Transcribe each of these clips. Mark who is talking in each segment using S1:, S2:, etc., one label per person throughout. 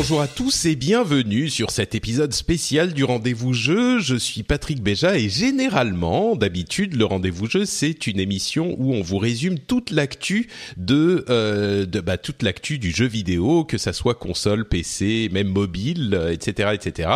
S1: Bonjour à tous et bienvenue sur cet épisode spécial du Rendez-vous Jeu. Je suis Patrick Béja et généralement, d'habitude, le Rendez-vous Jeu, c'est une émission où on vous résume toute l'actu de, euh, de bah, toute l'actu du jeu vidéo, que ça soit console, PC, même mobile, etc., euh, etc.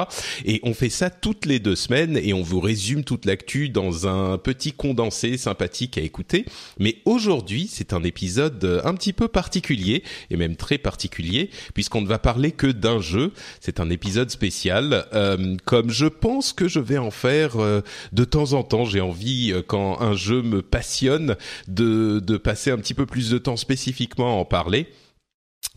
S1: Et on fait ça toutes les deux semaines et on vous résume toute l'actu dans un petit condensé sympathique à écouter. Mais aujourd'hui, c'est un épisode un petit peu particulier et même très particulier puisqu'on ne va parler que d'un jeu. C'est un épisode spécial. Euh, comme je pense que je vais en faire euh, de temps en temps. J'ai envie, euh, quand un jeu me passionne, de, de passer un petit peu plus de temps spécifiquement à en parler.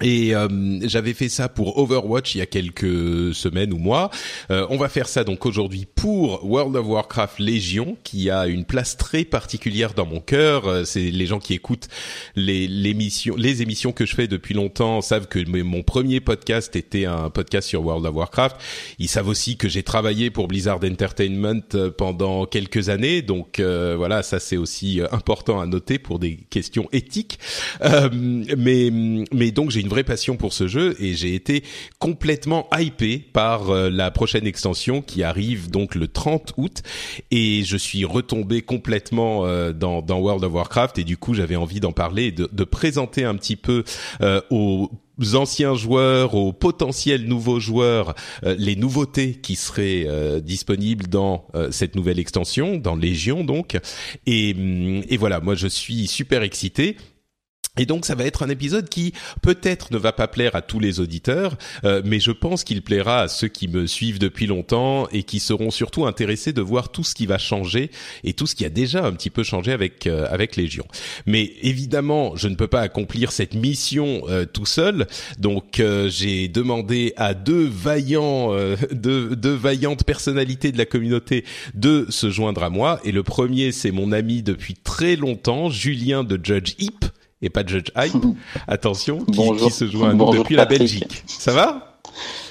S1: Et euh, j'avais fait ça pour Overwatch il y a quelques semaines ou mois. Euh, on va faire ça donc aujourd'hui pour World of Warcraft Légion, qui a une place très particulière dans mon cœur. Euh, c'est les gens qui écoutent les, les émissions que je fais depuis longtemps savent que mon premier podcast était un podcast sur World of Warcraft. Ils savent aussi que j'ai travaillé pour Blizzard Entertainment pendant quelques années, donc voilà, ça c'est aussi important à noter pour des questions éthiques. mais mais donc j'ai vraie passion pour ce jeu et j'ai été complètement hypé par euh, la prochaine extension qui arrive donc le 30 août et je suis retombé complètement euh, dans, dans, World of Warcraft et du coup j'avais envie d'en parler et de, de, présenter un petit peu euh, aux anciens joueurs, aux potentiels nouveaux joueurs, les nouveautés qui seraient disponibles dans cette nouvelle extension, dans Légion donc. Et, et voilà, moi je suis super excité. Et donc ça va être un épisode qui peut-être ne va pas plaire à tous les auditeurs, euh, mais je pense qu'il plaira à ceux qui me suivent depuis longtemps et qui seront surtout intéressés de voir tout ce qui va changer et tout ce qui a déjà un petit peu changé avec euh, avec Légion. Mais évidemment, je ne peux pas accomplir cette mission euh, tout seul, donc j'ai demandé à deux vaillants, deux, deux vaillantes personnalités de la communauté de se joindre à moi. Et le premier, c'est mon ami depuis très longtemps, Julien de Judge Hip et pas Judge Hype, attention, qui, se joint depuis la Belgique. Ça va?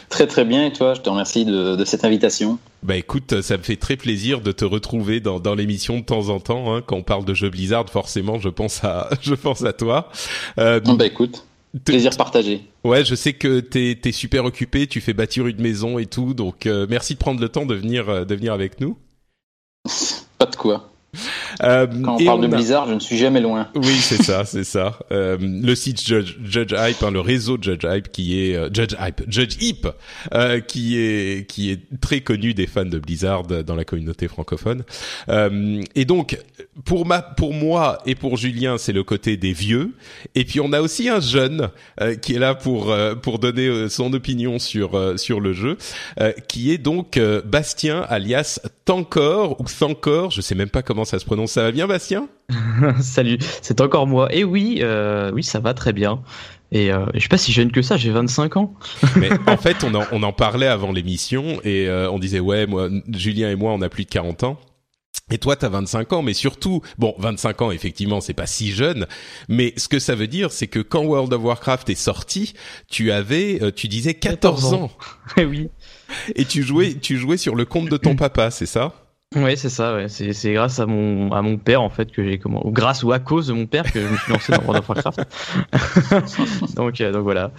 S2: Très très bien et toi, je te remercie de, cette invitation.
S1: Bah écoute, ça me fait très plaisir de te retrouver dans, dans l'émission de temps en temps. Hein. Quand on parle de jeux Blizzard, forcément, je pense à, je pense à toi.
S2: Euh, bah écoute, plaisir partagé.
S1: Ouais, je sais que t'es es super occupé, tu fais bâtir une maison et tout, donc euh, merci de prendre le temps de venir, euh, de venir avec nous.
S2: Pas de quoi. Euh, Quand on parle de Blizzard, je ne suis jamais loin.
S1: Oui, c'est ça, c'est ça. Euh, le site Judge, Judge Hype, hein, le réseau Judge Hype, qui est euh, Judge Hype, Judge Hip, euh, qui est qui est très connu des fans de Blizzard dans la communauté francophone. Et donc, pour ma, pour moi et pour Julien, c'est le côté des vieux. Et puis on a aussi un jeune qui est là pour pour donner son opinion sur sur le jeu, qui est donc Bastien, alias Tankor ou Thankor, je sais même pas comment ça se prononce. Ça va bien, Bastien?
S3: Salut, c'est encore moi. Et oui, euh, oui, ça va très bien. Et euh, je suis pas si jeune que ça, j'ai 25 ans.
S1: Mais en fait, on en, on en parlait avant l'émission et euh, on disait ouais, moi, Julien et moi, on a plus de 40 ans. Et toi, t'as 25 ans, mais surtout, bon, 25 ans, effectivement, c'est pas si jeune, mais ce que ça veut dire, c'est que quand World of Warcraft est sorti, tu avais, euh, tu disais 14, 14 ans.
S3: ans. oui.
S1: Et tu jouais, tu jouais sur le compte de ton papa, c'est ça?
S3: Oui, c'est ça. Ouais. C'est grâce à mon à mon père en fait que j'ai comment grâce ou à cause de mon père que je me suis lancé dans World of Warcraft. donc euh, donc voilà.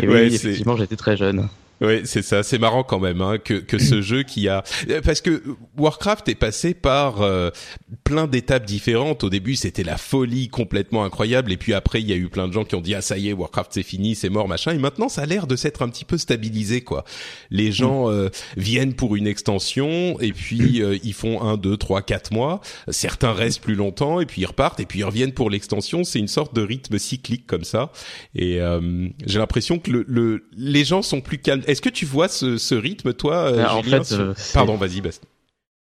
S3: Et oui, effectivement, j'étais très jeune.
S1: Oui, c'est ça. C'est marrant quand même hein, que que ce jeu qui a parce que Warcraft est passé par euh, plein d'étapes différentes. Au début, c'était la folie complètement incroyable, et puis après, il y a eu plein de gens qui ont dit ah ça y est, Warcraft c'est fini, c'est mort, machin. Et maintenant, ça a l'air de s'être un petit peu stabilisé quoi. Les gens mm. euh, viennent pour une extension, et puis euh, ils font un, deux, trois, quatre mois. Certains restent plus longtemps, et puis ils repartent, et puis ils reviennent pour l'extension. C'est une sorte de rythme cyclique comme ça. Et j'ai l'impression que le, le, les gens sont plus calmes est-ce que tu vois ce, ce rythme, toi, euh,
S3: ah, En fait,
S1: euh, pardon, vas-y, Bast.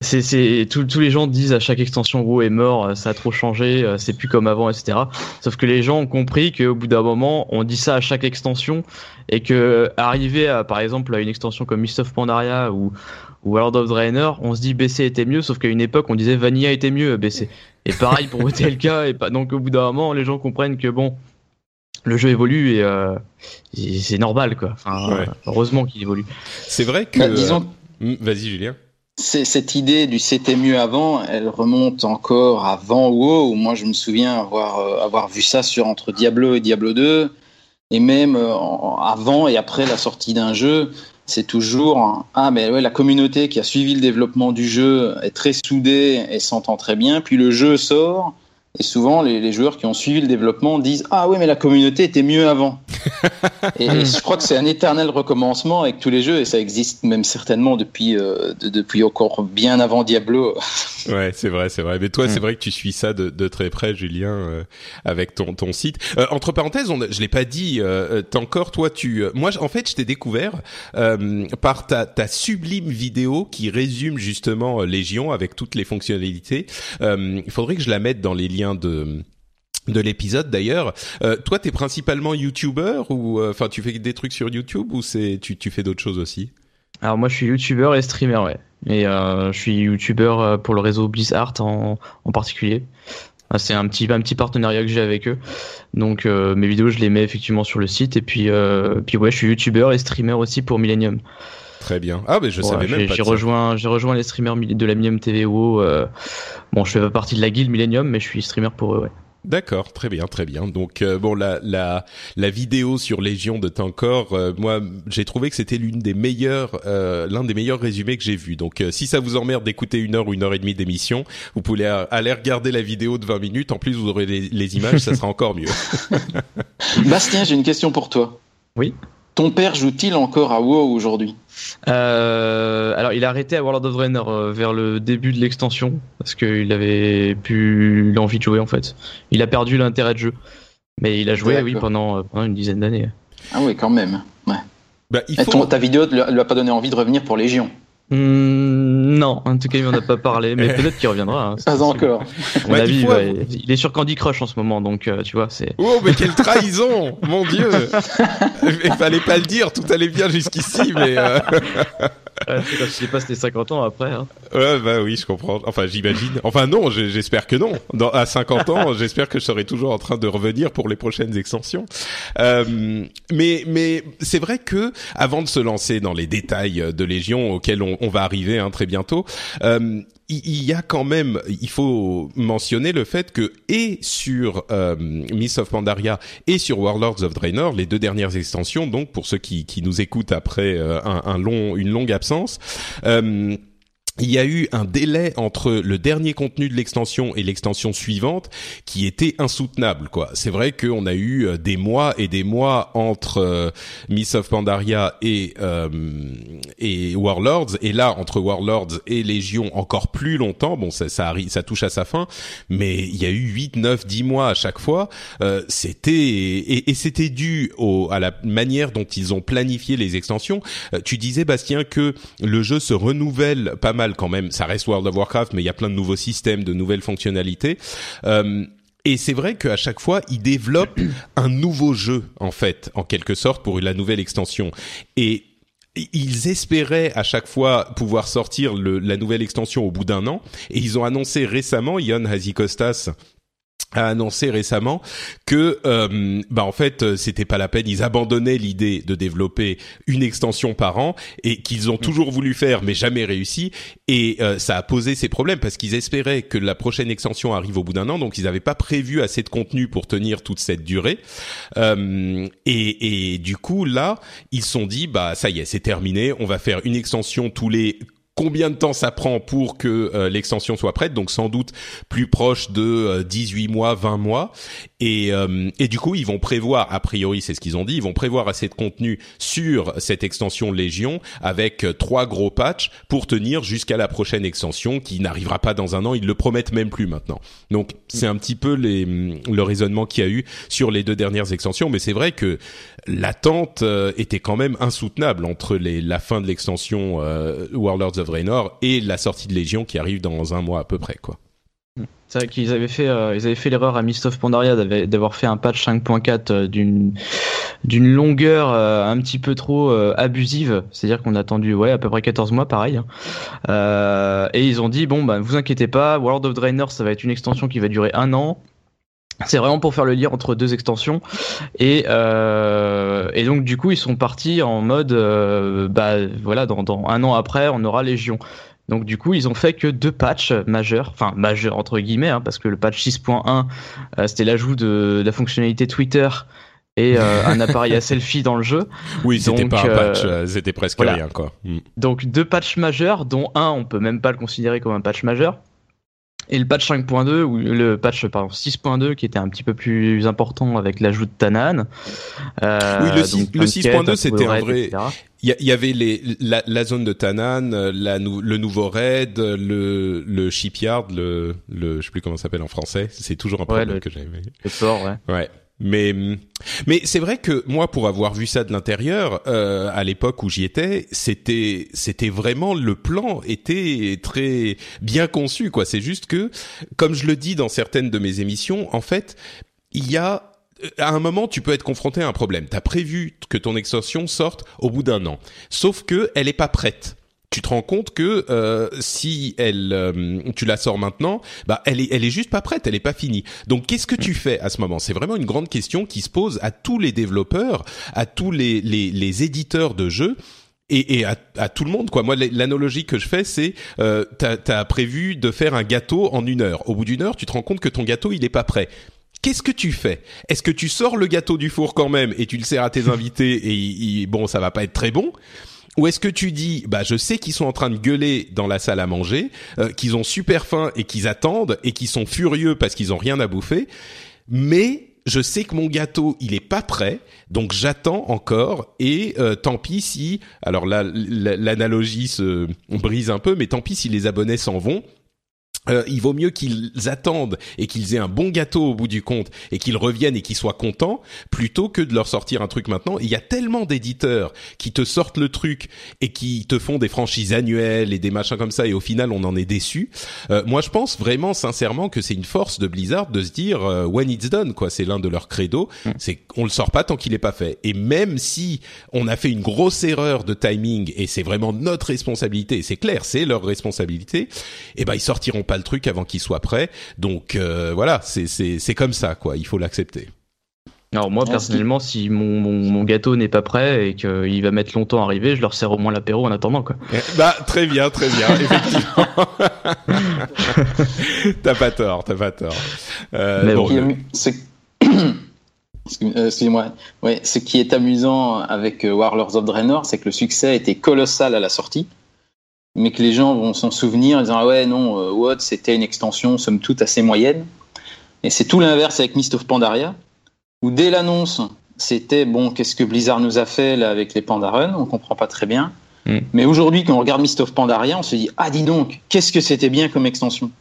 S3: C'est, c'est tous les gens disent à chaque extension WoW est mort, euh, ça a trop changé, c'est plus comme avant, etc. Sauf que les gens ont compris qu'au bout d'un moment, on dit ça à chaque extension et que arriver à, par exemple, à une extension comme Mist of Pandaria ou ou World of Draenor, on se dit BC était mieux, sauf qu'à une époque on disait Vanilla était mieux BC. Et pareil pour TLK et pas donc au bout d'un moment les gens comprennent que bon le jeu évolue et, euh, c'est normal quoi. Enfin, heureusement qu'il évolue.
S1: C'est vrai que. Bah, disons. Hmm, vas-y Julien.
S2: Cette idée du c'était mieux avant, elle remonte encore avant WoW, où moi je me souviens avoir, euh, avoir vu ça sur entre Diablo et Diablo 2, et même euh, avant et après la sortie d'un jeu, c'est toujours ah mais ouais la communauté qui a suivi le développement du jeu est très soudée et s'entend très bien, puis le jeu sort et souvent, les, les, joueurs qui ont suivi le développement disent Ah oui, mais la communauté était mieux avant. et, je crois que c'est un éternel recommencement avec tous les jeux, et ça existe même certainement depuis, euh, depuis encore bien avant Diablo.
S1: ouais, c'est vrai, c'est vrai. Mais toi, c'est mm. vrai que tu suis ça de, de très près, Julien, euh, avec ton, ton site. Euh, entre parenthèses, on, je l'ai pas dit, euh, encore, toi, tu. moi, en fait, je t'ai découvert par ta, ta sublime vidéo qui résume justement Légion avec toutes les fonctionnalités. il faudrait que je la mette dans les liens de de l'épisode d'ailleurs. Euh, toi, t'es principalement YouTuber ou euh, enfin tu fais des trucs sur YouTube ou c'est tu, tu fais d'autres choses aussi?
S3: Alors moi, je suis YouTuber et streamer, ouais. Et euh, je suis YouTuber euh, pour le réseau Blizzard en, en particulier. C'est un petit un petit partenariat que j'ai avec eux. Donc mes vidéos, je les mets effectivement sur le site et puis puis ouais, je suis YouTuber et streamer aussi pour Millennium.
S1: Très bien. Ah, mais je savais même pas.
S3: J'ai rejoint, j'ai rejoint les streamers de la Millennium TVO. Euh, bon, je fais pas partie de la guilde Millennium, mais je suis streamer pour eux, ouais.
S1: D'accord, très bien, très bien. Donc euh, bon, la la la vidéo sur Légion de Tankor, euh, moi j'ai trouvé que c'était l'une des meilleures, l'un des meilleurs résumés que j'ai vu. Donc si ça vous emmerde d'écouter une heure ou une heure et demie d'émission, vous pouvez aller regarder la vidéo de 20 minutes. En plus, vous aurez les, les images, ça sera encore mieux.
S2: Bastien, j'ai une question pour toi.
S3: Oui.
S2: Ton père joue-t-il encore à WoW aujourd'hui?
S3: Euh, Alors, il a arrêté à World of Draenor euh, vers le début de l'extension parce qu'il avait plus l'envie de jouer en fait. Il a perdu l'intérêt de jeu, mais il a joué, oui, pendant, euh, pendant une dizaine d'années.
S2: Ah oui, quand même. Ouais. Bah, ta vidéo ne lui a pas donné envie de revenir pour Légion
S3: Hmm, non, en tout cas, il m'en a pas parlé, mais peut-être qu'il reviendra. Hein,
S2: pas encore.
S3: Mon avis, il est sur Candy Crush en ce moment, donc euh, tu vois, c'est.
S1: Oh, mais quelle trahison, mon Dieu Il fallait pas le dire, tout allait bien jusqu'ici, mais. Euh...
S3: c'est quand tu dépasses les 50 ans après. Hein.
S1: Ouais, bah oui, je comprends. Enfin, j'imagine. Enfin, non, j'espère que non. Dans, à 50 ans, j'espère que je serai toujours en train de revenir pour les prochaines extensions. Euh, mais, mais c'est vrai que avant de se lancer dans les détails de Légion auxquels on, on va arriver hein, très bientôt, euh, il y a quand même, il faut mentionner le fait que et sur euh, Miss of Pandaria et sur Warlords of Draenor, les deux dernières extensions, donc pour ceux qui, qui nous écoutent après euh, un, un, long, une longue absence. Euh, il y a eu un délai entre le dernier contenu de l'extension et l'extension suivante qui était insoutenable quoi. C'est vrai qu'on a eu euh, des mois et des mois entre euh, Miss of Pandaria et euh, et Warlords et là entre Warlords et Légion encore plus longtemps. Bon ça ça arrive, ça touche à sa fin, mais il y a eu 8 9 10 mois à chaque fois. Euh, c'était et, et c'était dû au, à la manière dont ils ont planifié les extensions. tu disais Bastien que le jeu se renouvelle pas mal quand même. Ça reste World of Warcraft, mais il y a plein de nouveaux systèmes, de nouvelles fonctionnalités. Euh, et c'est vrai qu'à chaque fois, ils développent un nouveau jeu, en fait, en quelque sorte, pour la nouvelle extension. Et ils espéraient à chaque fois pouvoir sortir la nouvelle extension au bout d'un an. Et ils ont annoncé récemment, Ion Hazikostas, a annoncé récemment que euh, bah en fait euh, c'était pas la peine. Ils abandonnaient l'idée de développer une extension par an et qu'ils ont toujours voulu faire mais jamais réussi. Et euh, ça a posé ces problèmes parce qu'ils espéraient que la prochaine extension arrive au bout d'un an. Donc ils n'avaient pas prévu assez de contenu pour tenir toute cette durée. Euh, et, et du coup là ils se sont dit bah ça y est c'est terminé. On va faire une extension tous les combien de temps ça prend pour que euh, l'extension soit prête, donc sans doute plus proche de 18 euh, mois, 20 mois. Et, euh, et du coup, ils vont prévoir, a priori, c'est ce qu'ils ont dit, ils vont prévoir assez de contenu sur cette extension Légion avec trois gros patchs pour tenir jusqu'à la prochaine extension qui n'arrivera pas dans un an. Ils le promettent même plus maintenant. Donc c'est un petit peu les, le raisonnement qu'il y a eu sur les deux dernières extensions, mais c'est vrai que l'attente était quand même insoutenable entre les, la fin de l'extension Warlords of Draenor et la sortie de Légion qui arrive dans un mois à peu près, quoi.
S3: C'est vrai qu'ils avaient fait, euh, ils avaient fait l'erreur à Mist of Pandaria d'avoir fait un patch 5.4 euh, d'une d'une longueur euh, un petit peu trop abusive. C'est-à-dire qu'on a attendu ouais à peu près 14 mois, pareil. Hein. et ils ont dit bon bah vous inquiétez pas, World of Draenor ça va être une extension qui va durer un an. C'est vraiment pour faire le lien entre deux extensions et donc du coup ils sont partis en mode bah voilà dans, dans un an après on aura Légion. Donc du coup, ils ont fait que deux patchs majeurs, enfin majeurs entre guillemets, hein, parce que le patch 6.1, euh, c'était l'ajout de, la fonctionnalité Twitter et euh, un appareil à selfie dans le jeu.
S1: Oui, c'était pas un patch, euh, c'était presque rien quoi.
S3: Mm. Donc deux patchs majeurs, dont un, on peut même pas le considérer comme un patch majeur. Et le patch 5.2 ou le patch pardon 6.2 qui était un petit peu plus important avec l'ajout de Tanan.
S1: Euh, oui, le 6.2 c'était un vrai. Il y, avait les, la, zone de Tanan, la, le nouveau raid, le, le shipyard, le, le je sais plus comment ça s'appelle en français. C'est toujours un problème que j'avais.
S3: Le port, ouais.
S1: Ouais. Mais mais c'est vrai que moi, pour avoir vu ça de l'intérieur, euh, à l'époque où j'y étais, c'était c'était vraiment le plan était très bien conçu quoi. C'est juste que, comme je le dis dans certaines de mes émissions, en fait, il y a à un moment, tu peux être confronté à un problème. T'as prévu que ton extension sorte au bout d'un an, sauf que elle est pas prête tu te rends compte que euh, si elle, euh, tu la sors maintenant, bah elle est, elle est juste pas prête, elle est pas finie. Donc qu'est-ce que tu fais à ce moment? C'est vraiment une grande question qui se pose à tous les développeurs, à tous les les, les éditeurs de jeux. Et, et à, à, tout le monde quoi. Moi, l'analogie que je fais, c'est euh, t'as as prévu de faire un gâteau en une heure. Au bout d'une heure, tu te rends compte que ton gâteau il est pas prêt. Qu'est-ce que tu fais? Est-ce que tu sors le gâteau du four quand même et tu le sers à tes invités et bon, ça va pas être très bon? Ou est-ce que tu dis, bah je sais qu'ils sont en train de gueuler dans la salle à manger, euh, qu'ils ont super faim et qu'ils attendent et qu'ils sont furieux parce qu'ils ont rien à bouffer, mais je sais que mon gâteau il est pas prêt, donc j'attends encore et euh, tant pis si, alors là l'analogie se brise un peu, mais tant pis si les abonnés s'en vont euh, il vaut mieux qu'ils attendent et qu'ils aient un bon gâteau au bout du compte et qu'ils reviennent et qu'ils soient contents plutôt que de leur sortir un truc maintenant. Il y a tellement d'éditeurs qui te sortent le truc et qui te font des franchises annuelles et des machins comme ça et au final on en est déçu. Euh, moi je pense vraiment sincèrement que c'est une force de Blizzard de se dire euh, when it's done quoi. C'est l'un de leurs credos. Mm. C'est qu'on le sort pas tant qu'il est pas fait. Et même si on a fait une grosse erreur de timing et c'est vraiment notre responsabilité, c'est clair, c'est leur responsabilité. Et eh ben ils sortiront pas le truc avant qu'il soit prêt. Donc euh, voilà, c'est c'est comme ça quoi. Il faut l'accepter.
S3: Alors moi personnellement, si mon, mon, gâteau n'est pas prêt et qu'il va mettre longtemps à arriver, je leur sers au moins l'apéro en attendant quoi.
S1: Eh, bah très bien, très bien, effectivement. t'as pas tort, t'as pas tort.
S2: Euh, bon, Excusez-moi. Ouais, ce qui est amusant avec euh, Warlords of Draenor, c'est que le succès était colossal à la sortie mais que les gens vont s'en souvenir en disant ah ouais non euh, what c'était une extension somme toute assez moyenne et c'est tout l'inverse avec Mist of Pandaria où dès l'annonce c'était bon qu'est-ce que Blizzard nous a fait là avec les Pandarun on comprend pas très bien mm. mais aujourd'hui quand on regarde Mist of Pandaria on se dit ah dis donc qu'est-ce que c'était bien comme extension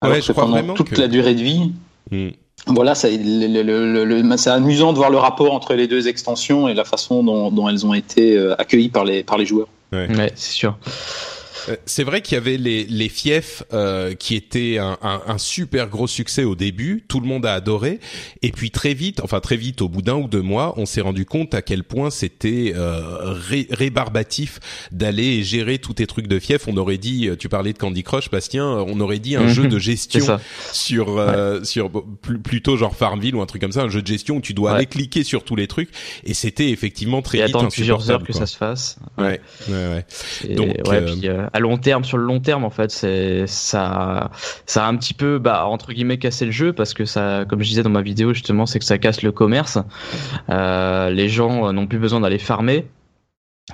S1: alors que pendant
S2: toute la durée de vie mm. Voilà, c'est amusant de voir le rapport entre les deux extensions et la façon dont, dont elles ont été euh, accueillies par les, par les joueurs.
S3: Ouais, c'est sûr.
S1: Euh, c'est vrai qu'il y avait les, les fiefs euh, qui étaient un, un, un, super gros succès au début, tout le monde a adoré, et puis très vite, enfin très vite, au bout d'un ou deux mois, on s'est rendu compte à quel point c'était euh, ré, rébarbatif d'aller gérer tous tes trucs de fief. On aurait dit, tu parlais de Candy Crush, Bastien, on aurait dit un jeu de gestion sur euh, sur plutôt genre Farmville ou un truc comme ça, un jeu de gestion où tu dois aller cliquer sur tous les trucs, et c'était effectivement très
S3: et
S1: vite
S3: attendre plusieurs heures que ça se fasse.
S1: Ouais, ouais,
S3: ouais. Donc, puis, à long terme, sur le long terme, en fait, c'est ça, ça a un petit peu, bah, entre guillemets, cassé le jeu parce que ça, comme je disais dans ma vidéo justement, c'est que ça casse le commerce. Euh, les gens n'ont plus besoin d'aller farmer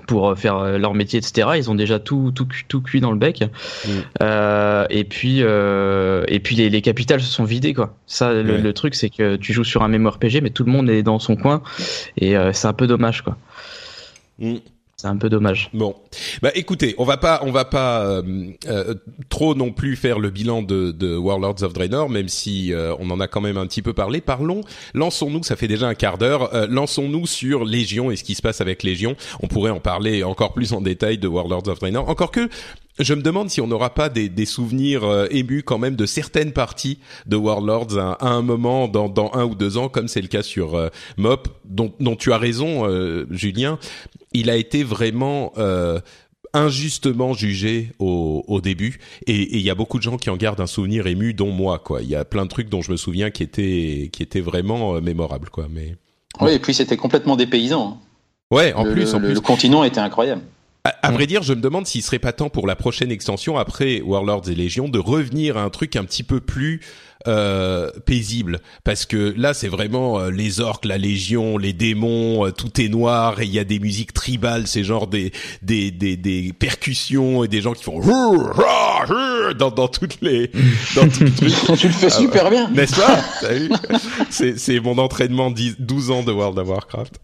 S3: pour faire leur métier, etc. Ils ont déjà tout, tout, tout cuit dans le bec. Mm. Euh, et puis, euh, et puis les, les, capitales se sont vidées, quoi. Ça, le, le truc, c'est que tu joues sur un RPG mais tout le monde est dans son coin, et euh, c'est un peu dommage, quoi.
S1: Mm.
S3: C'est un peu dommage.
S1: Bon, bah écoutez, on va pas, on va pas euh, euh, trop non plus faire le bilan de, de Warlords of Draenor, même si euh, on en a quand même un petit peu parlé. Parlons, lançons-nous, ça fait déjà un quart d'heure, euh, lançons-nous sur Légion et ce qui se passe avec Légion. On pourrait en parler encore plus en détail de Warlords of Draenor. Encore que je me demande si on n'aura pas des, des souvenirs euh, émus quand même de certaines parties de Warlords à, à un moment dans, dans, un ou deux ans, comme c'est le cas sur euh, Mop, dont, dont, tu as raison, euh, Julien. Il a été vraiment injustement jugé au, au début, et il y a beaucoup de gens qui en gardent un souvenir ému, dont moi. Quoi, il y a plein de trucs dont je me souviens qui étaient qui étaient vraiment mémorables. Quoi, mais
S2: oui, et puis c'était complètement dépaysant.
S1: Ouais, en plus,
S2: en
S1: plus,
S2: le continent était incroyable.
S1: À, à, vrai dire, je me demande s'il serait pas temps pour la prochaine extension après Warlords et Légion de revenir à un truc un petit peu plus euh, paisible, parce que là c'est vraiment euh, les orques, la Légion, les démons, euh, tout est noir et il y a des musiques tribales, c'est genre des, des des des percussions et des gens qui font dans dans toutes les dans tout le truc.
S2: tu le fais super bien,
S1: n'est-ce pas? C'est c'est mon entraînement 10, 12 ans de World of Warcraft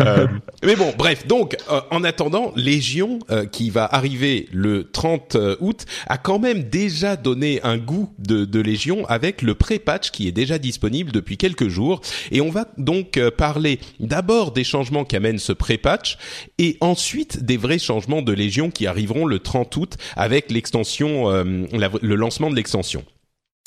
S1: euh, mais bon, bref. Donc, euh, en attendant, Légion, euh, qui va arriver le 30 août, a quand même déjà donné un goût de, Légion avec le pré-patch qui est déjà disponible depuis quelques jours. Et on va donc parler d'abord des changements qu'amène ce pré-patch et ensuite des vrais changements de Légion qui arriveront le 30 août avec l'extension, le lancement de l'extension.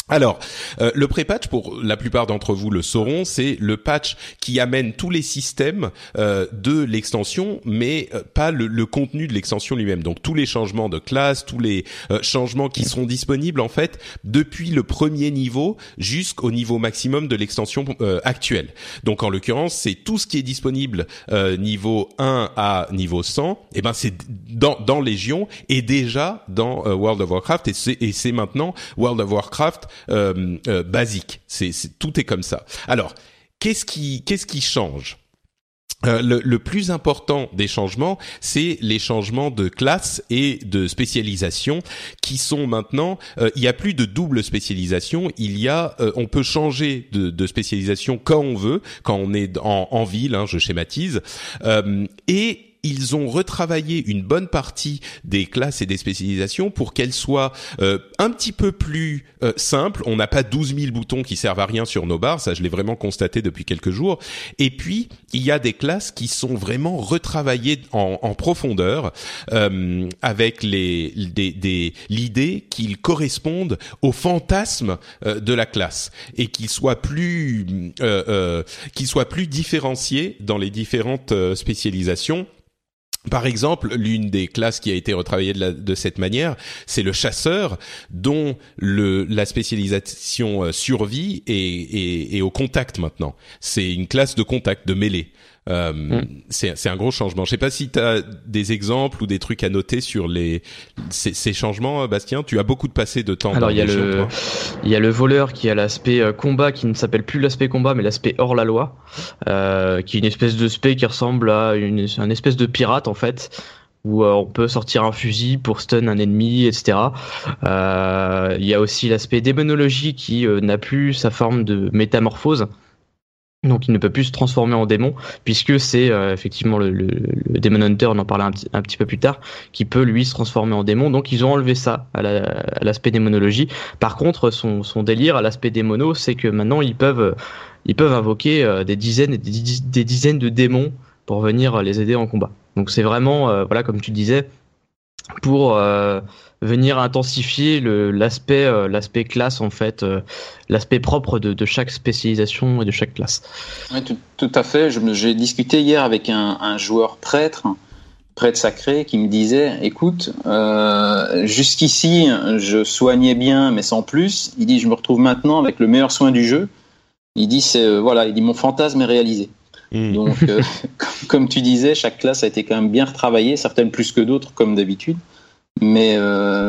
S1: Alors, euh, le pré-patch, pour la plupart d'entre vous le sauront, c'est le patch qui amène tous les systèmes euh, de l'extension, mais euh, pas le, le, contenu de l'extension lui-même. Donc tous les changements de classe, tous les euh, changements qui seront disponibles en fait depuis le premier niveau jusqu'au niveau maximum de l'extension euh, actuelle. Donc en l'occurrence, c'est tout ce qui est disponible niveau 1 à niveau 100. Et ben c'est dans, dans Légion et déjà dans World of Warcraft et c'est maintenant World of Warcraft euh, euh, basique. C'est, tout est comme ça. Alors, qu'est-ce qui qu'est-ce qui change? Euh, le, le, plus important des changements, c'est les changements de classe et de spécialisation qui sont maintenant. Euh, il y a plus de double spécialisation. Il y a, euh, on peut changer de, de, spécialisation quand on veut, quand on est en, en ville. Hein, je schématise. et ils ont retravaillé une bonne partie des classes et des spécialisations pour qu'elles soient euh, un petit peu plus euh, simples. On n'a pas 12 000 boutons qui servent à rien sur nos barres, ça je l'ai vraiment constaté depuis quelques jours. Et puis il y a des classes qui sont vraiment retravaillées en, en profondeur euh, avec les, l'idée qu'ils correspondent au fantasme euh, de la classe et qu'ils soient plus euh, qu'ils soient plus différenciés dans les différentes spécialisations par exemple, l'une des classes qui a été retravaillée de, cette manière, c'est le chasseur, dont la spécialisation euh, survie est, est, au contact maintenant. C'est une classe de contact, de mêlée. Euh, mm. C'est un gros changement. Je sais pas si tu as des exemples ou des trucs à noter sur les ces, ces changements, euh, Bastien. Tu as beaucoup de passé de temps.
S3: Alors il y a le il y a le voleur qui a l'aspect euh, combat qui ne s'appelle plus l'aspect combat mais l'aspect hors la loi, euh, qui est une espèce de spé qui ressemble à une un espèce de pirate en fait où on peut sortir un fusil pour stun un ennemi, etc. Euh, il y a aussi l'aspect démonologie qui n'a plus sa forme de métamorphose. Donc il ne peut plus se transformer en démon, puisque c'est euh, effectivement le, le, Demon Hunter, on en parlait un, petit peu plus tard, qui peut lui se transformer en démon. Donc ils ont enlevé ça à l'aspect la, démonologie. Par contre, son, délire à l'aspect démono, c'est que maintenant ils peuvent, ils peuvent invoquer euh, des dizaines et des, des, dizaines de démons pour venir les aider en combat. Donc c'est vraiment, euh, voilà, comme tu disais, pour venir intensifier l'aspect l'aspect classe en fait l'aspect propre de, chaque spécialisation et de chaque classe.
S2: Oui, tout, à fait. J'ai discuté hier avec un, joueur prêtre prêtre sacré qui me disait écoute euh, jusqu'ici je soignais bien mais sans plus il dit je me retrouve maintenant avec le meilleur soin du jeu il dit euh, voilà il dit mon fantasme est réalisé hmm. donc euh, comme, tu disais chaque classe a été quand même bien retravaillée certaines plus que d'autres comme d'habitude. Mais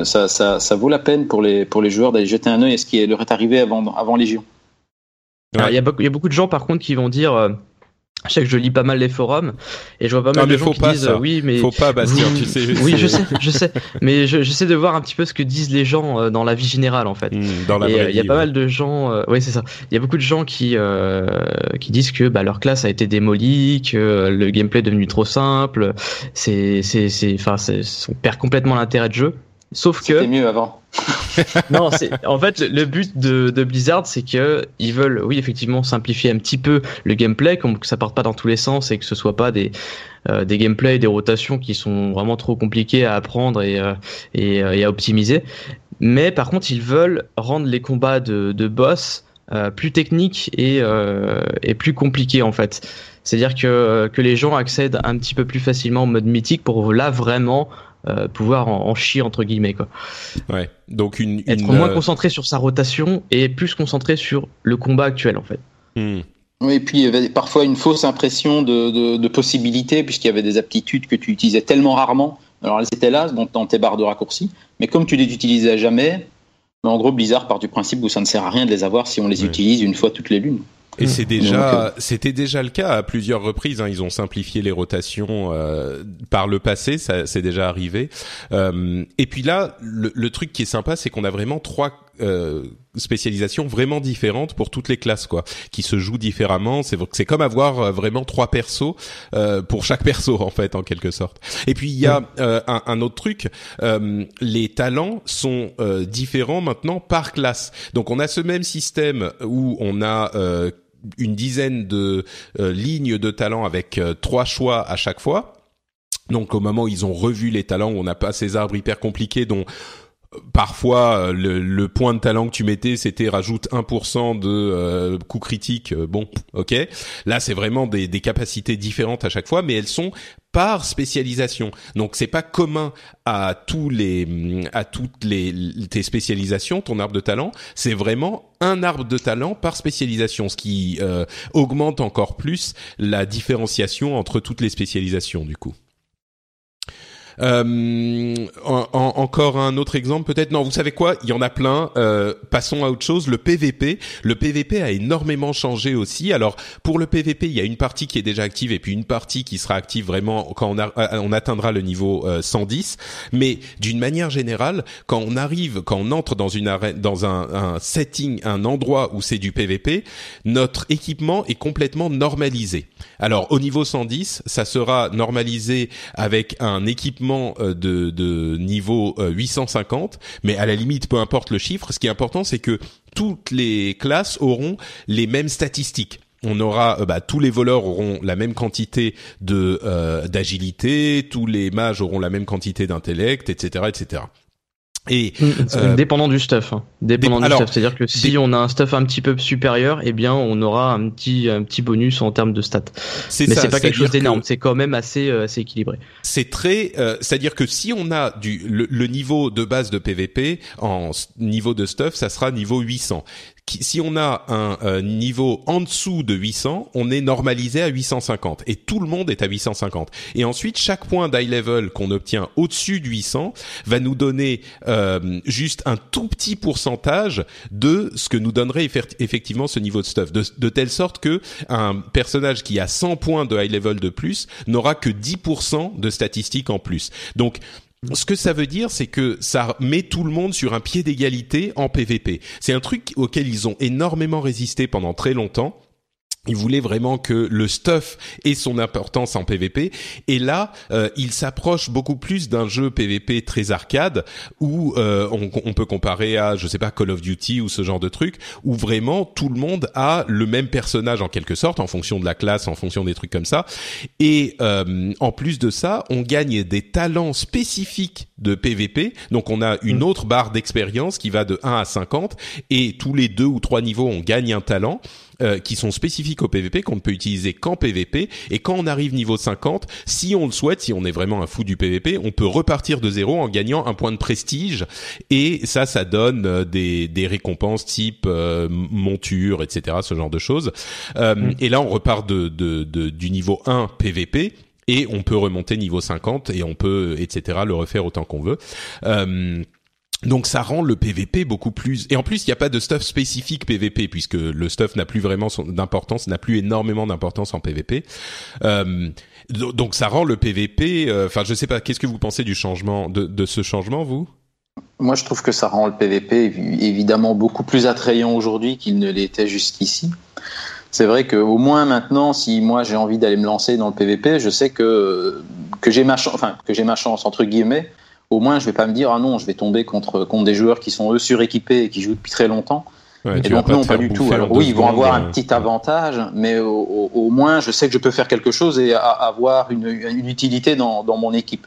S2: ça, ça, ça, vaut la peine pour les pour les joueurs d'aller jeter un œil à ce qui leur est arrivé avant avant Légion.
S3: Il y, a, il y a beaucoup de gens par contre qui vont dire je sais que je lis pas mal les forums et je vois pas mal de gens qui disent oui mais
S1: faut pas Bastien tu sais
S3: oui je sais je sais. Mais j'essaie de voir un petit peu ce que disent les gens euh, dans la vie générale en fait.
S1: Hmm, dans la
S3: il y a pas mal de gens euh, oui c'est ça. Il y a beaucoup de gens qui euh, qui disent que bah, leur classe a été démolie que le gameplay est devenu trop simple. C'est c'est c'est enfin on perd complètement l'intérêt de jeu Sauf que.
S2: C'était mieux avant.
S3: non, c'est en fait le but de, de Blizzard, c'est que ils veulent, oui, effectivement, simplifier un petit peu le gameplay, comme que ça parte pas dans tous les sens et que ce soit pas des euh, des gameplays, des rotations qui sont vraiment trop compliqués à apprendre et euh, et, euh, et, à optimiser. Mais par contre, ils veulent rendre les combats de, de boss plus techniques et et plus compliqués en fait. C'est-à-dire que, que les gens accèdent un petit peu plus facilement au mode mythique pour là vraiment euh, pouvoir en, chier entre guillemets quoi.
S1: Ouais. Donc une,
S3: être moins euh, concentré sur sa rotation et plus concentré sur le combat actuel en fait.
S2: Hmm. Oui, et puis il y avait parfois une fausse impression de, de, possibilité puisqu'il y avait des aptitudes que tu utilisais tellement rarement. Alors elles étaient là dans tes barres de raccourci, mais comme tu les utilisais jamais, en gros Blizzard part du principe où ça ne sert à rien de les avoir si on les utilise une fois toutes les lunes.
S1: Et c'est déjà, c'était déjà le cas à plusieurs reprises. Hein. Ils ont simplifié les rotations euh, par le passé, ça c'est déjà arrivé. Euh, et puis là, le, le, truc qui est sympa, c'est qu'on a vraiment trois euh, spécialisations vraiment différentes pour toutes les classes, quoi, qui se jouent différemment. C'est c'est comme avoir euh, vraiment trois persos euh, pour chaque perso en fait, en quelque sorte. Et puis il y a euh, un, un, autre truc, les talents sont différents maintenant par classe. Donc on a ce même système où on a une dizaine de euh, lignes de talents avec euh, trois choix à chaque fois. Donc au moment où ils ont revu les talents, on n'a pas ces arbres hyper compliqués dont parfois le, point de talent que tu mettais c'était rajoute 1% de euh, coup critique bon ok là c'est vraiment des, des, capacités différentes à chaque fois mais elles sont par spécialisation. Donc c'est pas commun à tous les à toutes les tes spécialisations, ton arbre de talent. C'est vraiment un arbre de talent par spécialisation, ce qui euh, augmente encore plus la différenciation entre toutes les spécialisations du coup. Euh, encore un autre exemple peut-être Non, vous savez quoi Il y en a plein. Euh, passons à autre chose. Le PVP. Le PVP a énormément changé aussi. Alors pour le PVP, il y a une partie qui est déjà active et puis une partie qui sera active vraiment quand on, euh, atteindra le niveau 110. Mais d'une manière générale, quand on arrive, quand on entre dans une arène, dans un setting, un endroit où c'est du PVP, notre équipement est complètement normalisé. Alors au niveau 110, ça sera normalisé avec un équipement euh, de, niveau 850, euh, mais à la limite, peu importe le chiffre, ce qui est important, c'est que toutes les classes auront les mêmes statistiques on aura euh, bah, tous les voleurs auront la même quantité d'agilité, tous les mages auront la même quantité d'intellect, etc., etc.
S3: Et euh, dépendant du stuff, hein. dépendant du stuff, c'est-à-dire que si on a un stuff un petit peu supérieur, eh bien on aura un petit un petit bonus en termes de stats. Mais c'est pas quelque chose d'énorme, c'est quand même assez euh, assez équilibré.
S1: C'est très, euh, c'est-à-dire que si on a du le, le, niveau de base de PVP en niveau de stuff, ça sera niveau 800 si on a un niveau en dessous de 800, on est normalisé à 850 et tout le monde est à 850. Et ensuite, chaque point d'high level qu'on obtient au-dessus de 800 va nous donner euh, juste un tout petit pourcentage de ce que nous donnerait effectivement ce niveau de stuff, de, de telle sorte que un personnage qui a 100 points de high level de plus n'aura que 10% de statistiques en plus. Donc ce que ça veut dire, c'est que ça met tout le monde sur un pied d'égalité en PVP. C'est un truc auquel ils ont énormément résisté pendant très longtemps il voulait vraiment que le stuff ait son importance en PvP. Et là, euh, il s'approche beaucoup plus d'un jeu PvP très arcade où euh, on, on, peut comparer à, je sais pas, Call of Duty ou ce genre de truc, où vraiment tout le monde a le même personnage en quelque sorte, en fonction de la classe, en fonction des trucs comme ça. Et euh, en plus de ça, on gagne des talents spécifiques de PvP. Donc on a une mm. autre barre d'expérience qui va de 1 à 50 et tous les deux ou trois niveaux on gagne un talent. Euh, qui sont spécifiques au PVP qu'on ne peut utiliser qu'en PVP et quand on arrive niveau 50 si on le souhaite si on est vraiment un fou du PVP on peut repartir de zéro en gagnant un point de prestige. Et ça ça donne euh, des, des récompenses type euh, monture etc ce genre de choses. Mm. et là on repart de, de, de, du niveau 1 PVP et on peut remonter niveau 50 et on peut etc le refaire autant qu'on veut. Euh, donc ça rend le PVP beaucoup plus et en plus il n'y a pas de stuff spécifique PVP puisque le stuff n'a plus vraiment d'importance n'a plus énormément d'importance en PVP euh, donc ça rend le PVP euh, enfin je sais pas qu'est-ce que vous pensez du changement de, de ce changement vous?
S2: Moi, je trouve que ça rend le PVP évidemment beaucoup plus attrayant aujourd'hui qu'il ne l'était jusqu'ici c'est vrai qu'au moins maintenant, si moi j'ai envie d'aller me lancer dans le PVP, je sais que que j'ai ma chance, enfin que j'ai ma chance entre guillemets. Au moins, je vais pas me dire ah non, je vais tomber contre contre des joueurs qui sont eux suréquipés et qui jouent depuis très longtemps. et donc non, pas du tout. Alors oui, ils vont avoir un euh, petit avantage, mais au, moins, je sais que je peux faire quelque chose et avoir une, une utilité dans, dans mon équipe.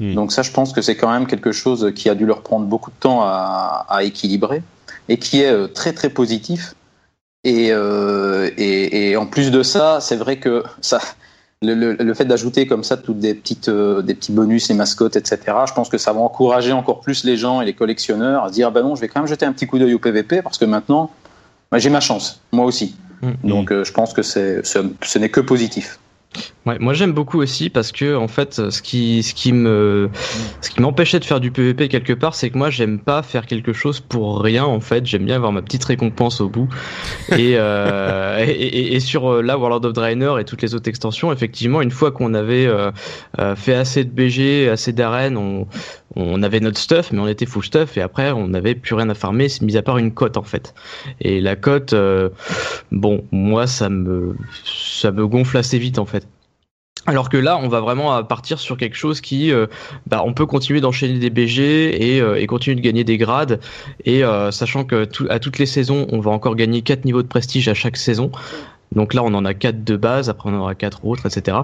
S2: Hmm. Donc ça, je pense que c'est quand même quelque chose qui a dû leur prendre beaucoup de temps à, à équilibrer et qui est euh, très très positif et, euh, et, et, en plus de ça, c'est vrai que ça, le, le, le fait d'ajouter comme ça toutes des petites, euh, des petits bonus, les mascottes, etc. Je pense que ça va encourager encore plus les gens et les collectionneurs à se dire, bah non, je vais quand même jeter un petit coup d'œil au PVP parce que maintenant, bah, j'ai ma chance, moi aussi. Mm. Donc, euh, je pense que c'est, ce n'est que positif.
S3: Ouais, moi j'aime beaucoup aussi parce que en fait ce qui ce qui me ce qui m'empêchait de faire du PVP quelque part c'est que moi j'aime pas faire quelque chose pour rien en fait. J'aime bien avoir ma petite récompense au bout. Et, euh, et, et, sur euh, la World of Draenor et toutes les autres extensions effectivement une fois qu'on avait euh fait assez de BG assez d'arènes on on avait notre stuff, mais on était full stuff, et après on n'avait plus rien à farmer, mis à part une cote en fait. Et la cote, euh, bon, moi ça me ça me gonfle assez vite en fait. Alors que là, on va vraiment partir sur quelque chose qui, euh, bah, on peut continuer d'enchaîner des BG et, euh, et, continuer de gagner des grades. Et sachant que à toutes les saisons, on va encore gagner 4 niveaux de prestige à chaque saison. Donc là, on en a quatre de base, après on en aura quatre autres, etc.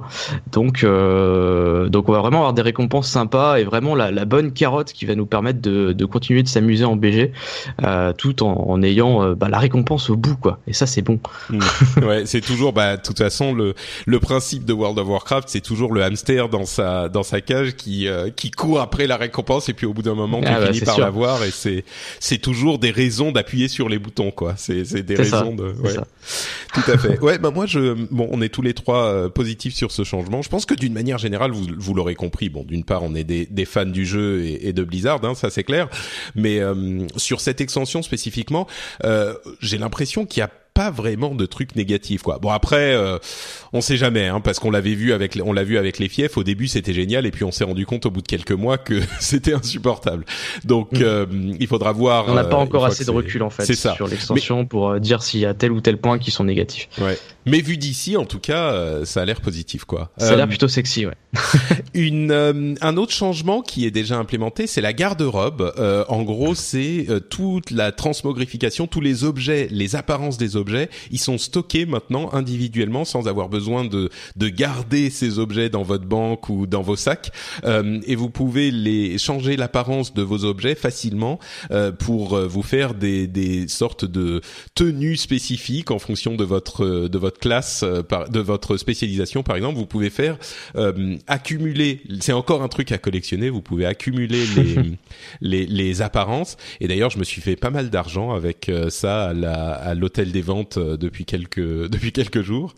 S3: Donc, euh, donc on va vraiment avoir des récompenses sympas et vraiment la, la bonne carotte qui va nous permettre de, de continuer de s'amuser en BG, euh, tout en, en ayant euh, bah, la récompense au bout, quoi. Et ça, c'est bon.
S1: Mmh. ouais, c'est toujours, bah, de toute façon, le le principe de World of Warcraft, c'est toujours le hamster dans sa dans sa cage qui euh, qui court après la récompense et puis au bout d'un moment, ah, tu bah, finis par l'avoir et c'est c'est toujours des raisons d'appuyer sur les boutons, quoi. C'est c'est des raisons de. Ouais. Tout à fait. Ouais, bah moi je bon, on est tous les trois euh, positifs sur ce changement. Je pense que d'une manière générale, vous, vous l'aurez compris. Bon, d'une part, on est des, des fans du jeu et, et de Blizzard, hein, ça c'est clair. Mais euh, sur cette extension spécifiquement, euh, j'ai l'impression qu'il y a pas vraiment de trucs négatifs quoi. Bon après euh, on sait jamais hein, parce qu'on l'avait vu avec on l'a vu avec les fiefs au début c'était génial et puis on s'est rendu compte au bout de quelques mois que c'était insupportable. Donc mm. euh, il faudra voir
S3: On n'a pas euh, encore assez de recul en fait sur l'extension pour euh, dire s'il y a tel ou tel point qui sont négatifs.
S1: Ouais. Mais vu d'ici en tout cas ça a l'air positif quoi.
S3: Ça a l'air plutôt sexy ouais.
S1: une un autre changement qui est déjà implémenté c'est la garde-robe. en gros c'est toute la transmogrification tous les objets les apparences des objets objets, ils sont stockés maintenant individuellement sans avoir besoin de, de garder ces objets dans votre banque ou dans vos sacs. Euh, et vous pouvez les changer l'apparence de vos objets facilement euh, pour euh, vous faire des, des sortes de tenues spécifiques en fonction de votre de votre classe, de votre spécialisation par exemple. Vous pouvez faire accumuler. C'est encore un truc à collectionner. Vous pouvez accumuler les les, les apparences. Et d'ailleurs, je me suis fait pas mal d'argent avec ça à l'hôtel des ventes euh, depuis quelques depuis quelques jours.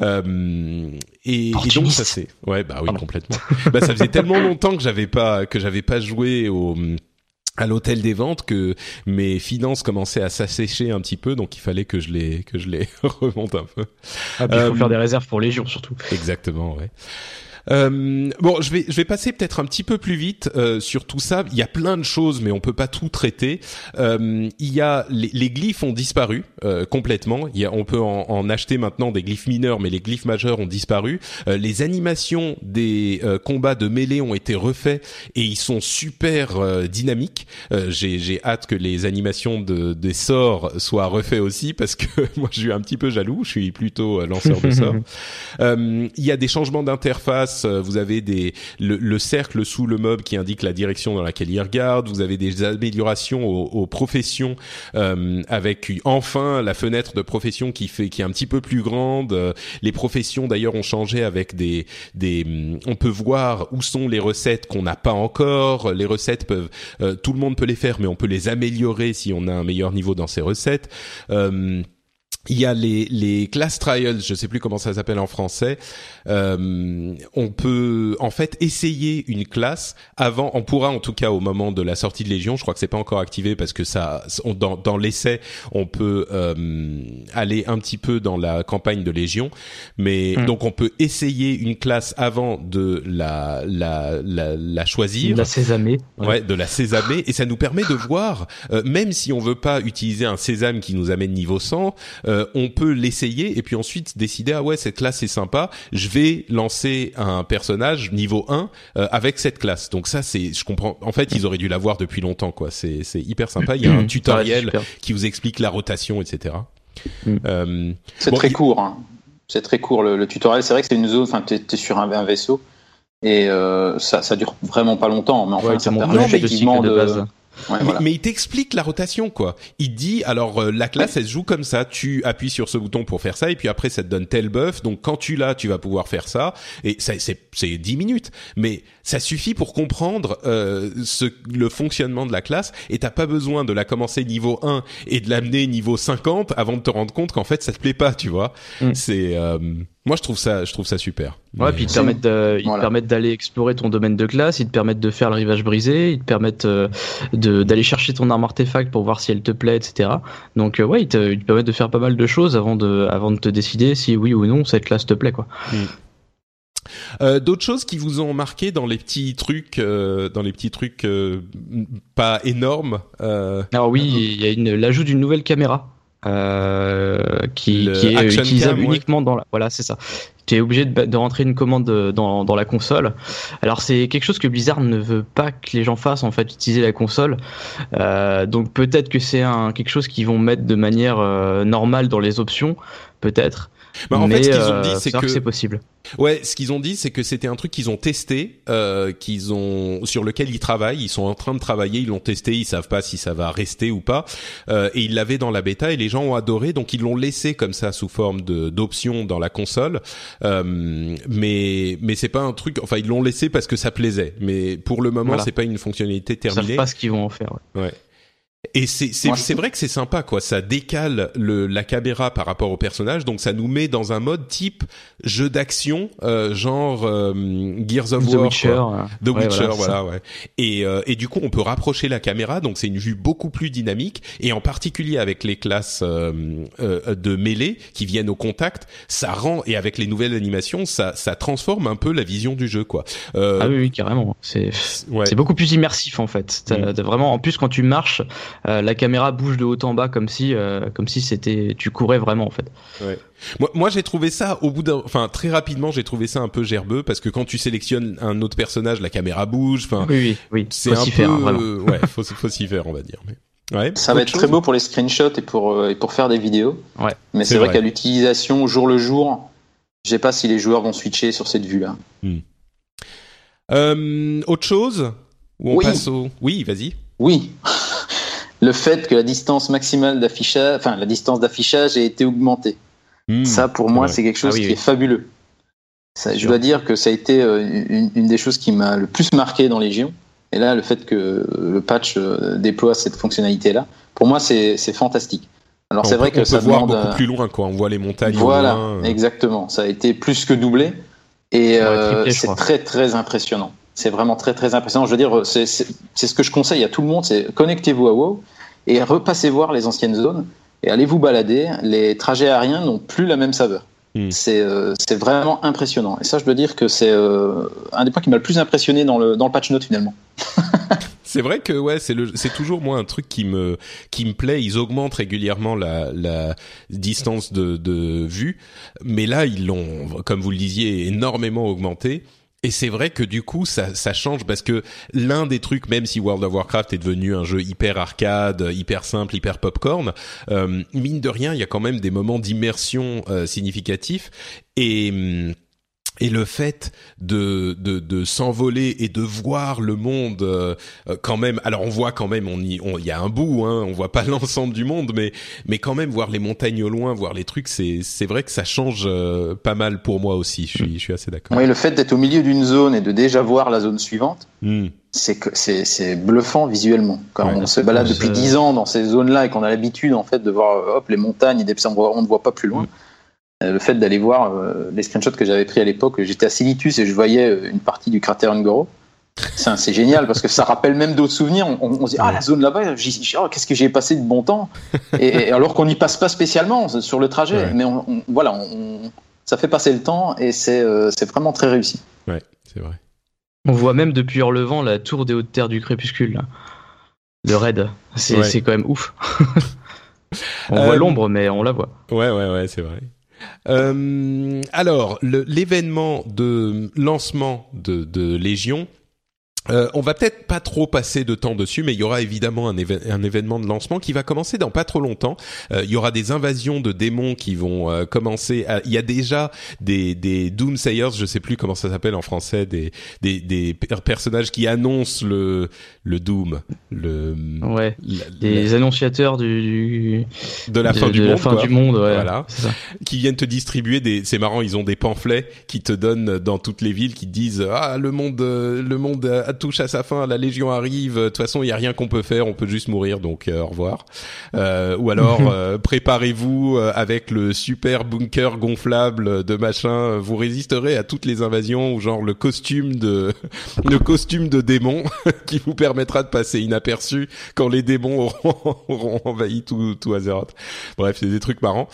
S1: Euh, et, donc ça c'est ouais bah oui complètement. bah ça faisait tellement longtemps que j'avais pas que j'avais pas joué au à l'hôtel des ventes que mes finances commençaient à s'assécher un petit peu donc il fallait que je les que je les remonte un peu.
S3: Ah, il faut euh, faire des réserves pour les jours surtout.
S1: Exactement ouais. Euh, bon, je vais je vais passer peut-être un petit peu plus vite euh, sur tout ça. Il y a plein de choses, mais on peut pas tout traiter. Euh, il y a les, les glyphes ont disparu euh, complètement. Il y a, on peut en, en, acheter maintenant des glyphes mineurs, mais les glyphes majeurs ont disparu. Euh, les animations des combats de mêlée ont été refaits et ils sont super dynamiques. J'ai j'ai hâte que les animations de des sorts soient refaits aussi parce que moi je suis un petit peu jaloux. Je suis plutôt lanceur de sorts. il y a des changements d'interface euh, vous avez des le, cercle sous le mob qui indique la direction dans laquelle il regarde, vous avez des améliorations aux, professions euh, avec enfin la fenêtre de profession qui fait qui est un petit peu plus grande. Euh, les professions d'ailleurs ont changé avec des des on peut voir où sont les recettes qu'on n'a pas encore. Les recettes peuvent tout le monde peut les faire mais on peut les améliorer si on a un meilleur niveau dans ces recettes. Euh, il y a les, les class trials, je sais plus comment ça s'appelle en français. Euh, on peut en fait essayer une classe avant. On pourra en tout cas au moment de la sortie de Légion. Je crois que c'est pas encore activé parce que ça, dans, dans l'essai, on peut euh, aller un petit peu dans la campagne de Légion. Mais hmm. donc on peut essayer une classe avant de la la la, la choisir.
S3: De la sésamer.
S1: Ouais. de la sésamer et ça nous permet de voir, euh, même si on veut pas utiliser un sésame qui nous amène niveau 100 euh, on peut l'essayer et puis ensuite décider ah ouais cette classe est sympa, je vais lancer un personnage niveau 1 euh, avec cette classe. Donc ça c'est je comprends en fait ils auraient dû l'avoir depuis longtemps quoi. C'est c'est hyper sympa, il y a un tutoriel qui vous explique la rotation etc.
S2: Mm. Euh, c'est très court hein. C'est très court le, tutoriel, c'est vrai que c'est une zone enfin tu es, sur un, vaisseau et ça ça dure vraiment pas longtemps mais enfin ça permet effectivement de, base
S1: mais, il t'explique la rotation, quoi. Il dit, alors euh, la classe, elle se joue comme ça. Tu appuies sur ce bouton pour faire ça, et puis après, ça te donne tel buff. Donc quand tu l'as, tu vas pouvoir faire ça. Et ça, c'est c'est dix minutes, mais ça suffit pour comprendre euh, ce le fonctionnement de la classe. Et t'as pas besoin de la commencer niveau 1 et de l'amener niveau 50 avant de te rendre compte qu'en fait, ça te plaît pas, tu vois. Mm. C'est euh, moi, je trouve ça, je trouve ça super.
S3: Ouais, puis ils te permettent, permettent d'aller explorer ton domaine de classe, ils te permettent de faire le rivage brisé, ils te permettent euh, de d'aller chercher ton arme artefact pour voir si elle te plaît, etc. Donc euh, ouais, ils te, ils te, permettent de faire pas mal de choses avant de, avant de te décider si oui ou non cette classe te plaît, quoi. Mm.
S1: Euh, D'autres choses qui vous ont marqué dans les petits trucs, euh, dans les petits trucs euh, pas énormes.
S3: Alors oui, il y a une l'ajout d'une nouvelle caméra. Euh, qui, qui, est utilisable uniquement dans la voilà c'est ça. Tu es obligé de, de, rentrer une commande dans, dans la console. Alors c'est quelque chose que Blizzard ne veut pas que les gens fassent en fait utiliser la console. Euh, donc peut-être que c'est un quelque chose qu'ils vont mettre de manière euh, normale dans les options. Peut-être bah, en fait, ce qu'ils ont dit, c'est que c'est possible.
S1: Ouais, ce qu'ils ont dit, c'est que c'était un truc qu'ils ont testé, euh, qu'ils ont sur lequel ils travaillent. Ils sont en train de travailler, ils l'ont testé, ils savent pas si ça va rester ou pas. Euh, et ils l'avaient dans la bêta et les gens ont adoré, donc ils l'ont laissé comme ça sous forme de d'option dans la console. Euh, mais mais c'est pas un truc. Enfin, ils l'ont laissé parce que ça plaisait. Mais pour le moment, c'est pas une fonctionnalité terminée. Ils savent
S3: pas ce qu'ils vont en faire.
S1: ouais. ouais. Et c'est c'est vrai que c'est sympa quoi, ça décale le la caméra par rapport au personnage, donc ça nous met dans un mode type jeu d'action euh, genre euh, Gears of
S3: The
S1: War,
S3: Witcher,
S1: quoi. The Witcher, voilà, ouais. Et euh, et du coup on peut rapprocher la caméra, donc c'est une vue beaucoup plus dynamique et en particulier avec les classes de mêlée qui viennent au contact, ça rend et avec les nouvelles animations, ça ça transforme un peu la vision du jeu quoi.
S3: ah oui, oui carrément, c'est c'est beaucoup plus immersif en fait. Mm. Vraiment en plus quand tu marches euh, la caméra bouge de haut en bas comme si, euh, comme si c'était, tu courais vraiment en fait.
S1: Ouais. Moi, moi j'ai trouvé ça au bout d'un, enfin très rapidement, j'ai trouvé ça un peu gerbeux parce que quand tu sélectionnes un autre personnage, la caméra bouge. Enfin,
S3: oui, oui, oui. C'est un peu, faire,
S1: ouais, faut, faut s'y faire, on va dire. Mais...
S2: Ouais, ça va être très beau pour les screenshots et pour, euh, et pour faire des vidéos.
S3: Ouais.
S2: Mais c'est vrai, qu'à l'utilisation jour le jour, je sais pas si les joueurs vont switcher sur cette vue-là.
S1: Hmm. Euh, autre chose Ou on oui. passe au... Oui, vas-y.
S2: Oui le fait que la distance maximale d'affichage, enfin la distance d'affichage ait été augmentée. Hmm. ça, pour moi, c'est quelque chose ah qui est fabuleux. Ça, je dois dire que ça a été euh, une, des choses qui m'a le plus marqué dans Légion. Et là, le fait que le patch euh, déploie cette fonctionnalité-là, pour moi, c'est fantastique.
S1: Alors c'est vrai que ça voir demande beaucoup plus loin, quoi. On voit les montagnes.
S2: Voilà, exactement. Ça a été plus que doublé, et euh, c'est très très impressionnant c'est vraiment très très impressionnant. Je veux dire, c'est ce que je conseille à tout le monde, c'est connectez-vous à WoW et repassez voir les anciennes zones et allez vous balader. Les trajets aériens n'ont plus la même saveur. Mm. C'est c'est vraiment impressionnant. Et ça, je dois dire que c'est un des points qui m'a le plus impressionné dans le, dans le patch note finalement.
S1: C'est vrai que ouais, c'est le, c'est toujours moi un truc qui me qui me plaît. Ils augmentent régulièrement la, la distance de, de vue, mais là ils l'ont, comme vous le disiez, énormément augmenté. Et c'est vrai que du coup ça, change parce que l'un des trucs, même si World of Warcraft est devenu un jeu hyper arcade, hyper simple, hyper popcorn, euh, mine de rien, il y a quand même des moments d'immersion euh, significatifs. Et hum, et le fait de de, de s'envoler et de voir le monde euh, quand même alors on voit quand même on y il y a un bout hein on voit pas l'ensemble du monde mais mais quand même voir les montagnes au loin voir les trucs c'est c'est vrai que ça change euh, pas mal pour moi aussi je suis je suis assez d'accord
S2: oui le fait d'être au milieu d'une zone et de déjà voir la zone suivante hmm. c'est que c'est c'est bluffant visuellement quand on se balade depuis dix ans dans ces zones là et qu'on a l'habitude en fait de voir hop les montagnes et des on ne voit pas plus loin hmm. Euh, le fait d'aller voir euh, les screenshots que j'avais pris à l'époque, j'étais à Silitus et je voyais euh, une partie du cratère Ngoro. C'est génial parce que ça rappelle même d'autres souvenirs. On, se dit ah la zone là-bas, oh, qu'est-ce que j'ai passé de bon temps et, alors qu'on n'y passe pas spécialement sur le trajet, mais on, voilà, ça fait passer le temps et c'est vraiment très réussi.
S1: Ouais, c'est vrai.
S3: On voit même depuis Hors-le-Vent la tour des hautes terres du crépuscule, là. le raid. C'est quand même ouf. on voit l'ombre, mais on la voit.
S1: Ouais, ouais, ouais, c'est vrai. Euh, alors, l'événement de lancement de, de Légion euh, on va peut-être pas trop passer de temps dessus, mais il y aura évidemment un, un événement de lancement qui va commencer dans pas trop longtemps. Euh, il y aura des invasions de démons qui vont euh, commencer. Il y a déjà des, des Doomsayers, je sais plus comment ça s'appelle en français, des, des, des personnages qui annoncent le le Doom, le
S3: ouais, des annonciateurs du,
S1: de la fin du monde,
S3: fin du monde, ouais,
S1: voilà, qui viennent te distribuer des. C'est marrant, ils ont des pamphlets qui te donnent dans toutes les villes qui disent ah le monde le monde touche à sa fin, la Légion arrive, de toute façon il y a rien qu'on peut faire, on peut juste mourir, donc euh, au revoir. Euh, ou alors euh, préparez-vous avec le super bunker gonflable de machin, vous résisterez à toutes les invasions ou genre le costume de le costume de démon qui vous permettra de passer inaperçu quand les démons auront, envahi tout tout Azeroth. Bref, c'est des trucs marrants.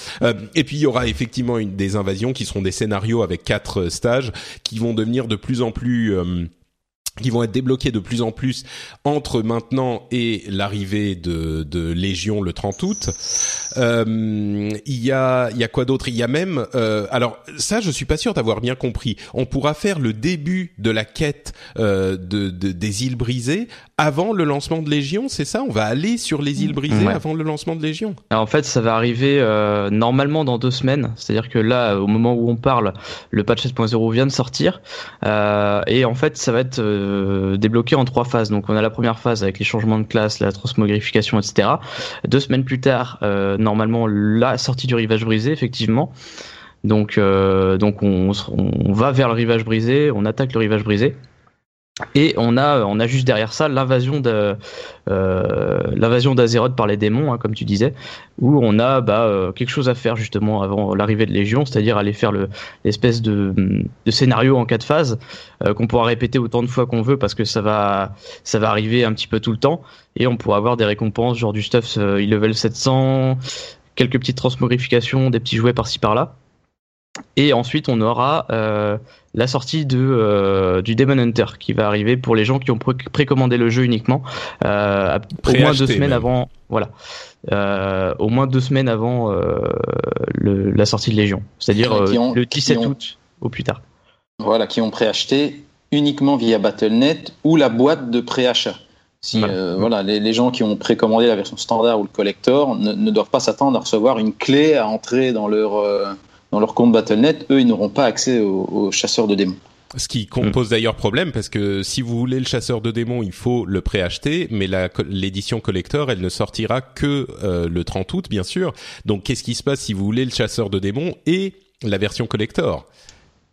S1: et puis il y aura effectivement une, des invasions qui seront des scénarios avec quatre stages qui vont devenir de plus en plus qui vont être débloqués de plus en plus entre maintenant et l'arrivée de, de Légion le 30 août. Euh, il y a il y a quoi d'autre? Il y a même euh, alors ça je suis pas sûr d'avoir bien compris. On pourra faire le début de la quête euh, de, de, des îles brisées avant le lancement de Légion, c'est ça? On va aller sur les îles brisées avant le lancement de Légion?
S3: Alors En fait, ça va arriver normalement dans deux semaines. C'est-à-dire que là, au moment où on parle, le patch 7.0 vient de sortir. Et en fait, ça va être euh, débloqué en trois phases. Donc on a la première phase avec les changements de classe, la transmogrification, etc. Deux semaines plus tard, euh, normalement, la sortie du rivage brisé, effectivement. Donc, euh, on va vers le rivage brisé, on attaque le rivage brisé. Et on a, on a juste derrière ça l'invasion de euh, l'invasion d'Azeroth par les démons, hein, comme tu disais, où on a bah, euh, quelque chose à faire justement avant l'arrivée de Légion, c'est-à-dire aller faire le l'espèce de, de, scénario en quatre phases euh, qu'on pourra répéter autant de fois qu'on veut parce que ça va ça va arriver un petit peu tout le temps et on pourra avoir des récompenses genre du stuff euh, level 700, quelques petites transmogrifications, des petits jouets par-ci par-là. Et ensuite, on aura euh, la sortie de, euh, du Demon Hunter qui va arriver pour les gens qui ont précommandé le jeu uniquement euh, au moins deux semaines avant. Voilà, euh, au moins deux semaines avant euh, le, la sortie de Légion, c'est-à-dire euh, le 17 août au plus tard.
S2: Voilà, qui ont préacheté uniquement via Battle.net ou la boîte de préachat. Si voilà, voilà les, les, gens qui ont précommandé la version standard ou le collector ne, ne doivent pas s'attendre à recevoir une clé à entrer dans leur dans leur compte Battle.net, eux, ils n'auront pas accès aux, chasseurs de démons.
S1: Ce qui pose d'ailleurs problème parce que si vous voulez le chasseur de démons, il faut le préacheter, mais l'édition collector, elle ne sortira que euh, le 30 août, bien sûr. Donc qu'est-ce qui se passe si vous voulez le chasseur de démons et la version collector?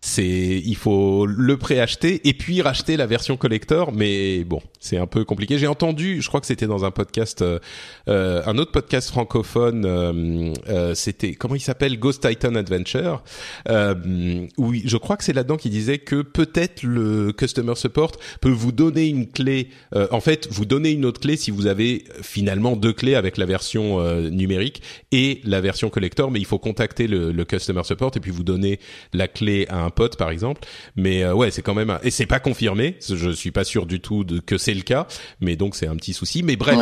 S1: C'est il faut le préacheter et puis racheter la version collector mais bon c'est un peu compliqué. J'ai entendu je crois que c'était dans un podcast euh, euh un autre podcast francophone euh, euh, c'était comment il s'appelle? Ghost Titan Adventure oui je crois que c'est là-dedans qui disait que peut-être le customer support peut vous donner une clé en fait vous donner une autre clé si vous avez finalement deux clés avec la version numérique et la version collector mais il faut contacter le, le customer support et puis vous donner la clé à un pote par exemple. Mais euh, ouais, c'est quand même et c'est pas confirmé. Je suis pas sûr du tout de que c'est le cas, mais donc c'est un petit souci. Mais bref,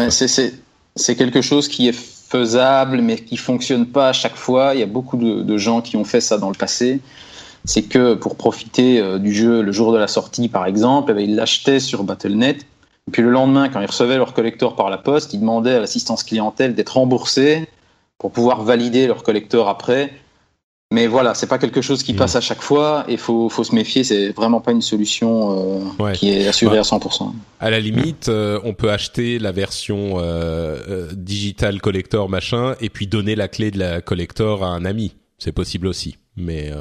S2: c'est quelque chose qui est faisable, mais qui fonctionne pas à chaque fois. Il y a beaucoup de, gens qui ont fait ça dans le passé. C'est que pour profiter euh, du jeu le jour de la sortie, par exemple, eh ben, ils l'achetaient sur Battle.net. Et puis le lendemain, quand ils recevaient leur collector par la poste, ils demandaient à l'assistance clientèle d'être remboursés pour pouvoir valider leur collector après. Mais voilà, c'est pas quelque chose qui mm. passe à chaque fois et faut faut se méfier. C'est vraiment pas une solution euh, qui est assurée à 100%.
S1: À la limite, euh, on peut acheter la version euh, euh, digital collector machin et puis donner la clé de la collector à un ami. C'est possible aussi, mais.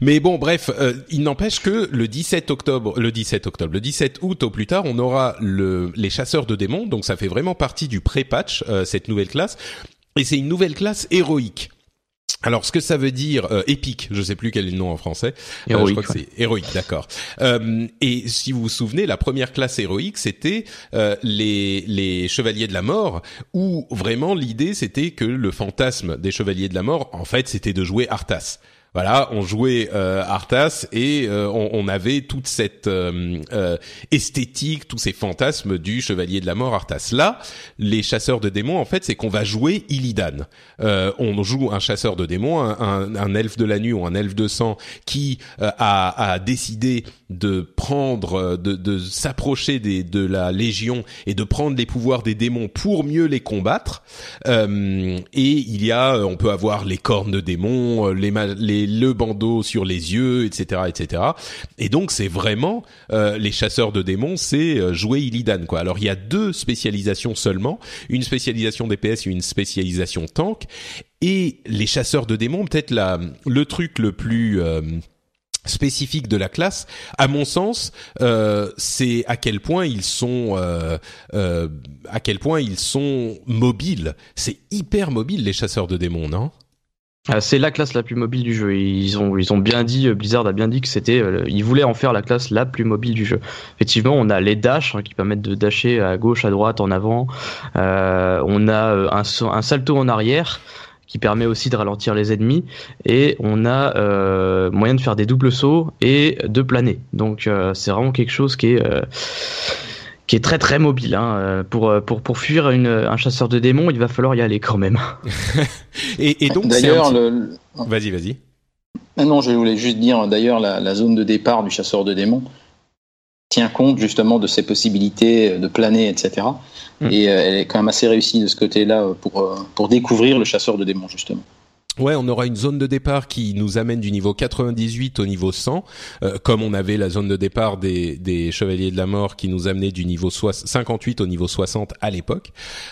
S1: Mais bon, bref, il n'empêche que le 17 octobre, le 17 octobre, le 17 août au plus tard, on aura le, les chasseurs de démons. Donc ça fait vraiment partie du pré-patch cette nouvelle classe, et c'est une nouvelle classe héroïque. Alors, ce que ça veut dire euh, épique, je sais plus quel est le nom en français.
S3: Euh, héroïque,
S1: je crois que c'est héroïque, d'accord. Euh, et si vous vous souvenez, la première classe héroïque, c'était euh, les les chevaliers de la mort, où vraiment l'idée c'était que le fantasme des chevaliers de la mort, en fait, c'était de jouer Arthas voilà, on jouait euh, Arthas et euh, on, on, avait toute cette euh, euh, esthétique, tous ces fantasmes du chevalier de la mort Arthas. Là, les chasseurs de démons, en fait, c'est qu'on va jouer Illidan. on joue un chasseur de démons, un, un, un, elfe de la nuit ou un elfe de sang qui a, a, décidé de prendre, de, de s'approcher de la légion et de prendre les pouvoirs des démons pour mieux les combattre. et il y a, on peut avoir les cornes de démons, les, les le bandeau sur les yeux, etc., etc. Et donc c'est vraiment euh, les chasseurs de démons, c'est euh, jouer Illidan quoi. Alors il y a deux spécialisations seulement, une spécialisation DPS et une spécialisation tank. Et les chasseurs de démons, peut-être la le truc le plus euh, spécifique de la classe, à mon sens, euh, c'est à quel point ils sont, euh, euh, à quel point ils sont mobiles. C'est hyper mobile les chasseurs de démons, non?
S3: Ah, c'est la classe la plus mobile du jeu. Ils ont, ils ont bien dit, Blizzard a bien dit que c'était, ils voulaient en faire la classe la plus mobile du jeu. Effectivement, on a les dash hein, qui permettent de dasher à gauche, à droite, en avant. On a un, un salto en arrière qui permet aussi de ralentir les ennemis et on a euh, moyen de faire des doubles sauts et de planer. Donc c'est vraiment quelque chose qui est qui est très très mobile. Hein. Euh, pour, euh, pour, pour fuir une, un chasseur de démons, il va falloir y aller quand même.
S1: et, et, donc,
S2: d'ailleurs, le...
S1: vas-y, vas-y.
S2: Ah non, je voulais juste dire, d'ailleurs, la, la, zone de départ du chasseur de démons tient compte justement de ses possibilités de planer, etc. Mm. Et euh, elle est quand même assez réussie de ce côté-là pour, pour découvrir le chasseur de démons, justement.
S1: Ouais, on aura une zone de départ qui nous amène du niveau 98 au niveau 100, euh, comme on avait la zone de départ des, des Chevaliers de la Mort qui nous amenait du niveau 58 au niveau 60 à l'époque,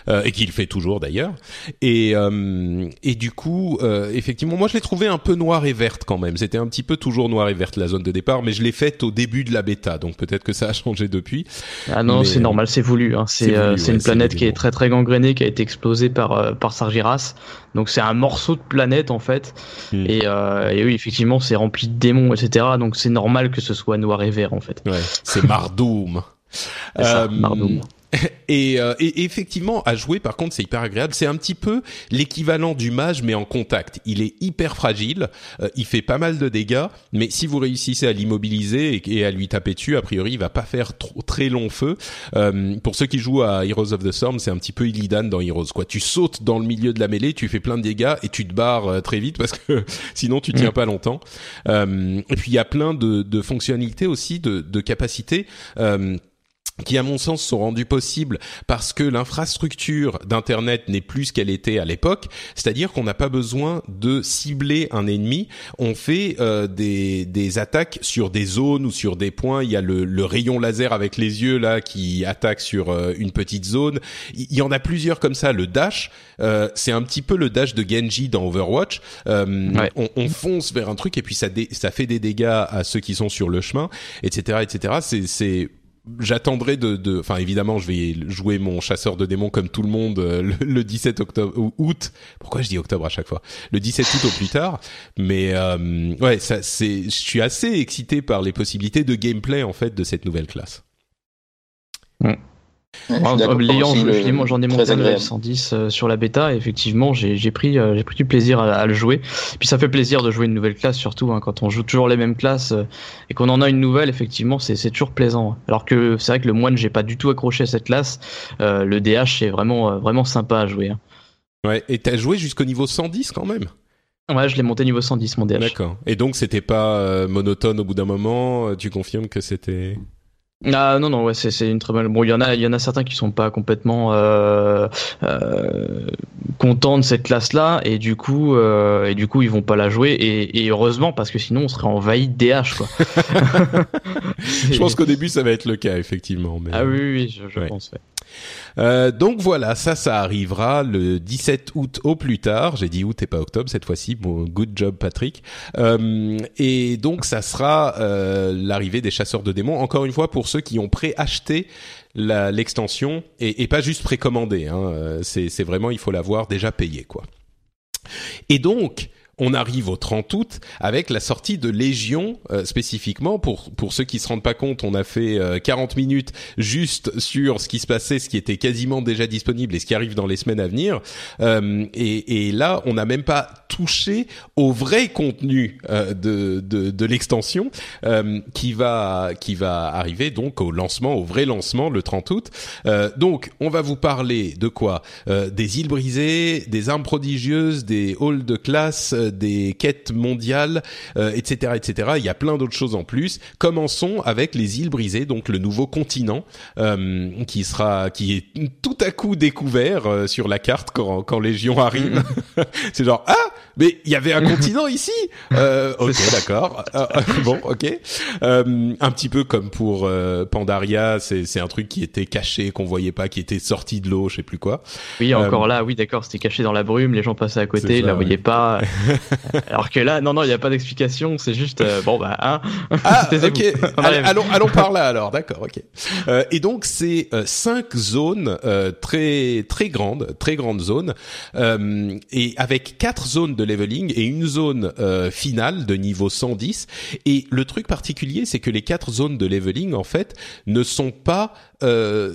S1: euh, et qui le fait toujours d'ailleurs. Et, euh, et du coup, euh, effectivement, moi je l'ai trouvé un peu noire et verte quand même. C'était un petit peu toujours noire et verte la zone de départ, mais je l'ai faite au début de la bêta, donc peut-être que ça a changé depuis.
S3: Ah non, c'est normal, c'est voulu. Hein. C'est une planète qui est très très gangrénée, qui a été explosée par, par Sargiras. Donc c'est un morceau de planète en fait. Hmm. Et, euh, et, oui, effectivement, c'est rempli de démons, etc. Donc c'est normal que ce soit noir et vert en fait.
S1: Ouais, c'est Mardoum.
S3: euh, Mardoum.
S1: Et, euh, et, effectivement, à jouer, par contre, c'est hyper agréable. C'est un petit peu l'équivalent du mage, mais en contact. Il est hyper fragile, euh, il fait pas mal de dégâts, mais si vous réussissez à l'immobiliser et, à lui taper dessus, a priori, il va pas faire trop, très long feu. Euh, pour ceux qui jouent à Heroes of the Storm, c'est un petit peu Illidan dans Heroes. Quoi. Tu sautes dans le milieu de la mêlée, tu fais plein de dégâts et tu te barres euh, très vite parce que sinon tu tiens mm. pas longtemps. Euh, et puis il y a plein de, de fonctionnalités aussi, de, de capacités. Qui à mon sens sont rendus possibles parce que l'infrastructure d'internet n'est plus ce qu'elle était à l'époque, c'est-à-dire qu'on n'a pas besoin de cibler un ennemi, on fait euh, des, des attaques sur des zones ou sur des points, il y a le, le rayon laser avec les yeux là qui attaque sur euh, une petite zone, il y, en a plusieurs comme ça, le dash, euh, c'est un petit peu le dash de Genji dans Overwatch, on, on, fonce vers un truc et puis ça, ça fait des dégâts à ceux qui sont sur le chemin, etc. etc. c'est j'attendrai de, enfin évidemment, je vais jouer mon chasseur de démons comme tout le monde euh, le, 17 octobre ou août. Pourquoi je dis octobre à chaque fois? Le 17 août au plus tard. Mais euh, ouais, ça, c'est, je suis assez excité par les possibilités de gameplay en fait de cette nouvelle classe.
S3: Mm. L'ayant, j'en ai monté le 110 euh, sur la bêta. Et effectivement, j'ai pris, euh, j'ai pris du plaisir à, le jouer. Puis ça fait plaisir de jouer une nouvelle classe, surtout hein, quand on joue toujours les mêmes classes euh, et qu'on en a une nouvelle. Effectivement, c'est toujours plaisant. Alors que c'est vrai que le moine, j'ai pas du tout accroché à cette classe. le DH, c'est vraiment, vraiment sympa à jouer. Hein.
S1: Ouais. Et t'as joué jusqu'au niveau 110 quand même?
S3: Ouais, je l'ai monté niveau 110 mon DH.
S1: D'accord. Et donc c'était pas monotone au bout d'un moment. Tu confirmes que c'était
S3: ah non non ouais c'est une très bonne bon il y en a il y en a certains qui sont pas complètement euh, euh, contents de cette classe là et du coup euh, et du coup ils vont pas la jouer et, et heureusement parce que sinon on serait envahi de DH quoi.
S1: je pense qu'au début ça va être le cas effectivement mais...
S3: ah oui oui je, je pense ouais.
S1: Euh, donc voilà, ça, ça arrivera le 17 août au plus tard. J'ai dit août et pas octobre cette fois-ci. Bon, good job Patrick. Euh, et donc ça sera euh, l'arrivée des chasseurs de démons. Encore une fois, pour ceux qui ont préacheté l'extension et, pas juste précommandé. Hein, c'est vraiment, il faut l'avoir déjà payé quoi. Et donc, on arrive au 30 août avec la sortie de Légion euh, spécifiquement. Pour pour ceux qui se rendent pas compte on a fait 40 euh, minutes juste sur ce qui se passait ce qui était quasiment déjà disponible et ce qui arrive dans les semaines à venir. Euh, et, là on n'a même pas touché au vrai contenu de de, de l'extension qui va qui va arriver donc au lancement au vrai lancement le 30 août. Donc on va vous parler de quoi? Des îles brisées des armes prodigieuses des halls de classe des quêtes mondiales, etc., euh, etc. Il y a plein d'autres choses en plus. Commençons avec les îles brisées, donc le nouveau continent euh, qui sera, qui est tout à coup découvert euh, sur la carte quand, quand Légion arrive. C'est genre ah mais il y avait un continent ici. Euh, ok, d'accord. Euh, bon, ok. Euh, un petit peu comme pour euh, Pandaria, c'est c'est un truc qui était caché, qu'on voyait pas, qui était sorti de l'eau, je sais plus quoi.
S3: Oui, encore là, oui, d'accord, c'était caché dans la brume, les gens passaient à côté, ils la voyaient pas. Alors que là, non, non, il n'y a pas d'explication, c'est juste bon bah hein.
S1: Ah, ok. allons, allons par là alors, d'accord, ok. et donc c'est cinq zones très très grandes, très grandes zones, et avec quatre zones de leveling et une zone euh, finale de niveau 110. Et le truc particulier, c'est que les quatre zones de leveling, en fait, ne sont pas euh,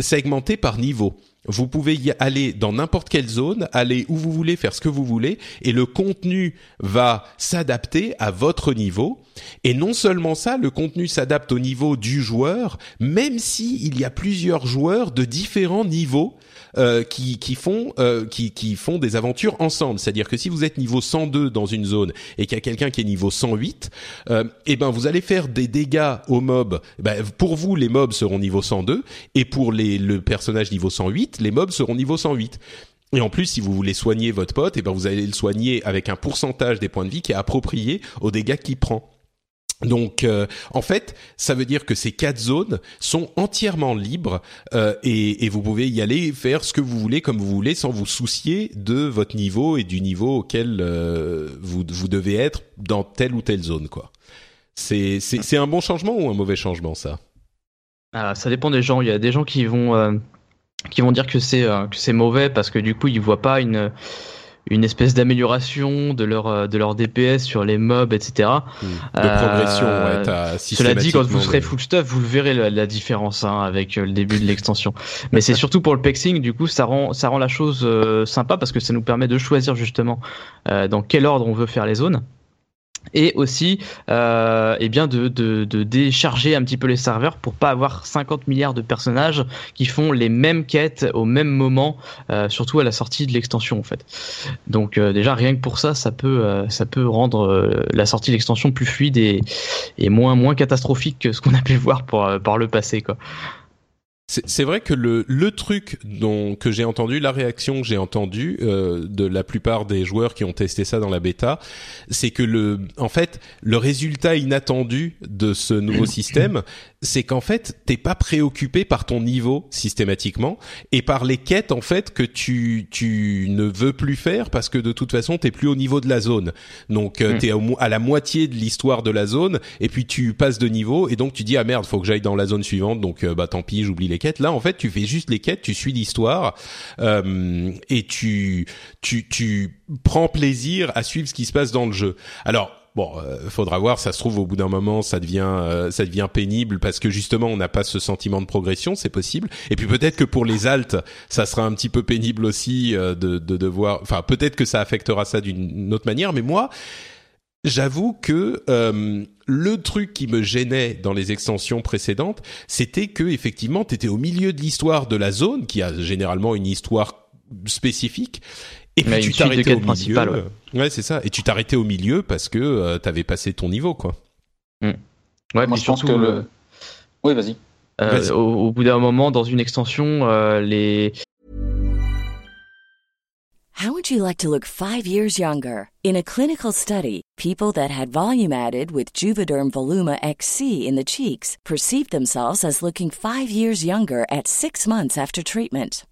S1: segmentées par niveau. Vous pouvez y aller dans n'importe quelle zone, aller où vous voulez, faire ce que vous voulez, et le contenu va s'adapter à votre niveau. Et non seulement ça, le contenu s'adapte au niveau du joueur, même si il y a plusieurs joueurs de différents niveaux euh, qui, qui font euh, qui, qui font des aventures ensemble. C'est-à-dire que si vous êtes niveau 102 dans une zone et qu'il y a quelqu'un qui est niveau 108, euh, eh ben vous allez faire des dégâts aux mobs. Eh ben, pour vous, les mobs seront niveau 102 et pour les, le personnage niveau 108, les mobs seront niveau 108. Et en plus, si vous voulez soigner votre pote, eh ben vous allez le soigner avec un pourcentage des points de vie qui est approprié aux dégâts qu'il prend. Donc, euh, en fait, ça veut dire que ces quatre zones sont entièrement libres euh, et, vous pouvez y aller faire ce que vous voulez comme vous voulez sans vous soucier de votre niveau et du niveau auquel euh, vous, vous devez être dans telle ou telle zone, quoi. C'est c'est un bon changement ou un mauvais changement, ça?
S3: Ah, Ça dépend des gens. Il y a des gens qui vont qui vont dire que c'est que c'est mauvais parce que du coup ils voient pas une une espèce d'amélioration de leur euh, de leur DPS sur les mobs, etc.
S1: Hmm. De progression, ouais.
S3: Euh, cela dit, quand vous serez full stuff, vous verrez la, différence hein, avec euh, le début de l'extension. Mais c'est surtout pour le pexing, du coup, ça rend ça rend la chose sympa parce que ça nous permet de choisir justement dans quel ordre on veut faire les zones et aussi euh, eh bien de, de, de, décharger un petit peu les serveurs pour pas avoir 50 milliards de personnages qui font les mêmes quêtes au même moment, euh, surtout à la sortie de l'extension en fait. Donc euh, déjà rien que pour ça, ça peut euh, ça peut rendre euh, la sortie de l'extension plus fluide et, et moins moins catastrophique que ce qu'on a pu voir pour, par le passé quoi.
S1: C'est vrai que le, le truc dont que j'ai entendu, la réaction que j'ai entendue euh, de la plupart des joueurs qui ont testé ça dans la bêta, c'est que le, en fait, le résultat inattendu de ce nouveau système, c'est qu'en fait, t'es pas préoccupé par ton niveau systématiquement et par les quêtes en fait que tu tu ne veux plus faire parce que de toute façon t'es plus au niveau de la zone. Donc euh, mm. t'es à la moitié de l'histoire de la zone et puis tu passes de niveau et donc tu dis ah merde faut que j'aille dans la zone suivante donc euh, bah tant pis j'oublie les quêtes. Là en fait tu fais juste les quêtes, tu suis l'histoire euh, et tu tu tu prends plaisir à suivre ce qui se passe dans le jeu. Alors bon, euh, faudra voir. Ça se trouve au bout d'un moment, ça devient, euh, ça devient pénible parce que justement, on n'a pas ce sentiment de progression. C'est possible. Et puis peut-être que pour les altes, ça sera un petit peu pénible aussi euh, de, de devoir. Enfin, peut-être que ça affectera ça d'une autre manière. Mais moi, j'avoue que le truc qui me gênait dans les extensions précédentes, c'était que effectivement, t'étais au milieu de l'histoire de la zone, qui a généralement une histoire spécifique, et puis tu t'arrêtais au milieu. Ouais, c'est ça. Et tu t'arrêtais au milieu parce que euh, t'avais passé ton niveau, quoi.
S3: Mm. Ouais, Moi, je pense que le...
S2: Oui, vas-y.
S3: Euh, vas au, au, bout d'un moment, dans une extension, euh, les.
S4: How would you like to look five years younger? In a clinical study, people that had volume added with Juvederm Voluma XC in the cheeks perceived themselves as looking five years younger at six months after treatment.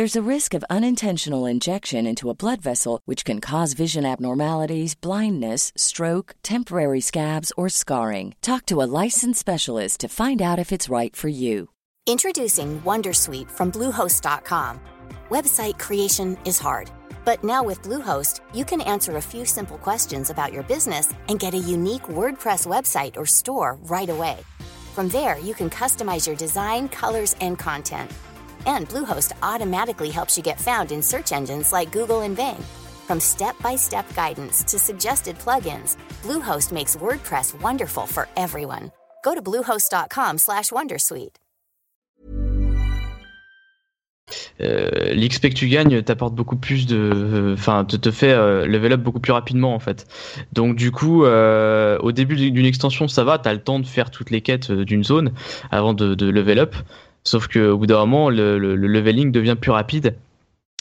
S4: There's a risk of unintentional injection into a blood vessel, which can cause vision abnormalities, blindness, stroke, temporary scabs, or scarring. Talk to a licensed specialist to find out if it's right for you.
S5: Introducing Wondersuite from Bluehost.com. Website creation is hard, but now with Bluehost, you can answer a few simple questions about your business and get a unique WordPress website or store right away. From there, you can customize your design, colors, and content. And Bluehost automatically helps you get found in search engines like Google and Bing. From step-by-step guidance to suggested plugins, Bluehost makes WordPress wonderful for everyone. Go to bluehost.com/wondersuite.
S3: Euh, L'XP que tu gagnes t'apporte beaucoup plus de, enfin, te, te fait euh, level up beaucoup plus rapidement en fait. Donc du coup, euh, au début d'une extension, ça va, t'as le temps de faire toutes les quêtes euh, d'une zone avant de, de level up. Sauf qu'au bout d'un moment, le, le, le, leveling devient plus rapide.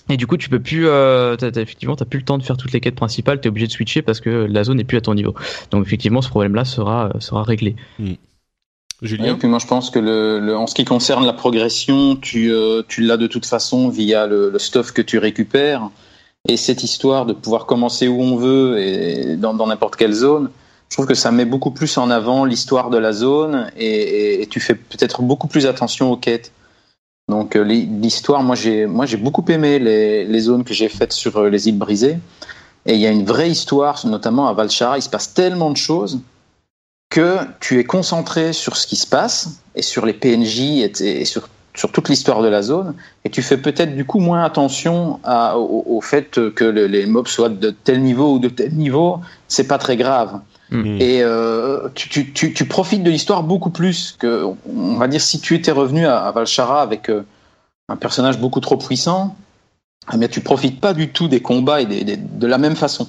S3: Et du coup, tu peux plus, euh, effectivement, t'as plus le temps de faire toutes les quêtes principales. T'es obligé de switcher parce que la zone n'est plus à ton niveau. Donc effectivement, ce problème-là sera sera réglé.
S1: Mm. Julien.
S2: Et puis moi, je pense que le, le, en ce qui concerne la progression, tu euh, tu l'as de toute façon via le, le, stuff que tu récupères et cette histoire de pouvoir commencer où on veut et dans, dans n'importe quelle zone je trouve que ça met beaucoup plus en avant l'histoire de la zone et, tu fais peut-être beaucoup plus attention aux quêtes. Donc euh, l'histoire, moi j'ai moi j'ai beaucoup aimé les, zones que j'ai faites sur euh, les îles brisées et il y a une vraie histoire, notamment à Valchara. Il se passe tellement de choses que tu es concentré sur ce qui se passe et sur les PNJ et, sur toute l'histoire de la zone et tu fais peut-être du coup moins attention au, fait que le, les mobs soient de tel niveau ou de tel niveau, c'est pas très grave. Mmh. Et euh, tu, tu, tu, profites de l'histoire beaucoup plus que, on va dire, si tu étais revenu à, à Valchara avec euh, un personnage beaucoup trop puissant, eh bien, tu profites pas du tout des combats et des, des, de la même façon.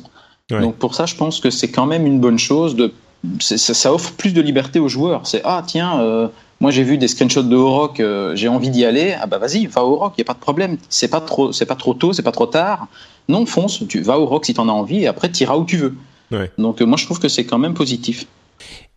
S2: Ouais. Donc pour ça, je pense que c'est quand même une bonne chose. De, ça, ça, offre plus de liberté aux joueurs. C'est ah tiens, euh, moi j'ai vu des screenshots de Oroc, j'ai envie d'y aller. Ah bah vas-y, va au Rock, y a pas de problème. C'est pas trop, c'est pas trop tôt, c'est pas trop tard. Non, fonce, tu vas au Rock si t'en as envie et après t'iras où tu veux.
S1: Ouais.
S2: Donc euh, moi je trouve que c'est quand même positif.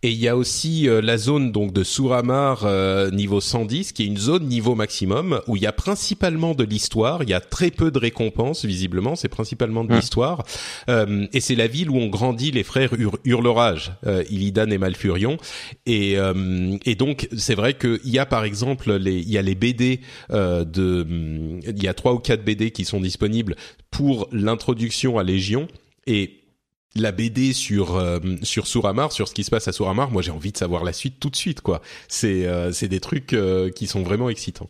S1: Et il y a aussi euh, la zone donc de Suramar euh, niveau 110 qui est une zone niveau maximum où il y a principalement de l'histoire, il y a très peu de récompenses visiblement, c'est principalement de l'histoire. Euh, et c'est la ville où ont grandi les frères Hur Hurlerage, euh, Illidan et Malfurion. Et euh, et donc c'est vrai qu'il y a par exemple les il y a les BD euh, de il y a trois ou quatre BD qui sont disponibles pour l'introduction à Légion. Et la BD sur euh, sur Suramar, sur ce qui se passe à Suramar, moi j'ai envie de savoir la suite tout de suite quoi. C'est euh, c'est des trucs euh, qui sont vraiment excitants.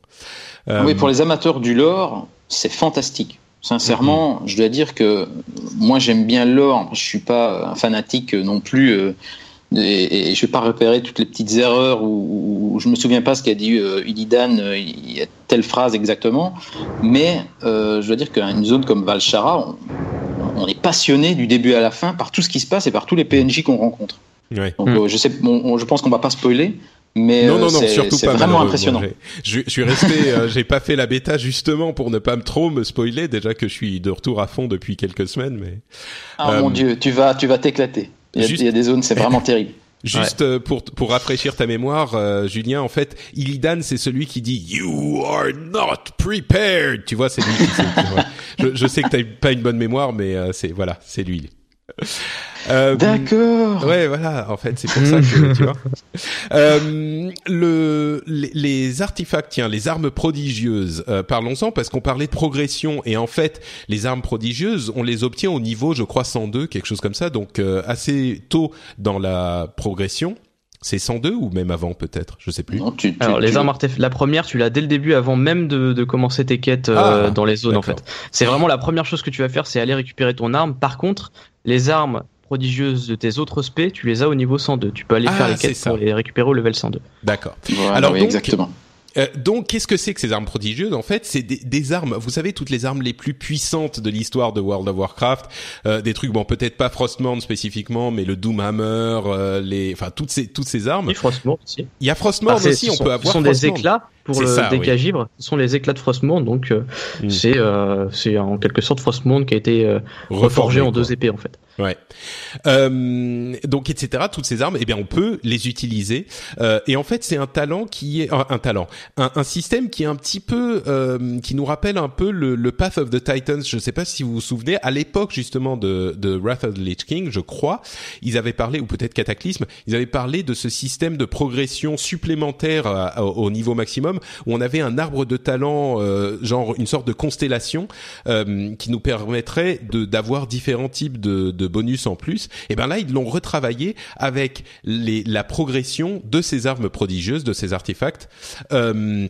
S2: Oui, pour les amateurs du lore, c'est fantastique. Sincèrement, mhm. je dois dire que moi j'aime bien le lore. Je suis pas un fanatique non plus. Et, et, je vais pas repérer toutes les petites erreurs où, je me souviens pas ce qu'a dit Illidan, il y a telle phrase exactement, mais je dois dire qu'une zone comme Valshara, on est passionné du début à la fin par tout ce qui se passe et par tous les PNJ qu'on rencontre. Donc euh, je sais, je pense qu'on va pas spoiler, mais
S1: non, euh, non, surtout pas vraiment impressionnant. je, suis resté, euh, j'ai pas fait la bêta justement pour ne pas trop me spoiler. Déjà que je suis de retour à fond depuis quelques semaines, mais.
S2: Ah mon dieu, tu vas, tu vas t'éclater. Il, il, y a des zones, c'est vraiment terrible.
S1: Juste euh, pour pour rafraîchir ta mémoire, euh, Julien, en fait, Illidan, c'est celui qui dit "You are not prepared". Tu vois, c'est lui. je, je, sais que t'as pas une bonne mémoire, mais euh, c'est voilà, c'est lui.
S2: Euh, D'accord.
S1: Ouais, voilà. En fait, c'est pour ça que tu vois. Euh, le, les, les, artefacts, tiens, les armes prodigieuses. Euh, Parlons-en parce qu'on parlait de progression et en fait, les armes prodigieuses, on les obtient au niveau, je crois, 102, quelque chose comme ça. Donc euh, assez tôt dans la progression. C'est 102 ou même avant peut-être, je sais plus.
S3: Alors les armes artefacts, la première tu l'as dès le début avant même de, de commencer tes quêtes euh, ah, dans les zones en fait. C'est vraiment la première chose que tu vas faire, c'est aller récupérer ton arme. Par contre, les armes prodigieuses de tes autres spé, tu les as au niveau 102. Tu peux aller faire ah, les quêtes pour les récupérer au level 102.
S1: D'accord.
S2: Alors donc, exactement.
S1: Euh, donc, qu'est-ce que c'est que ces armes prodigieuses? En fait, c'est des, des, armes. Vous savez, toutes les armes les plus puissantes de l'histoire de World of Warcraft, euh, des trucs, bon, peut-être pas Frostmourne spécifiquement, mais le Doomhammer, euh, les, enfin, toutes ces toutes ces armes.
S3: Et Frostmourne aussi.
S1: Il y a Frostmourne aussi. On peut avoir. Ce
S3: sont des éclats pour le décagivre. Ce sont les éclats de Frostmourne, donc mm. c'est c'est en quelque sorte Frostmourne qui a été reforgé en deux épées en fait.
S1: Ouais. Euh, donc etc. Toutes ces armes, eh bien, on peut les utiliser. Euh, et en fait, c'est un talent qui est un, talent, un, un, système qui est un petit peu, euh, qui nous rappelle un peu le, le, Path of the Titans. Je ne sais pas si vous vous souvenez, à l'époque justement de, de Wrath of the Lich King, je crois, ils avaient parlé ou peut-être Cataclysme, ils avaient parlé de ce système de progression supplémentaire au niveau maximum où on avait un arbre de talent, euh, genre une sorte de constellation euh, qui nous permettrait de d'avoir différents types de, de bonus en plus et eh ben là ils l'ont retravaillé avec les, la progression de ces armes prodigieuses, de ces artefacts. Euh,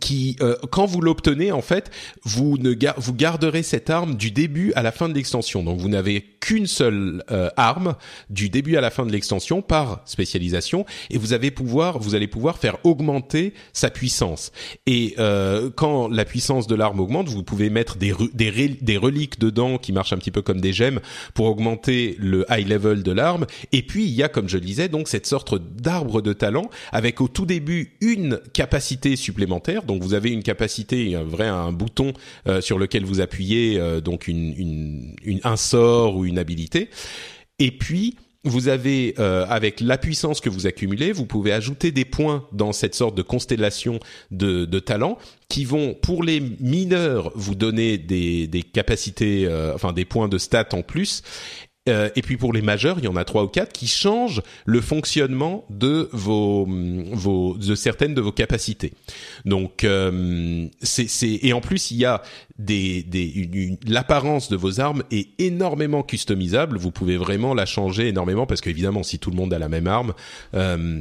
S1: qui, euh, quand vous l'obtenez, en fait, vous ne vous garderez cette arme du début à la fin de l'extension. Donc, vous n'avez qu'une seule euh, arme du début à la fin de l'extension par spécialisation, et vous avez pouvoir, vous allez pouvoir faire augmenter sa puissance. Et euh, quand la puissance de l'arme augmente, vous pouvez mettre des, des, des reliques dedans qui marchent un petit peu comme des gemmes pour augmenter le high level de l'arme. Et puis, il y a, comme je le disais, donc cette sorte d'arbre de talent avec au tout début une capacité supplémentaire donc vous avez une capacité, un vrai un bouton euh, sur lequel vous appuyez, euh, donc un sort ou une habilité. Et puis vous avez, euh, avec la puissance que vous accumulez, vous pouvez ajouter des points dans cette sorte de constellation de, talents qui vont, pour les mineurs, vous donner des, des capacités, enfin des points de stats en plus, euh, et puis pour les majeurs, il y en a trois ou quatre qui changent le fonctionnement de vos, vos de certaines de vos capacités. Donc euh, c'est et en plus il y a des, des l'apparence de vos armes est énormément customisable. Vous pouvez vraiment la changer énormément parce qu'évidemment si tout le monde a la même arme. Euh,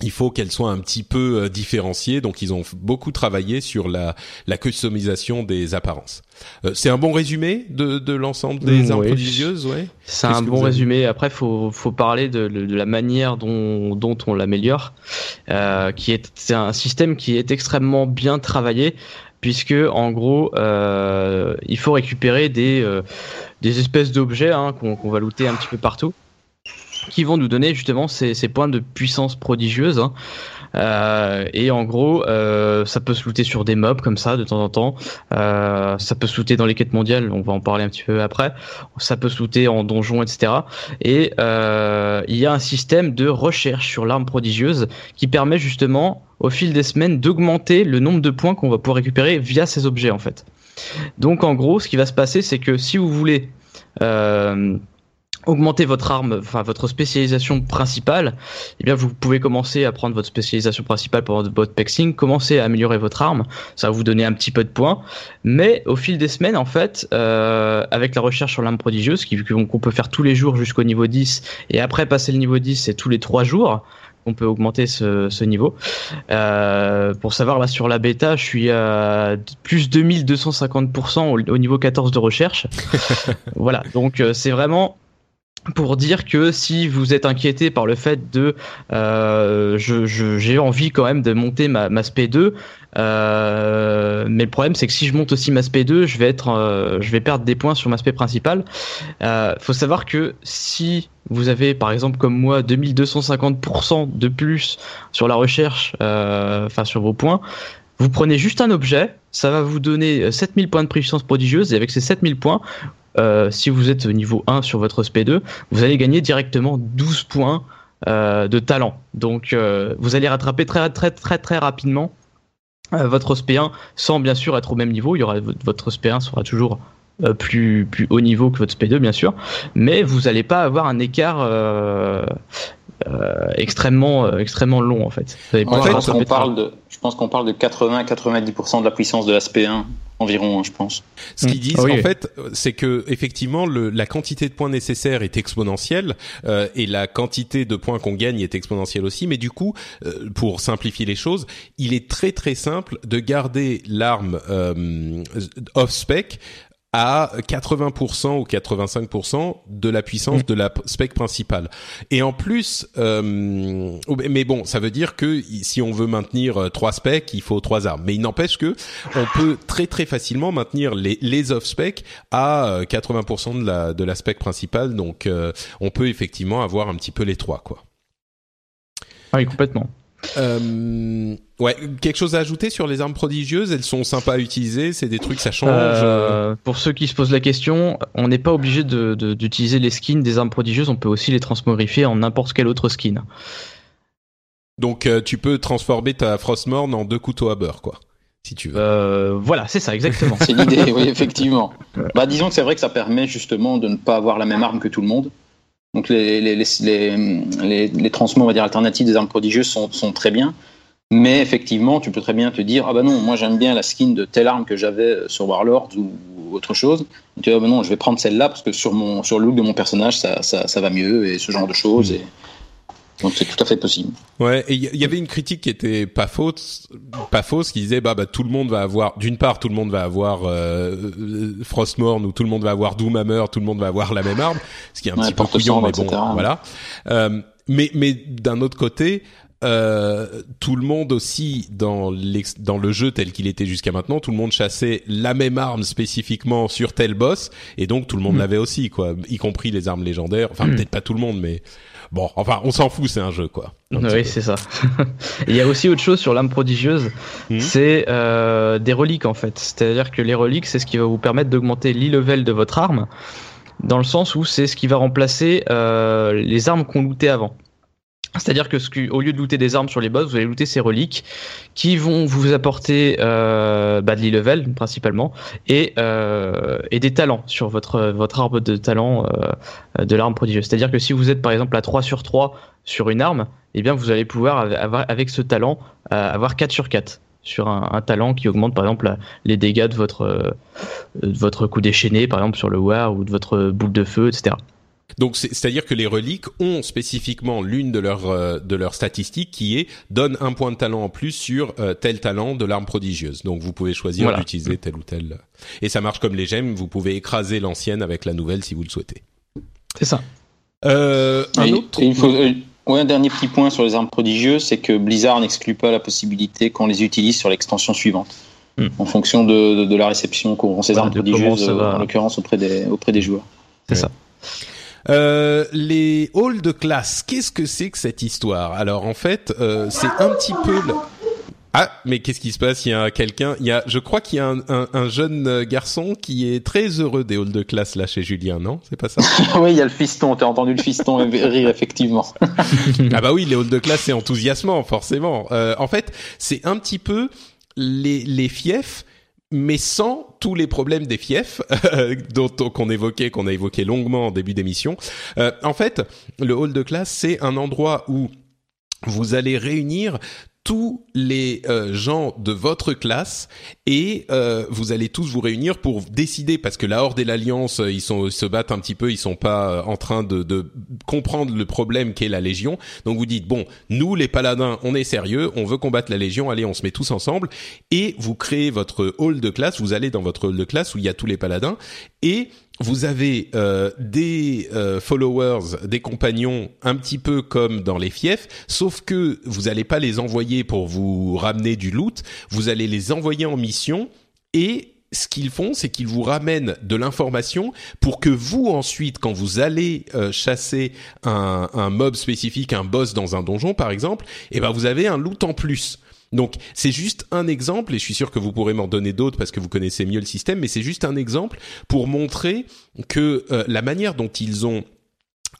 S1: il faut qu'elle soit un petit peu euh, différenciée, donc ils ont beaucoup travaillé sur la, la customisation des apparences. Euh, c'est un bon résumé de, de l'ensemble des mmh, armes prodigieuses, ouais?
S3: C'est un bon résumé. Après, faut faut parler de, de la manière dont dont on l'améliore, euh, qui est c'est un système qui est extrêmement bien travaillé, puisque en gros, euh, il faut récupérer des euh, des espèces d'objets hein, qu'on qu'on va looter un petit peu partout qui vont nous donner justement ces, points de puissance prodigieuse. Hein. Euh, et en gros, euh, ça peut se looter sur des mobs comme ça de temps en temps. Euh, ça peut se looter dans les quêtes mondiales, on va en parler un petit peu après. Ça peut se looter en donjon, etc. Et il y a un système de recherche sur l'arme prodigieuse qui permet justement, au fil des semaines, d'augmenter le nombre de points qu'on va pouvoir récupérer via ces objets en fait. Donc en gros, ce qui va se passer, c'est que si vous voulez augmenter votre arme, enfin votre spécialisation principale, eh bien vous pouvez commencer à prendre votre spécialisation principale pour votre pexing, commencer à améliorer votre arme, ça va vous donner un petit peu de points, mais au fil des semaines en fait, euh, avec la recherche sur l'arme prodigieuse, qu'on peut faire tous les jours jusqu'au niveau 10, et après passer le niveau 10 c'est tous les 3 jours, qu'on peut augmenter ce, ce niveau. Euh, pour savoir, là sur la bêta, je suis à plus 2250% au, au niveau 14 de recherche. voilà, donc euh, c'est vraiment pour dire que si vous êtes inquiété par le fait de euh, j'ai envie quand même de monter ma, ma SP2 euh, mais le problème c'est que si je monte aussi ma SP2 je vais être euh, je vais perdre des points sur ma SP principale. Euh, faut savoir que si vous avez par exemple comme moi 2250% de plus sur la recherche enfin sur vos points vous prenez juste un objet, ça va vous donner 7000 points de puissance prodigieuse et avec ces 7000 points, euh, si vous êtes niveau 1 sur votre SP2, vous allez gagner directement 12 points euh, de talent. Donc euh, vous allez rattraper très très très très rapidement votre SP1 sans bien sûr être au même niveau. Il y aura votre SP1 sera toujours plus plus haut niveau que votre SP2 bien sûr, mais vous n'allez pas avoir un écart extrêmement extrêmement long en fait.
S2: En fait on parle de, je pense qu'on parle de 80-90% de la puissance de la SP1 environ, hein, je pense.
S1: Ce qu'ils disent, en fait, c'est que effectivement, le, la quantité de points nécessaires est exponentielle euh, et la quantité de points qu'on gagne est exponentielle aussi. Mais du coup, euh, pour simplifier les choses, il est très très simple de garder l'arme euh, off spec à 80% ou 85% de la puissance mm. de la spec principale. Et en plus, euh, mais bon, ça veut dire que si on veut maintenir euh, trois specs, il faut trois armes. Mais il n'empêche que on peut très très facilement maintenir les, les off specs à 80% euh, de la de la spec principale. Donc, on peut effectivement avoir un petit peu les trois, quoi.
S3: Ah oui, complètement.
S1: Euh, ouais, quelque chose à ajouter sur les armes prodigieuses? Elles sont sympas à utiliser, c'est des trucs ça change.
S3: Euh, pour ceux qui se posent la question, on n'est pas obligé d'utiliser de, les skins des armes prodigieuses, on peut aussi les transmogrifier en n'importe quel autre skin.
S1: Donc euh, tu peux transformer ta Frostmourne en deux couteaux à beurre, quoi. Si tu veux.
S3: Euh, voilà, c'est ça, exactement.
S2: c'est l'idée, oui, effectivement. Bah, disons que c'est vrai que ça permet justement de ne pas avoir la même arme que tout le monde. Donc les, les, les, les, transmots, on va dire, alternatifs des armes prodigieuses sont, sont, très bien. Mais effectivement, tu peux très bien te dire, ah bah non, moi j'aime bien la skin de telle arme que j'avais sur Warlord ou, autre chose. Et tu dis, ah bah non, je vais prendre celle-là parce que sur, mon, sur le look de mon personnage, ça, ça, ça va mieux et ce genre de choses. Donc c'est tout à fait possible.
S1: Ouais, et il y, avait une critique qui était pas fausse, pas fausse, qui disait bah bah tout le monde va avoir, d'une part tout le monde va avoir euh, euh Frostmourne ou tout le monde va avoir Doomhammer, tout le monde va avoir la même arme, ce qui est un petit peu couillon, mais bon, voilà. Euh, mais mais d'un autre côté, euh, tout le monde aussi dans, dans le jeu tel qu'il était jusqu'à maintenant, tout le monde chassait la même arme spécifiquement sur tel boss, et donc tout le monde mm. l'avait aussi, quoi, y compris les armes légendaires. Enfin, mm. peut-être pas tout le monde, mais Bon, enfin, on s'en fout, c'est un jeu, quoi.
S3: Oui, c'est ça. Il y a aussi autre chose sur l'âme prodigieuse, hmm. c'est euh, des reliques en fait. C'est-à-dire que les reliques, c'est ce qui va vous permettre d'augmenter l'e-level de votre arme, dans le sens où c'est ce qui va remplacer euh, les armes qu'on lootait avant. C'est-à-dire que, au lieu de looter des armes sur les boss, vous allez looter ces reliques qui vont vous apporter euh, bah, de level principalement et, euh, et des talents sur votre votre arbre de talent euh, de l'arme prodigieuse. C'est-à-dire que si vous êtes par exemple à 3 sur 3 sur une arme, eh bien vous allez pouvoir avec ce talent euh, avoir 4 sur 4 sur un, un, talent qui augmente par exemple les dégâts de votre de votre coup déchaîné par exemple sur le war ou de votre boule de feu, etc.
S1: Donc c'est-à-dire que les reliques ont spécifiquement l'une de leurs euh, de leurs statistiques qui est donne un point de talent en plus sur euh, tel talent de l'arme prodigieuse. Donc vous pouvez choisir d'utiliser tel ou tel. Et ça marche comme les gemmes, vous pouvez écraser l'ancienne avec la nouvelle si vous le souhaitez.
S3: C'est ça.
S1: Euh, un autre.
S2: il faut, euh, un dernier petit point sur les armes prodigieuses, c'est que Blizzard n'exclut pas la possibilité qu'on les utilise sur l'extension suivante. Hmm. En fonction de, de, la réception qu'auront ces armes prodigieuses, en l'occurrence auprès des, auprès des joueurs.
S3: C'est ça.
S1: Euh, les halls de classe, qu'est-ce que c'est que cette histoire? Alors en fait, euh, c'est un petit peu Ah, mais qu'est-ce qui se passe? Il y a quelqu'un, il y a, je crois qu'il y a un, un, un, jeune garçon qui est très heureux des halls de classe là chez Julien, non? C'est pas ça?
S2: Oui, il y a le fiston. T'as entendu le fiston rire effectivement.
S1: ah bah oui, les halls de classe c'est enthousiasmant forcément. Euh, en fait, c'est un petit peu les, les fiefs mais sans tous les problèmes des fiefs dont qu'on évoquait, qu'on a évoqué longuement en début d'émission. Euh, en fait, le hall de classe, c'est un endroit où vous allez réunir tous les euh, gens de votre classe et euh, vous allez tous vous réunir pour décider parce que la Horde et l'Alliance ils sont se battent un petit peu ils sont pas en train de, de comprendre le problème qu'est la Légion. Donc vous dites bon nous les paladins on est sérieux on veut combattre la Légion allez on se met tous ensemble et vous créez votre hall de classe vous allez dans votre hall de classe où il y a tous les paladins et vous avez euh, des euh, followers, des compagnons, un petit peu comme dans les fiefs, sauf que vous n'allez pas les envoyer pour vous ramener du loot, vous allez les envoyer en mission et ce qu'ils font, c'est qu'ils vous ramènent de l'information pour que vous ensuite, quand vous allez euh, chasser un, un, mob spécifique, un boss dans un donjon par exemple, eh ben vous avez un loot en plus. Donc c'est juste un exemple, et je suis sûr que vous pourrez m'en donner d'autres parce que vous connaissez mieux le système, mais c'est juste un exemple pour montrer que euh, la manière dont ils ont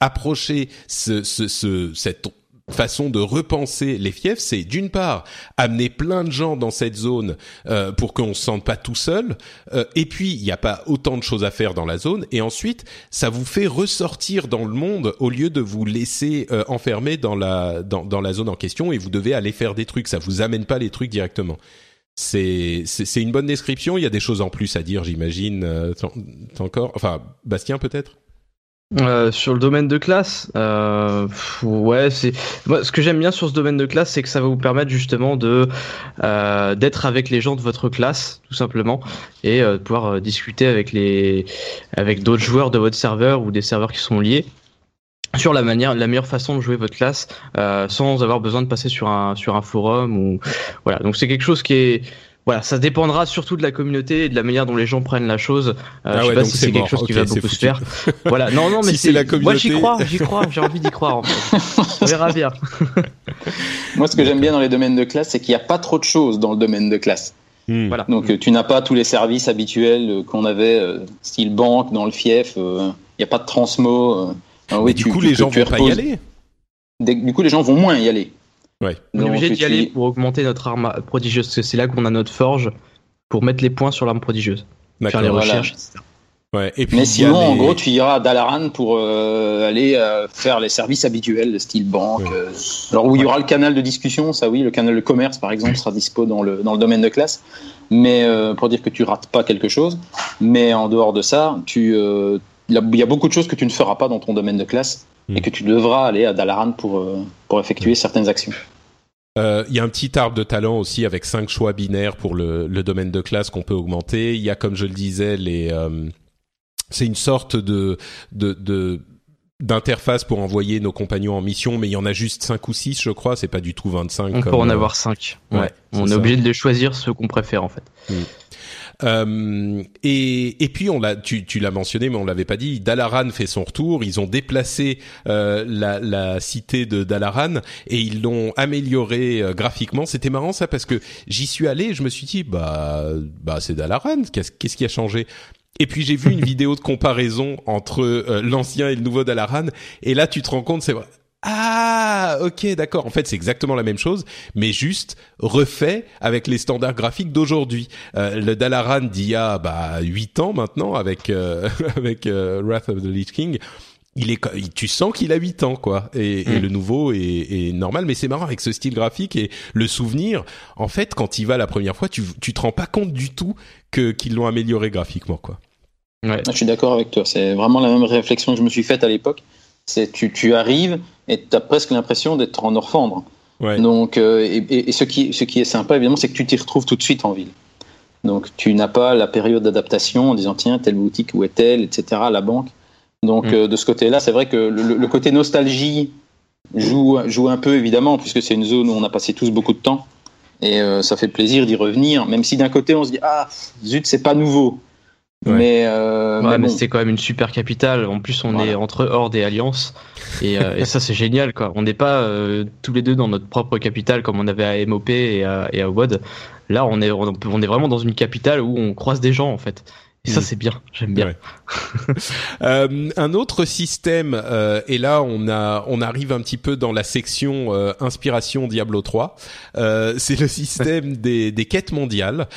S1: approché ce, ce, ce, cette façon de repenser les fiefs, c'est d'une part amener plein de gens dans cette zone euh, pour qu'on se sente pas tout seul, euh, et puis il n'y a pas autant de choses à faire dans la zone, et ensuite ça vous fait ressortir dans le monde au lieu de vous laisser euh, enfermer dans la dans, dans la zone en question et vous devez aller faire des trucs, ça vous amène pas les trucs directement. C'est c'est une bonne description. Il y a des choses en plus à dire, j'imagine. Euh, encore, enfin Bastien peut-être?
S3: Euh, sur le domaine de classe, euh, ouais, c'est moi ce que j'aime bien sur ce domaine de classe, c'est que ça va vous permettre justement de euh, d'être avec les gens de votre classe, tout simplement, et euh, de pouvoir euh, discuter avec les avec d'autres joueurs de votre serveur ou des serveurs qui sont liés sur la manière, la meilleure façon de jouer votre classe, sans avoir besoin de passer sur un sur un forum ou voilà. Donc c'est quelque chose qui est voilà, ça dépendra surtout de la communauté et de la manière dont les gens prennent la chose. Euh, ah je sais pas si c'est quelque chose qui va beaucoup se faire. voilà, non, non, mais
S1: c'est la communauté.
S3: Moi, j'y crois, j'y crois, j'ai envie d'y croire. En fait. On verra bien.
S2: Moi, ce que j'aime bien dans les domaines de classe, c'est qu'il n'y a pas trop de choses dans le domaine de classe. Hmm. Voilà. Donc, euh, tu n'as pas tous les services habituels euh, qu'on avait, style banque, dans le fief. Il n'y a pas de transmo.
S1: oui, du coup, les gens vont pas y aller.
S2: Du coup, les gens vont moins y aller.
S3: Ouais. On est obligé d'y aller pour augmenter notre arme prodigieuse, parce que c'est là qu'on a notre forge pour mettre les points sur l'arme prodigieuse. Faire les recherches, etc.
S1: Ouais. Et puis,
S2: Mais sinon, en gros, tu iras à Dalaran pour euh, aller euh, faire les services habituels, de style banque. Euh, alors où il y aura le canal de discussion, ça oui, le canal de commerce par exemple sera dispo dans le dans le domaine de classe. Mais pour dire que tu rates pas quelque chose. Mais en dehors de ça, tu il y a beaucoup de choses que tu ne feras pas dans ton domaine de classe et hmm. que tu devras aller à Dalaran pour, euh, pour effectuer certaines actions.
S1: Euh, il y a un petit arbre de talent aussi avec cinq choix binaires pour le, le domaine de classe qu'on peut augmenter. Il y a, comme je le disais, les euh, c'est une sorte de, de, de d'interface pour envoyer nos compagnons en mission, mais il y en a juste 5 ou 6, je crois, c'est pas du tout 25.
S3: On peut en avoir 5. Ouais. On est, obligé de choisir ceux qu'on préfère, en fait. Hmm.
S1: Euh, et, et puis on l'a, tu, tu l'as mentionné, mais on l'avait pas dit. Dalaran fait son retour. Ils ont déplacé euh, la, la, cité de Dalaran et ils l'ont amélioré euh, graphiquement. C'était marrant ça parce que j'y suis allé, et je me suis dit bah bah c'est Dalaran. Qu'est-ce qu'est-ce qui a changé? Et puis j'ai vu une vidéo de comparaison entre euh, l'ancien et le nouveau Dalaran, et là tu te rends compte, c'est vrai. Ah, ok, d'accord. En fait, c'est exactement la même chose, mais juste refait avec les standards graphiques d'aujourd'hui. Euh, le Dalaran d'il y a bah, 8 ans maintenant, avec euh, avec euh, Wrath of the Lich King, il est, tu sens qu'il a 8 ans, quoi. Et, et mm. le nouveau est, est normal, mais c'est marrant avec ce style graphique et le souvenir. En fait, quand il va la première fois, tu, tu te rends pas compte du tout que qu'ils l'ont amélioré graphiquement, quoi.
S2: Ouais. Ah, je suis d'accord avec toi. C'est vraiment la même réflexion que je me suis faite à l'époque. C'est tu, tu arrives et tu as presque l'impression d'être en Orfandre. Ouais. Donc, euh, et, et, ce, qui, ce qui est sympa, évidemment, c'est que tu t'y retrouves tout de suite en ville. Donc, tu n'as pas la période d'adaptation en disant, tiens, telle boutique, où est-elle, etc., la banque. Donc, mm. euh, de ce côté-là, c'est vrai que le, le, côté nostalgie joue, joue un peu, évidemment, puisque c'est une zone où on a passé tous beaucoup de temps. Et euh, ça fait plaisir d'y revenir, même si d'un côté, on se dit, ah, zut, c'est pas nouveau. Mais, euh,
S3: ouais, mais, c'est quand même une super capitale. En plus, on est entre Horde et Alliance, et, euh, et ça c'est génial quoi. On n'est pas euh, tous les deux dans notre propre capitale comme on avait à MOP et à, et à WOD. Là, on est on est vraiment dans une capitale où on croise des gens en fait. Et ça, c'est bien. J'aime bien.
S1: euh, un autre système, euh, et là, on a, on arrive un petit peu dans la section euh, inspiration Diablo 3. Euh, c'est le système des, des quêtes mondiales,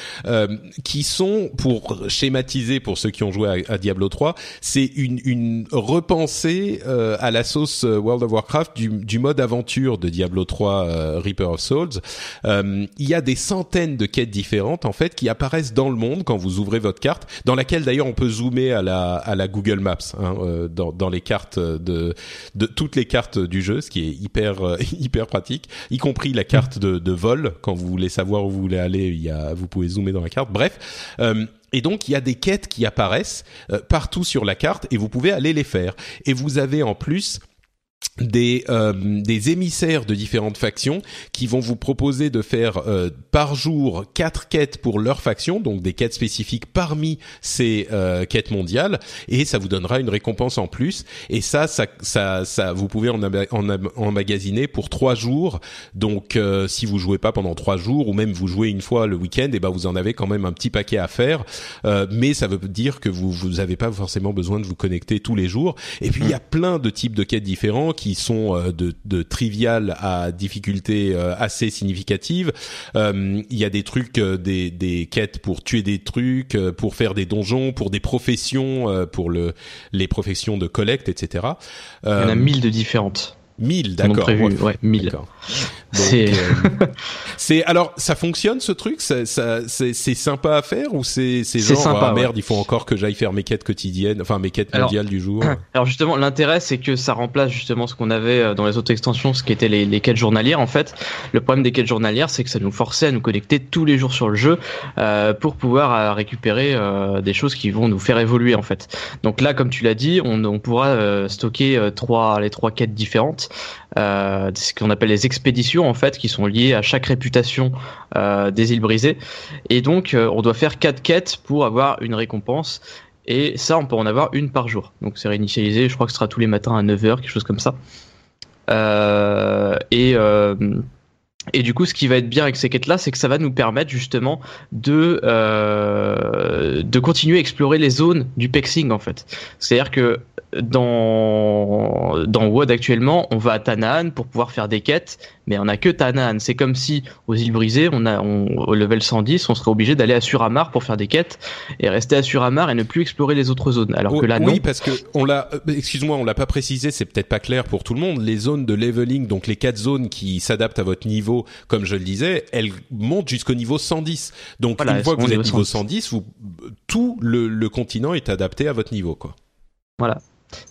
S1: qui sont, pour schématiser pour ceux qui ont joué à, à Diablo 3, c'est une, une repensée à la sauce World of Warcraft du, du mode aventure de Diablo 3 Reaper of Souls. il y a des centaines de quêtes différentes en fait qui apparaissent dans le monde quand vous ouvrez votre carte, dans laquelle d'ailleurs on peut zoomer à la à la Google Maps hein, euh, dans dans les cartes de de toutes les cartes du jeu, ce qui est hyper euh, hyper pratique, y compris la carte de, de vol quand vous voulez savoir où vous voulez aller, il y a vous pouvez zoomer dans la carte. Bref. Euh, et donc il y a des quêtes qui apparaissent partout sur la carte et vous pouvez aller les faire. Et vous avez en plus des euh, des émissaires de différentes factions qui vont vous proposer de faire euh, par jour quatre quêtes pour leur faction donc des quêtes spécifiques parmi ces euh, quêtes mondiales et ça vous donnera une récompense en plus. Et ça ça ça, ça vous pouvez en, en emmagasiner pour trois jours. Donc si vous jouez pas pendant trois jours ou même vous jouez une fois le week-end et ben vous en avez quand même un petit paquet à faire. Mais ça veut dire que vous vous avez pas forcément besoin de vous connecter tous les jours. Et puis il y a mmh. plein de types de quêtes différents qui sont euh, de, de trivial à difficulté euh, assez significative. Euh, il y a des trucs, des, des quêtes pour tuer des trucs, pour faire des donjons, pour des professions, pour le, les professions de collecte, etc.
S3: Il y en a mille de différentes.
S1: 1000, d'accord.
S3: Ouais, 1000.
S1: C'est euh, c'est alors ça fonctionne ce truc, ça, ça c'est sympa à faire ou c'est c'est genre sympa, ah, merde, il faut encore que j'aille faire mes quêtes quotidiennes, enfin mes quêtes mondiales du jour?
S3: Alors justement, l'intérêt c'est que ça remplace justement ce qu'on avait euh, dans les autres extensions, ce qui était les, les quêtes journalières en fait. Le problème des quêtes journalières, c'est que ça nous forçait à nous connecter tous les jours sur le jeu euh, pour pouvoir euh, récupérer euh, des choses qui vont nous faire évoluer en fait. Donc là, comme tu l'as dit, on, on pourra stocker trois les trois quêtes différentes euh, ce qu'on appelle les expéditions en fait, qui sont liées à chaque réputation euh, des îles brisées. Et donc, euh, on doit faire quatre quêtes pour avoir une récompense. Et ça, on peut en avoir une par jour. Donc, c'est réinitialisé. Je crois que ce sera tous les matins à 9h, quelque chose comme ça. et et du coup, ce qui va être bien avec ces quêtes-là, c'est que ça va nous permettre justement de de continuer à explorer les zones du pexing en fait. C'est-à-dire que dans dans WoD actuellement, on va à Tanaan pour pouvoir faire des quêtes, mais on a que Tanaan. C'est comme si aux îles brisées, on a on, au level 110, on serait obligé d'aller à Suramar pour faire des quêtes et rester à Suramar et ne plus explorer les autres zones. Alors que là,
S1: oui, parce que on l'a, euh, excuse-moi, on l'a pas précisé, c'est peut-être pas clair pour tout le monde. Les zones de leveling, donc les quatre zones qui s'adaptent à votre niveau, comme je le disais, elles montent jusqu'au niveau 110. Donc une fois que vous êtes niveau 110, vous, tout le, le continent est adapté à votre niveau, quoi.
S3: Voilà.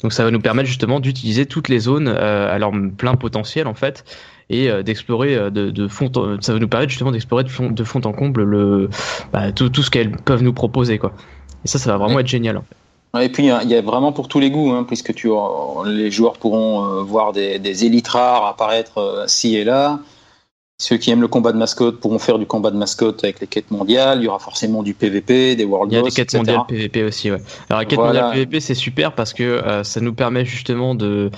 S3: Donc ça va nous permettre justement d'utiliser toutes les zones euh, à leur plein potentiel en fait et euh, d'explorer euh, de, de, fond. Ça va nous permettre justement d'explorer de fond, de fond en comble le bah, tout, tout ce qu'elles peuvent nous proposer quoi. Et ça, ça va vraiment être génial. En fait.
S2: Et puis il y a vraiment pour tous les goûts, hein, puisque tu, les joueurs pourront voir des, des élites rares apparaître ci et là. Ceux qui aiment le combat de mascotte pourront faire du combat de mascotte avec les quêtes mondiales. Il y aura forcément du PVP, des World
S3: Il y a des quêtes mondiales PVP aussi. Ouais. Alors la quête mondiale PVP c'est super parce que euh, ça nous permet justement de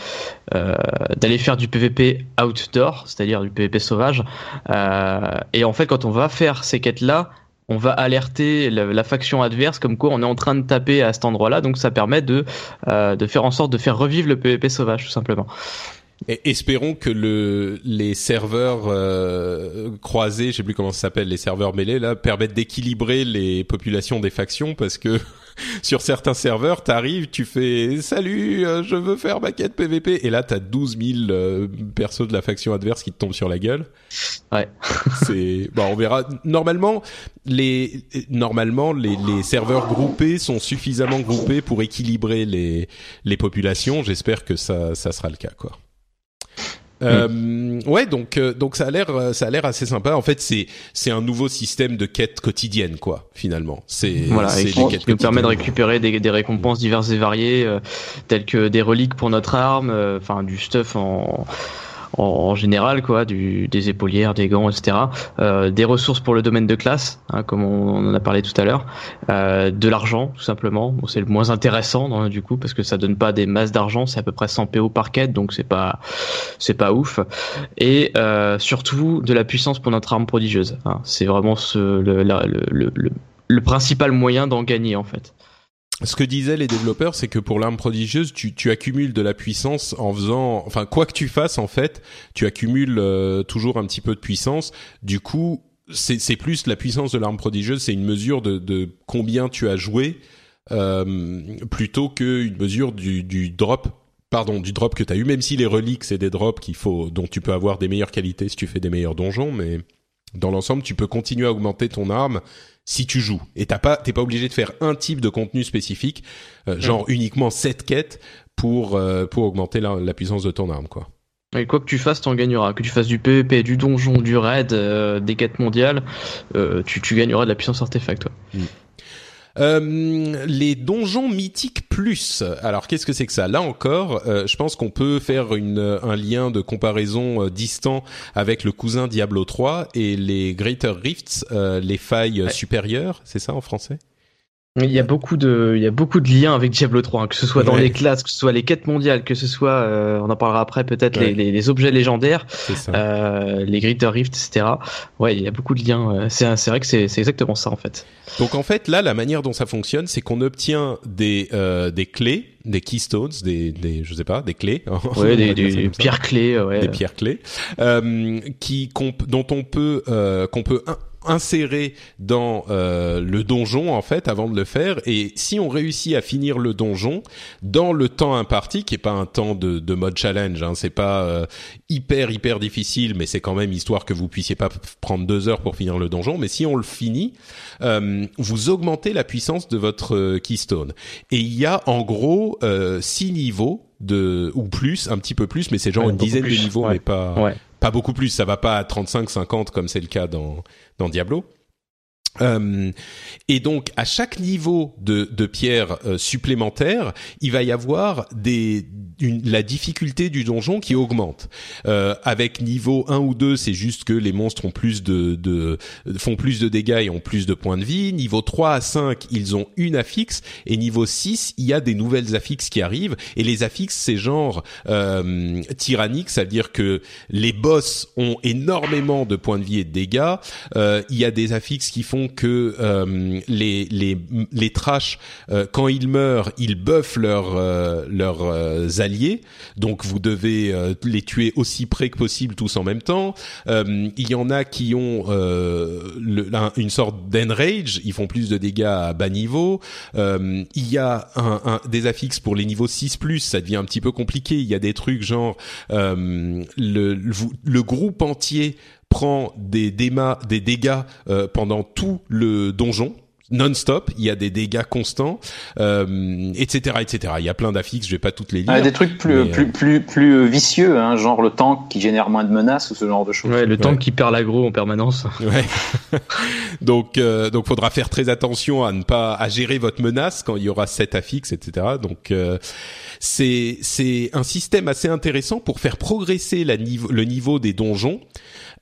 S3: euh, d'aller faire du PVP outdoor, c'est-à-dire du PVP sauvage. Euh, et en fait, quand on va faire ces quêtes là, on va alerter la, faction adverse comme quoi on est en train de taper à cet endroit-là. Donc ça permet de de faire en sorte de faire revivre le PVP sauvage tout simplement.
S1: Et espérons que le, les serveurs euh, croisés, je sais plus comment ça s'appelle, les serveurs mêlés là, permettent d'équilibrer les populations des factions parce que sur certains serveurs, t'arrives, tu fais salut, euh, je veux faire ma quête PVP et là t'as 12 000 euh, persos de la faction adverse qui te tombent sur la gueule.
S3: Ouais.
S1: C'est bon, on verra. Normalement, les normalement les, les serveurs groupés sont suffisamment groupés pour équilibrer les les populations. J'espère que ça ça sera le cas quoi. Euh, ouais, donc euh, donc ça a l'air euh, ça a l'air assez sympa. En fait, c'est c'est un nouveau système de quête quotidienne quoi. Finalement, c'est
S3: voilà, c'est qui nous permet de récupérer des, des récompenses diverses et variées, euh, telles que des reliques pour notre arme, enfin du stuff en en, général, quoi, du, des épaulières, des gants, etc. Euh, des ressources pour le domaine de classe, hein, comme on, en a parlé tout à l'heure, euh, de l'argent, tout simplement. Bon, c'est le moins intéressant du coup parce que ça donne pas des masses d'argent, c'est à peu près 100 PO par quête, donc c'est pas c'est pas ouf. Et euh, surtout de la puissance pour notre arme prodigieuse. Hein. C'est vraiment ce, le, le, le, le, principal moyen d'en gagner en fait.
S1: Ce que disaient les développeurs, c'est que pour l'arme prodigieuse, tu, tu, accumules de la puissance en faisant, enfin quoi que tu fasses en fait, tu accumules euh, toujours un petit peu de puissance. Du coup, c'est plus la puissance de l'arme prodigieuse, c'est une mesure de, de, combien tu as joué euh, plutôt qu'une mesure du, du drop pardon, du drop que tu as eu, même si les reliques, c'est des drops qu'il faut, dont tu peux avoir des meilleures qualités si tu fais des meilleurs donjons, mais dans l'ensemble, tu peux continuer à augmenter ton arme si tu joues. Et t'as pas, t'es pas obligé de faire un type de contenu spécifique, euh, genre uniquement cette quête pour euh, pour augmenter la, puissance de ton arme, quoi.
S3: Et quoi que tu fasses, t'en gagneras. Que tu fasses du PvP, du donjon, du raid, euh, des quêtes mondiales, tu, tu gagneras de la puissance artefact. Ouais. Mm.
S1: Euh, les donjons mythiques plus. Alors qu'est-ce que c'est que ça? Là encore, euh, je pense qu'on peut faire une, un lien de comparaison euh, distant avec le cousin Diablo 3 et les Greater Rifts, les failles supérieures. C'est ça en français?
S3: Il y a beaucoup de, il y a beaucoup de liens avec Diablo 3, hein, que ce soit dans les classes, que ce soit les quêtes mondiales, que ce soit, euh, on en parlera après peut-être les, les, les, objets légendaires, euh, les Greater Rift, etc. Ouais, il y a beaucoup de liens. Euh, c'est, c'est vrai que c'est, c'est exactement ça en fait.
S1: Donc en fait, là, la manière dont ça fonctionne, c'est qu'on obtient des euh, des clés, des keystones, des, des, je sais pas, des clés.
S3: Ouais, des, des pierres clés, ouais.
S1: Des pierres clés, euh, qui dont on peut qu'on peut insérer dans euh, le donjon en fait avant de le faire. Et si on réussit à finir le donjon dans le temps imparti qui est pas un temps de, de mode challenge hein, c'est pas euh, hyper hyper difficile mais c'est quand même histoire que vous puissiez pas prendre deux heures pour finir le donjon. Mais si on le finit euh, vous augmentez la puissance de votre euh, keystone. Et il y a en gros six niveaux de ou plus un petit peu plus mais c'est genre une dizaine de niveaux mais pas pas beaucoup plus ça va pas à 35 50 comme c'est le cas dans dans Diablo. Euh, et donc à chaque niveau de, de pierre euh, supplémentaire, il va y avoir des une, la difficulté du donjon qui augmente. Euh, avec niveau 1 ou 2, c'est juste que les monstres ont plus de, de, font plus de dégâts et ont plus de points de vie. Niveau 3 à 5, ils ont une affixe et niveau 6, il y a des nouvelles affixes qui arrivent et les affixes c'est genre euh, tyrannique, ça veut dire que les boss ont énormément de points de vie et de dégâts. Euh, il y a des affixes qui font que euh, les les les trash euh, quand ils meurent, ils buffent leurs euh, leurs alliés. Donc vous devez les tuer aussi près que possible tous en même temps. il y en a qui ont le, une sorte d'enrage, ils font plus de dégâts à bas niveau. il y a un, un, des affixes pour les niveaux 6 plus, ça devient un petit peu compliqué. Il y a des trucs genre le, le groupe entier prend des, des dégâts euh, pendant tout le donjon non-stop, il y a des dégâts constants, euh, etc., etc. Il y a plein d'affixes, je vais pas toutes les lire.
S2: Ah, des trucs plus plus, euh, plus plus vicieux, hein, genre le tank qui génère moins de menaces ou ce genre de choses.
S3: Ouais, le tank qui perd l'agro en permanence.
S1: Ouais. donc euh, donc faudra faire très attention à ne pas à gérer votre menace quand il y aura sept affixes, etc. Donc euh, c'est c'est un système assez intéressant pour faire progresser la niveau, le niveau des donjons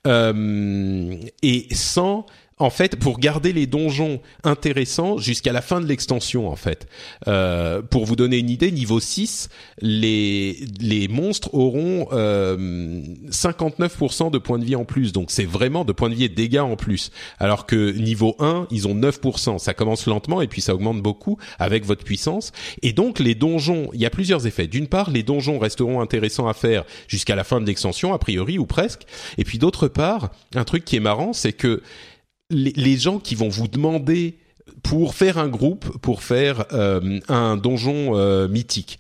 S1: euh, et sans en fait, pour garder les donjons intéressants jusqu'à la fin de l'extension, en fait. Euh, pour vous donner une idée, niveau 6, les, les monstres auront euh, 59% de points de vie en plus. Donc c'est vraiment de points de vie et de dégâts en plus. Alors que niveau 1, ils ont 9%. Ça commence lentement et puis ça augmente beaucoup avec votre puissance. Et donc les donjons, il y a plusieurs effets. D'une part, les donjons resteront intéressants à faire jusqu'à la fin de l'extension, a priori, ou presque. Et puis d'autre part, un truc qui est marrant, c'est que les, gens qui vont vous demander pour faire un groupe, pour faire euh, un donjon euh, mythique.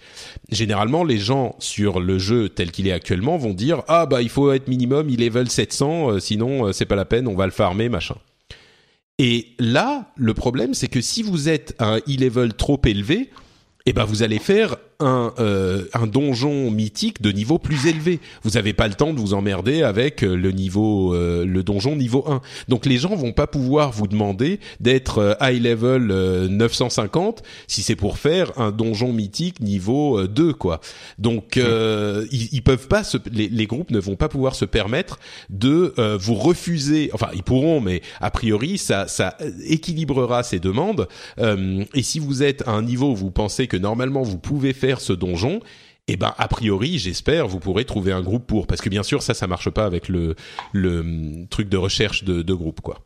S1: Généralement, les gens sur le jeu tel qu'il est actuellement vont dire ah bah il faut être minimum il level 700, euh, sinon c'est pas la peine, on va le farmer machin. Et là, le problème c'est que si vous êtes un e-level trop élevé, eh ben vous allez faire un, euh, un donjon mythique de niveau plus élevé. Vous n'avez pas le temps de vous emmerder avec euh, le niveau euh, le donjon niveau 1. Donc les gens vont pas pouvoir vous demander d'être high level 950 si c'est pour faire un donjon mythique niveau 2 quoi. Donc ils, ils, peuvent pas se, les, les, groupes ne vont pas pouvoir se permettre de vous refuser enfin ils pourront mais a priori ça ça équilibrera ces demandes et si vous êtes à un niveau où vous pensez que normalement vous pouvez faire ce donjon, et eh ben a priori, j'espère, vous pourrez trouver un groupe pour, parce que bien sûr ça, ça marche pas avec le le hum, truc de recherche de, de groupe quoi.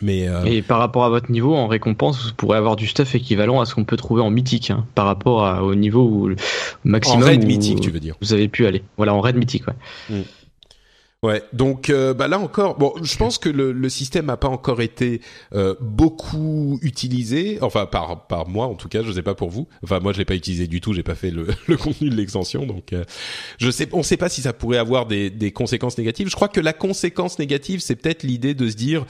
S1: Mais euh,
S3: Et par rapport à votre niveau, en récompense, vous pourrez avoir du stuff équivalent à ce qu'on peut trouver en mythique, hein, par rapport à- au niveau où, maximum
S1: en raid mythique, tu veux dire
S3: vous avez pu aller. Voilà, en raid mythique, ouais.
S1: Ouais, donc euh, bah là encore, bon, je pense que le, le système n'a pas encore été euh, beaucoup utilisé, enfin par par moi en tout cas, je sais pas pour vous. Enfin moi je l'ai pas utilisé du tout, j'ai pas fait le, le contenu de l'extension, donc euh, je sais, on sait pas si ça pourrait avoir des des conséquences négatives. Je crois que la conséquence négative, c'est peut-être l'idée de se dire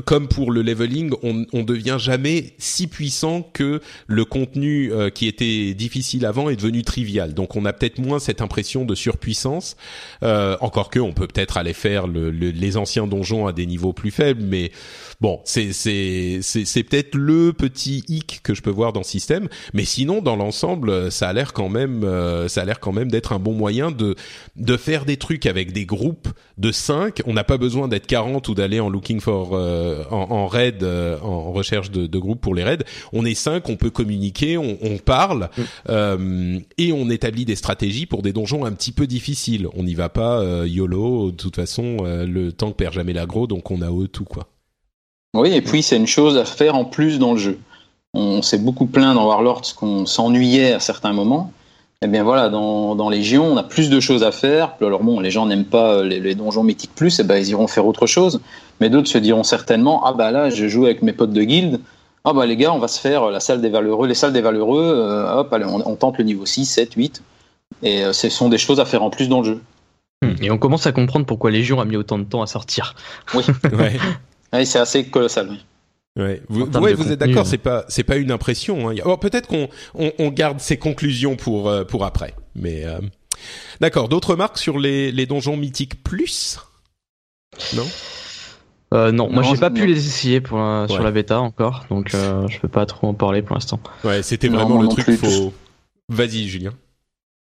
S1: comme pour le leveling, on, on devient jamais si puissant que le contenu euh, qui était difficile avant est devenu trivial. Donc on a peut-être moins cette impression de surpuissance. Euh, encore que on peut peut-être aller faire le, le- les anciens donjons à des niveaux plus faibles, mais bon, c'est c'est c'est c'est peut-être le petit hic que je peux voir dans le système. Mais sinon, dans l'ensemble, ça a l'air quand même euh, ça a l'air quand même d'être un bon moyen de de faire des trucs avec des groupes de 5. On n'a pas besoin d'être 40 ou d'aller en looking for euh, en, en raid, euh, en recherche de, de groupes pour les raids. On est 5, on peut communiquer, on, on parle euh, et on établit des stratégies pour des donjons un petit peu difficiles. On n'y va pas euh, YOLO. De toute façon, euh, le tank perd jamais l'aggro, donc on a eux tout quoi.
S2: Oui, et puis c'est une chose à faire en plus dans le jeu. On s'est beaucoup plaint dans Warlords qu'on s'ennuyait à certains moments. Eh bien voilà, dans, dans Légion, on a plus de choses à faire. Alors bon, les gens n'aiment pas les, les donjons mythiques plus, et ben ils iront faire autre chose. Mais d'autres se diront certainement, ah bah là, je joue avec mes potes de guilde. Ah bah les gars, on va se faire la salle des valeureux, les salles des valeureux. euh, hop, allez, on, on tente le niveau 6, 7, 8. Et euh, ce sont des choses à faire en plus dans le jeu.
S3: Et on commence à comprendre pourquoi Légion a mis autant de temps à sortir.
S2: Oui,
S1: Ouais.
S2: C'est assez colossal. oui.
S1: Ouais, vous, ouais, êtes d'accord,
S3: hein.
S1: c'est pas c'est pas une impression. Hein. Oh, peut-être qu'on on, on garde ces conclusions pour euh, pour après. Mais euh, d'accord. D'autres marques sur les les donjons mythiques plus? Non?
S3: Euh, non, moi j'ai pas
S2: non.
S3: pu les essayer pour la- sur la bêta encore, donc euh, je peux pas trop en parler pour l'instant.
S1: Ouais, c'était vraiment le truc. Faut. Vas-y, Julien.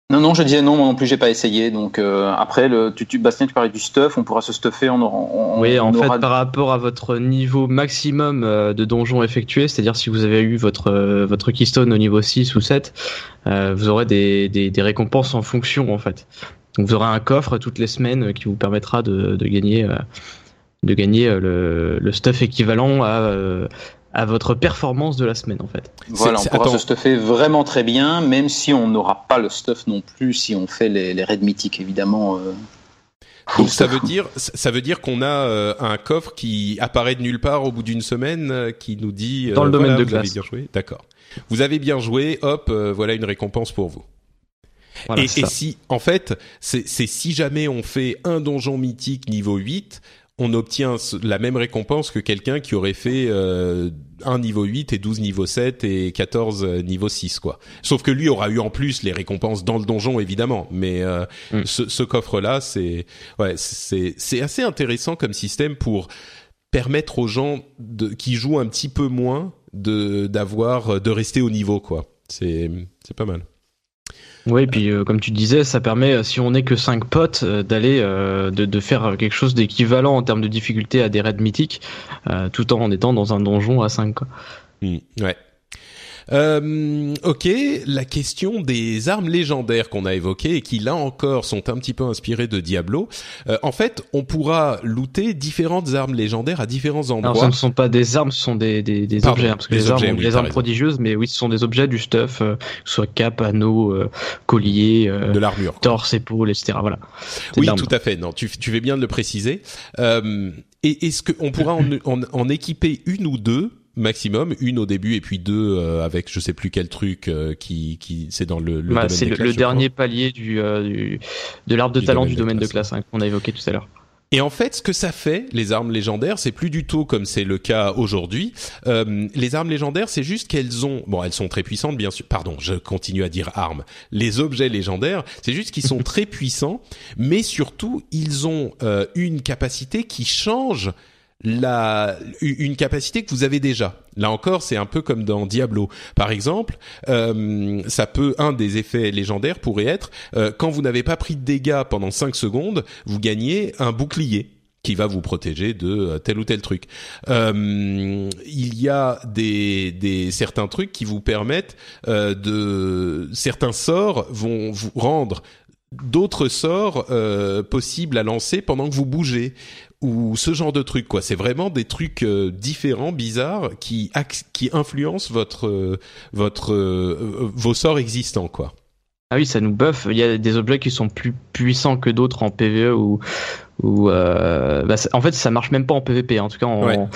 S2: Non, non, je disais non, moi non plus, j'ai pas essayé. Donc euh, après, le, tu, tu, Bastien, tu parlais du stuff, on pourra se stuffer, on aura. on-
S3: Oui, en
S2: on
S3: fait,
S2: aura-
S3: par rapport à votre niveau maximum euh, de donjons effectués, c'est-à-dire si vous avez eu votre euh, votre keystone au niveau 6 ou 7, euh, vous aurez des, des, des récompenses en fonction en fait. Donc vous aurez un coffre toutes les semaines qui vous permettra de, de gagner euh, de gagner le, le stuff équivalent à à votre performance de la semaine en fait.
S2: Voilà, on pourra
S1: attends.
S2: se stuffer vraiment très bien, même si on n'aura pas le stuff non plus si on fait les, les raids mythiques, évidemment. euh.
S1: Donc ça veut dire ça veut dire qu'on a euh, un coffre qui apparaît de nulle part au bout d'une semaine euh, qui nous dit euh,
S3: Dans le domaine
S1: voilà,
S3: de
S1: vous avez
S3: glace.
S1: bien joué. D'accord. Vous avez bien joué. Hop, euh, voilà une récompense pour vous.
S3: Voilà,
S1: et, et si, en fait, c'est c'est si jamais on fait un donjon mythique niveau 8, on obtient la même récompense que quelqu'un qui aurait fait euh, un niveau 8 et 12 niveau 7 et 14 euh, niveau 6 quoi. Sauf que lui aura eu en plus les récompenses dans le donjon évidemment, mais euh,
S3: Mm.
S1: ce, ce coffre là, c'est ouais, c'est c'est assez intéressant comme système pour permettre aux gens de, qui jouent un petit peu moins de d'avoir de rester au niveau quoi. C'est c'est pas mal.
S3: Oui, puis euh, comme tu disais, ça permet, euh, si on n'est que 5 potes, euh, d'aller, euh, de, de faire quelque chose d'équivalent en termes de difficulté à des raids mythiques, euh, tout en étant dans un donjon à 5. Quoi.
S1: Hmm, ouais. Euh, ok, la question des armes légendaires qu'on a évoquées et qui là encore sont un petit peu inspirées de Diablo. Euh, en fait, on pourra looter différentes armes légendaires à différents
S3: Alors, ce
S1: endroits.
S3: ne sont pas des armes, ce sont des, des, des
S1: Pardon,
S3: objets, hein, parce que
S1: des
S3: les armes,
S1: objets, oui, t'as
S3: armes prodigieuses, mais oui, ce sont des objets, du stuff, euh, que ce soit cap, anneau, euh, collier, euh,
S1: de l'armure.
S3: torse, épaule, etc. Voilà.
S1: Oui, tout à fait. Non, tu, tu fais bien de le préciser. Euh, et est-ce qu'on pourra en, en, en équiper une ou deux maximum, une au début et puis deux euh, avec je sais plus quel truc euh, qui qui c'est dans le, le
S3: Bah, c'est le,
S1: crois.
S3: dernier palier du, euh, du- de l'arbre de
S1: Du
S3: talent
S1: domaine
S3: du domaine de
S1: classe,
S3: classe hein, qu'on a évoqué tout à l'heure.
S1: Et en fait, ce que ça fait, les armes légendaires, c'est plus du tout comme c'est le cas aujourd'hui. Euh, les armes légendaires, c'est juste qu'elles ont, bon, elles sont très puissantes, bien sûr. Pardon, je continue à dire armes. Les objets légendaires, c'est juste qu'ils sont très puissants, mais surtout, ils ont euh, une capacité qui change la une capacité que vous avez déjà. Là encore, c'est un peu comme dans Diablo. Par exemple, euh, ça peut un des effets légendaires pourrait être euh, quand vous n'avez pas pris de dégâts pendant 5 secondes, vous gagnez un bouclier qui va vous protéger de euh, tel ou tel truc. Euh, il y a des, des certains trucs qui vous permettent euh, de certains sorts vont vous rendre d'autres sorts euh, possibles à lancer pendant que vous bougez ou ce genre de trucs quoi. C'est vraiment des trucs euh, différents, bizarres, qui qui influencent votre euh, votre vos sorts existants quoi.
S3: Ah oui, ça nous buff. Il y a des objets qui sont plus puissants que d'autres en PVE ou ou euh, bah, en fait ça marche même pas en PVP. En tout cas, en,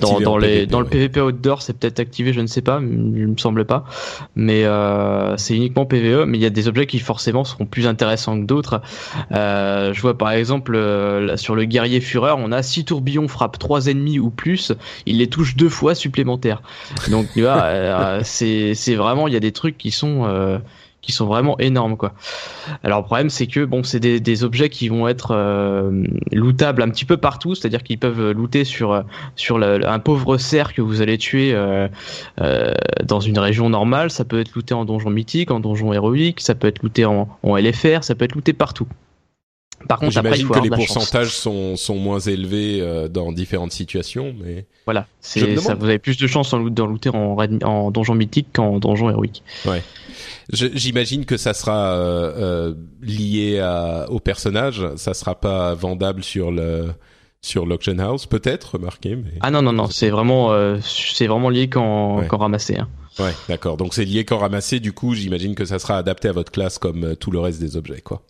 S1: dans,
S3: dans,
S1: les,
S3: dans le PVP outdoor, c'est peut-être activé, je ne sais pas, il me semble pas. Mais euh, c'est uniquement PVE. Mais il y a des objets qui forcément seront plus intéressants que d'autres. Euh, je vois par exemple euh, sur le guerrier fureur, on a six tourbillons frappent trois ennemis ou plus, il les touche deux fois supplémentaires. Donc tu vois, euh, c'est c'est vraiment il y a des trucs qui sont qui sont vraiment énormes quoi. Alors le problème c'est que bon c'est des, des, objets qui vont être euh, lootables un petit peu partout, c'est-à-dire qu'ils peuvent looter sur sur un pauvre cerf que vous allez tuer euh, euh, dans une région normale, ça peut être looté en donjon mythique, en donjon héroïque, ça peut être looté en, en LFR, ça peut être looté partout.
S1: Par contre, après, il faut que les pourcentages sont, sont moins élevés euh, dans différentes situations, mais
S3: voilà, c'est ça. Vous avez plus de chances en, looter en, en donjon mythique qu'en donjon héroïque.
S1: Ouais. J'imagine que ça sera euh, euh, lié à, au personnage. Ça sera pas vendable sur le sur l'auction house, peut-être, remarqué. Mais...
S3: Ah non non non, c'est vraiment euh, c'est vraiment lié quand quand ramassé. Hein.
S1: Ouais, d'accord. Donc c'est lié quand ramassé. Du coup, j'imagine que ça sera adapté à votre classe comme euh, tout le reste des objets, quoi.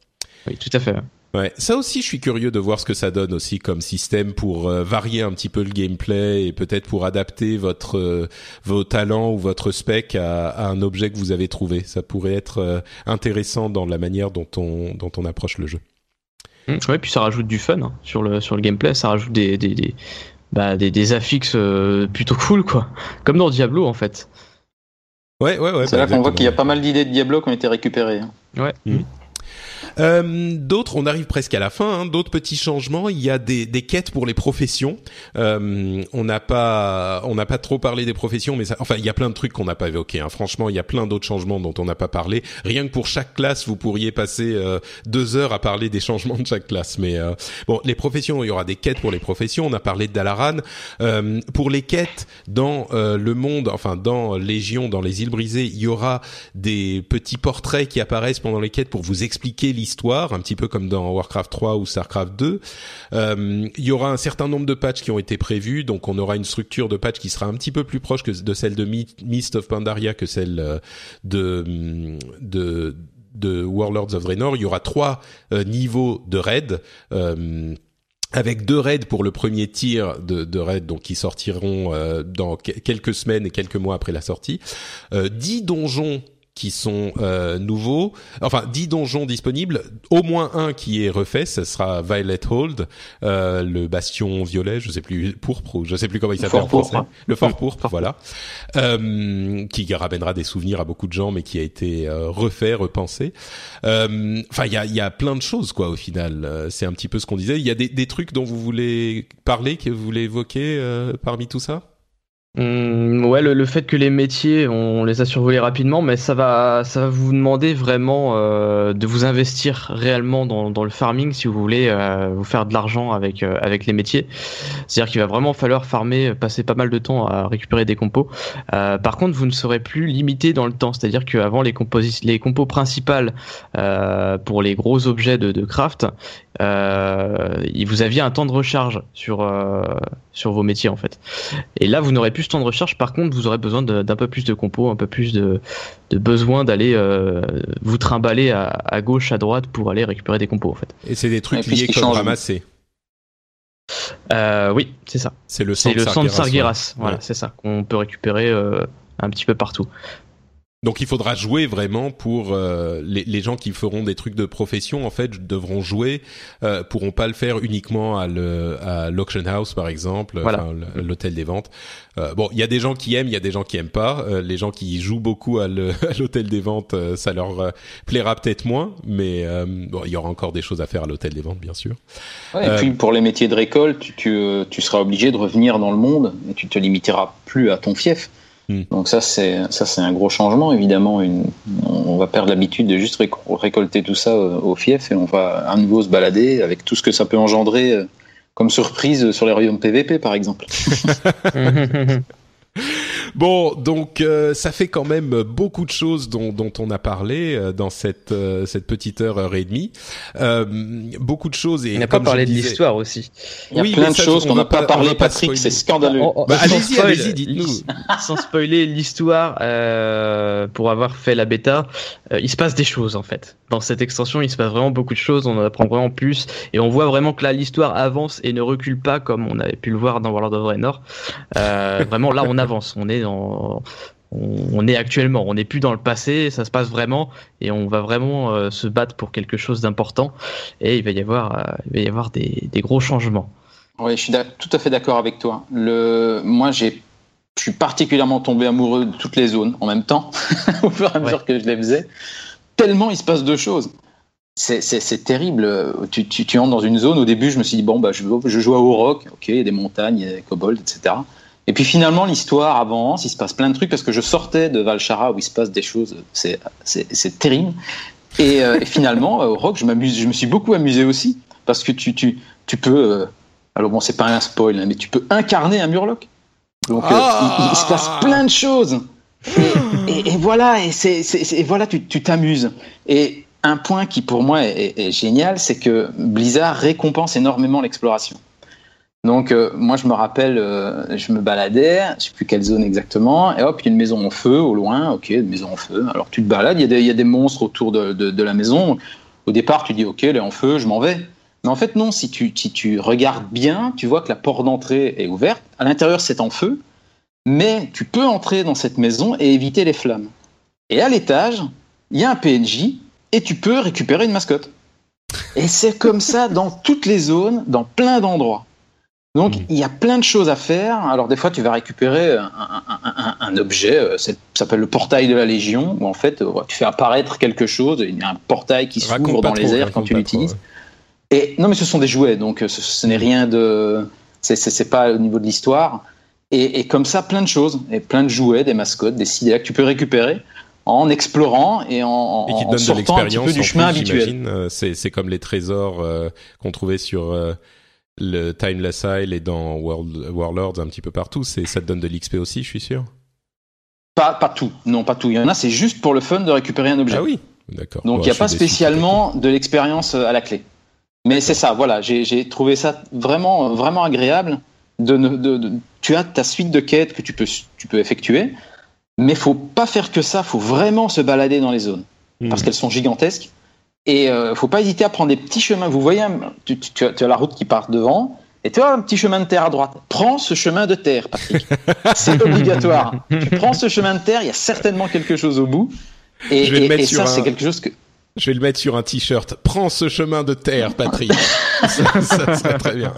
S3: Oui, tout à fait.
S1: Ouais, ça aussi, je suis curieux de voir ce que ça donne aussi comme système pour euh, varier un petit peu le gameplay et peut-être pour adapter votre euh, vos talents ou votre spec à, à, un objet que vous avez trouvé. Ça pourrait être euh, intéressant dans la manière dont on dont on approche le jeu.
S3: Mmh, ouais, puis ça rajoute du fun hein, sur le sur le gameplay. Ça rajoute des des des, bah, des, des affixes plutôt cool quoi, comme dans Diablo en fait.
S1: Ouais, ouais, ouais.
S2: C'est là bah, qu'on voit qu'il y a pas mal d'idées de Diablo qui ont été récupérées. Hein.
S3: Ouais. Mmh.
S1: Euh, d'autres, on arrive presque à la fin. Hein, d'autres petits changements. Il y a des, des quêtes pour les professions. Euh, on n'a pas, on n'a pas trop parlé des professions, mais ça, enfin, il y a plein de trucs qu'on n'a pas évoqués. Hein. Franchement, il y a plein d'autres changements dont on n'a pas parlé. Rien que pour chaque classe, vous pourriez passer euh, deux heures à parler des changements de chaque classe. Mais euh, bon, les professions, il y aura des quêtes pour les professions. On a parlé de Dalaran. Euh, pour les quêtes dans le monde, enfin dans Légion, dans les îles brisées, il y aura des petits portraits qui apparaissent pendant les quêtes pour vous expliquer l'histoire, un petit peu comme dans Warcraft 3 ou Starcraft 2. Euh, il y aura un certain nombre de patchs qui ont été prévus, donc on aura une structure de patch qui sera un petit peu plus proche que de celle de Mist of Pandaria que celle euh, de de de Warlords of Draenor. Il y aura trois euh, niveaux de raid. Euh, avec deux raids pour le premier tir de, de raid, donc qui sortiront dans quelques semaines et quelques mois après la sortie. Euh, 10 donjons qui sont euh, nouveaux. Enfin, 10 donjons disponibles, au moins un qui est refait, ce sera Violet Hold, euh, le bastion violet, je sais plus pourpre, je sais plus comment il s'appelle en français. Le fort pourpre, voilà, euh, qui ramènera des souvenirs à beaucoup de gens, mais qui a été euh, refait, repensé. Euh, enfin, il y a, y a plein de choses quoi au final. Euh, c'est un petit peu ce qu'on disait. Il y a des, des trucs dont vous voulez parler, que vous voulez évoquer parmi tout ça?
S3: Mmh, ouais, le, fait que les métiers, on les a survolés rapidement, mais ça va, ça va vous demander vraiment euh, de vous investir réellement dans, dans, le farming si vous voulez euh, vous faire de l'argent avec euh, avec les métiers. C'est-à-dire qu'il va vraiment falloir farmer, passer pas mal de temps à récupérer des compos. par contre, vous ne serez plus limité dans le temps. C'est-à-dire qu'avant les les compos principales pour les gros objets de, de craft, euh, vous aviez un temps de recharge sur euh, sur vos métiers en fait. Et là, vous n'aurez plus ce temps de recharge. Par contre, vous aurez besoin d'un peu plus de compos, un peu plus de, de besoin d'aller euh, vous trimballer à, à, gauche, à droite pour aller récupérer des compos en fait.
S1: Et c'est des trucs liés comme ramasser.
S3: Euh, oui, c'est ça.
S1: C'est le sang de
S3: Sargeras. Voilà, c'est ça qu'on peut récupérer euh, un petit peu partout.
S1: Donc il faudra jouer vraiment pour euh, les, les, gens qui feront des trucs de profession en fait devront jouer euh, pourront pas le faire uniquement à le à l'auction house par exemple
S3: voilà.
S1: l'hôtel des ventes. Euh, bon il y a des gens qui aiment il y a des gens qui aiment pas. Euh, les gens qui jouent beaucoup à l'hôtel des ventes euh, ça leur plaira peut-être moins mais bon il y aura encore des choses à faire à l'hôtel des ventes bien sûr.
S2: Ouais, et puis pour les métiers de récolte tu, tu, tu seras obligé de revenir dans le monde et tu te limiteras plus à ton fief Hmm. Donc ça c'est ça c'est un gros changement évidemment. Une, on va perdre l'habitude de juste récolter tout ça au fief et on va à nouveau se balader avec tout ce que ça peut engendrer euh, comme surprise sur les royaumes PVP par exemple.
S1: Bon, donc euh, ça fait quand même beaucoup de choses dont, dont on a parlé euh, dans cette euh, cette petite heure heure et demie. beaucoup de choses et
S3: on n'a pas parlé de l'histoire aussi.
S2: Il y a oui, plein de choses qu'on n'a pas, parlé, Patrick. C'est scandaleux. Oh, oh,
S1: bah, allez-y, allez-y, dites-nous.
S3: Sans spoiler l'histoire, pour avoir fait la bêta, il se passe des choses en fait. Dans cette extension, il se passe vraiment beaucoup de choses. On en apprend vraiment plus et on voit vraiment que là l'histoire avance et ne recule pas comme on avait pu le voir dans World of Draenor. vraiment, là, on avance. On est dans, on, est actuellement, on n'est plus dans le passé, ça se passe vraiment et on va vraiment euh, se battre pour quelque chose d'important et il va y avoir, euh, il va y avoir des, gros changements.
S2: Oui, je suis tout à fait d'accord avec toi. Le, moi, j'ai, je suis particulièrement tombé amoureux de toutes les zones en même temps, au fur et à mesure que je les faisais. Tellement il se passe deux choses. C'est terrible. Tu, tu, entres dans une zone. Au début, je me suis dit bon bah je, je joue à Rock. Ok, il y a des montagnes, il y a des kobolds, etc. Et puis finalement, l'histoire avance, il se passe plein de trucs parce que je sortais de Valchara où il se passe des choses, c'est terrible. Et, euh, et finalement, au rock, je, je me suis beaucoup amusé aussi parce que tu, tu, tu peux. Euh, alors bon, c'est pas un spoil, hein, mais tu peux incarner un Murloc. Donc euh, il, se passe plein de choses. Et, et, voilà, et, c'est, voilà, tu t'amuses. Et un point qui pour moi est, est génial, c'est que Blizzard récompense énormément l'exploration. Donc euh, moi je me rappelle, euh, je me baladais, je sais plus quelle zone exactement, et hop, il y a une maison en feu au loin, ok, une maison en feu. Alors tu te balades, il y a des, monstres autour de, la maison. Au départ tu dis ok, elle est en feu, je m'en vais. Mais en fait non, si tu, si tu regardes bien, tu vois que la porte d'entrée est ouverte, à l'intérieur c'est en feu, mais tu peux entrer dans cette maison et éviter les flammes. Et à l'étage, il y a un PNJ et tu peux récupérer une mascotte. Et c'est comme ça dans toutes les zones, dans plein d'endroits. Donc mm. il y a plein de choses à faire. Alors des fois tu vas récupérer un, objet, euh, ça s'appelle le portail de la Légion, où en fait euh, tu fais apparaître quelque chose, il y a un portail qui s'ouvre dans les airs quand tu l'utilises. Et non mais ce sont des jouets, donc euh, ce, n'est rien de, c'est pas au niveau de l'histoire. Et, comme ça plein de choses, et plein de jouets, des mascottes, des CD que tu peux récupérer en explorant et en,
S1: et qui te sortant un petit peu du chemin habituel. C'est comme les trésors qu'on trouvait sur le Timeless Isle et dans World, Warlords un petit peu partout. C'est ça te donne de l'XP aussi, je suis sûr?
S2: Pas pas tout, non pas tout. Il y en a, c'est juste pour le fun de récupérer un objet.
S1: Ah oui, d'accord.
S2: Donc il n'y a pas spécialement de l'expérience euh, à la clé. Mais c'est ça, voilà. J'ai trouvé ça vraiment vraiment agréable. De, de, tu as ta suite de quêtes que tu peux tu peux effectuer, mais faut pas faire que ça. Faut vraiment se balader dans les zones parce hmm. qu'elles sont gigantesques et euh, faut pas hésiter à prendre des petits chemins. Vous voyez, tu, tu, as, la route qui part devant, et tu as un petit chemin de terre à droite. Prends ce chemin de terre, Patrick. C'est obligatoire. tu prends ce chemin de terre, il y a certainement quelque chose au bout. Et, Je vais le mettre sur ça, c'est quelque chose que.
S1: Je vais le mettre sur un t-shirt. Prends ce chemin de terre, Patrick. ça, ça serait très bien.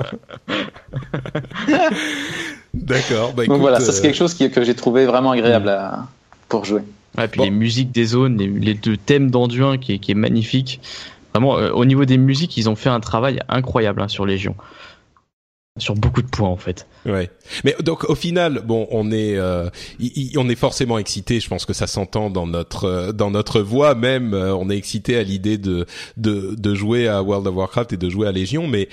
S1: D'accord. Bah,
S2: Donc voilà, ça c'est euh, quelque chose que j'ai trouvé vraiment agréable à, pour jouer.
S3: Et puis les musiques des zones, les, deux thèmes d'Anduin qui, qui, est magnifique. Vraiment, euh, au niveau des musiques, ils ont fait un travail incroyable hein, sur Légion. Sur beaucoup de points en fait.
S1: Ouais. Mais donc au final, bon, on est, euh, on est forcément excité. Je pense que ça s'entend dans notre euh, dans notre voix même. on est excité à l'idée de, de de jouer à World of Warcraft et de jouer à Légion. Mais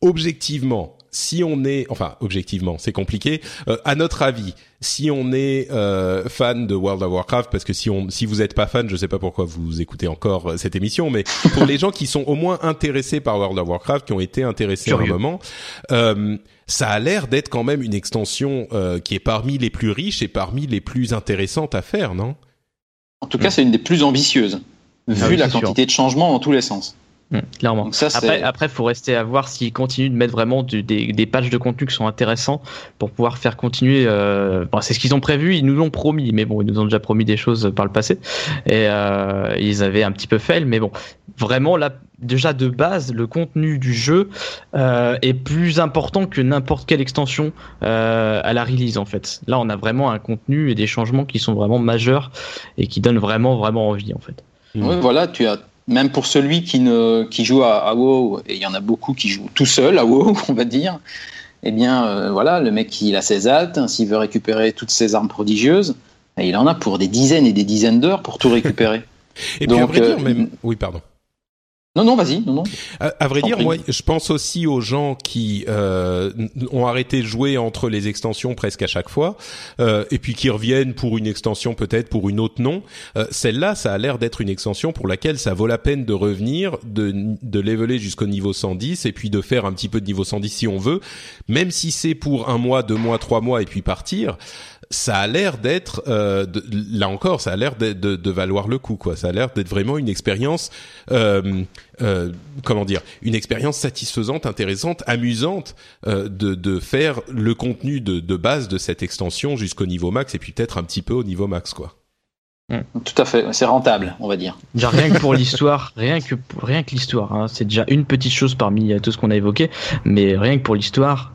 S1: objectivement, si on est, enfin objectivement, c'est compliqué. Euh, à notre avis, si on est euh, fan de World of Warcraft, parce que si on, si vous n'êtes pas fan, je sais pas pourquoi vous écoutez encore euh, cette émission, mais pour les gens qui sont au moins intéressés par World of Warcraft, qui ont été intéressés à un moment, ça a l'air d'être quand même une extension qui est parmi les plus riches et parmi les plus intéressantes à faire, non?
S2: En tout cas, c'est une des plus ambitieuses, ah vu la quantité de changements dans tous les sens.
S3: Mm, clairement. après, après, faut rester à voir s'ils continuent de mettre vraiment des, des, pages de contenu qui sont intéressants pour pouvoir faire continuer. Euh, c'est ce qu'ils ont prévu, ils nous l'ont promis, mais bon, ils nous ont déjà promis des choses par le passé et euh, ils avaient un petit peu fail, mais bon, vraiment là, déjà de base, le contenu du jeu euh, est plus important que n'importe quelle extension à la release en fait. Là, on a vraiment un contenu et des changements qui sont vraiment majeurs et qui donnent vraiment vraiment envie en fait.
S2: Oui, voilà, tu as même pour celui qui, ne, qui joue à, WoW, et il y en a beaucoup qui jouent tout seul à WoW, on va dire, eh bien, euh, voilà, le mec, il a ses altes, s'il veut récupérer toutes ses armes prodigieuses, il en a pour des dizaines et des dizaines d'heures pour tout récupérer.
S1: et Donc, puis, à vrai dire, euh, même... Oui, pardon.
S2: Non, non, vas-y, non, non.
S1: À, vrai dire, moi, je pense aussi aux gens qui euh, ont arrêté de jouer entre les extensions presque à chaque fois, euh, et puis qui reviennent pour une extension peut-être, pour une autre non. Euh, Celle-là, ça a l'air d'être une extension pour laquelle ça vaut la peine de revenir, de, de leveler jusqu'au niveau 110, et puis de faire un petit peu de niveau 110 si on veut, même si c'est pour un mois, deux mois, trois mois, et puis partir ça a l'air d'être euh, là encore ça a l'air de, de, de, valoir le coup quoi ça a l'air d'être vraiment une expérience euh, euh, comment dire une expérience satisfaisante intéressante amusante euh, de, de faire le contenu de, de base de cette extension jusqu'au niveau max et puis peut-être un petit peu au niveau max quoi
S2: hmm. tout à fait, c'est rentable, on va dire.
S3: Déjà, rien que pour l'histoire, rien que rien que l'histoire, hein, c'est déjà une petite chose parmi tout ce qu'on a évoqué, mais rien que pour l'histoire,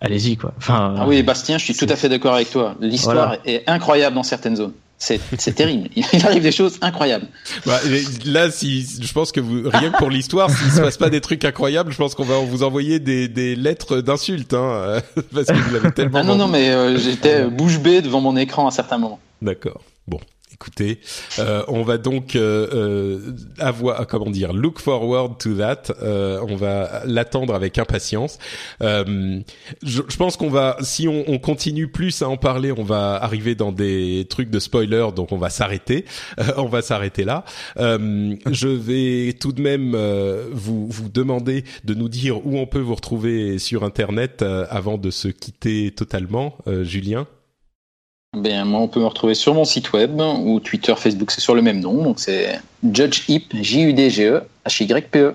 S3: allez-y quoi. Enfin,
S2: ah oui, Bastien, je suis tout à fait d'accord avec toi. L'histoire est incroyable dans certaines zones. C'est, c'est terrible. Il arrive des choses incroyables.
S1: Bah, là, si je pense que vous rien que pour l'histoire, s'il se passe pas des trucs incroyables, je pense qu'on va vous envoyer des, des lettres d'insultes, hein, parce que vous l'avez tellement.
S2: Ah non non, mais euh, j'étais bouche bée devant mon écran à certains moments.
S1: D'accord. Bon. Écoutez, euh, on va donc euh, euh, avoir, comment dire, look forward to that. Euh, on va l'attendre avec impatience. Euh, je, je, pense qu'on va, si on, on, continue plus à en parler, on va arriver dans des trucs de spoiler, donc on va s'arrêter. on va s'arrêter là. je vais tout de même vous vous demander de nous dire où on peut vous retrouver sur Internet avant de se quitter totalement, Julien.
S2: Ben, moi, on peut me retrouver sur mon site web ou Twitter, Facebook, c'est sur le même nom. Donc, c'est Judge Hip, J-U-D-G-E, H-Y-P-E.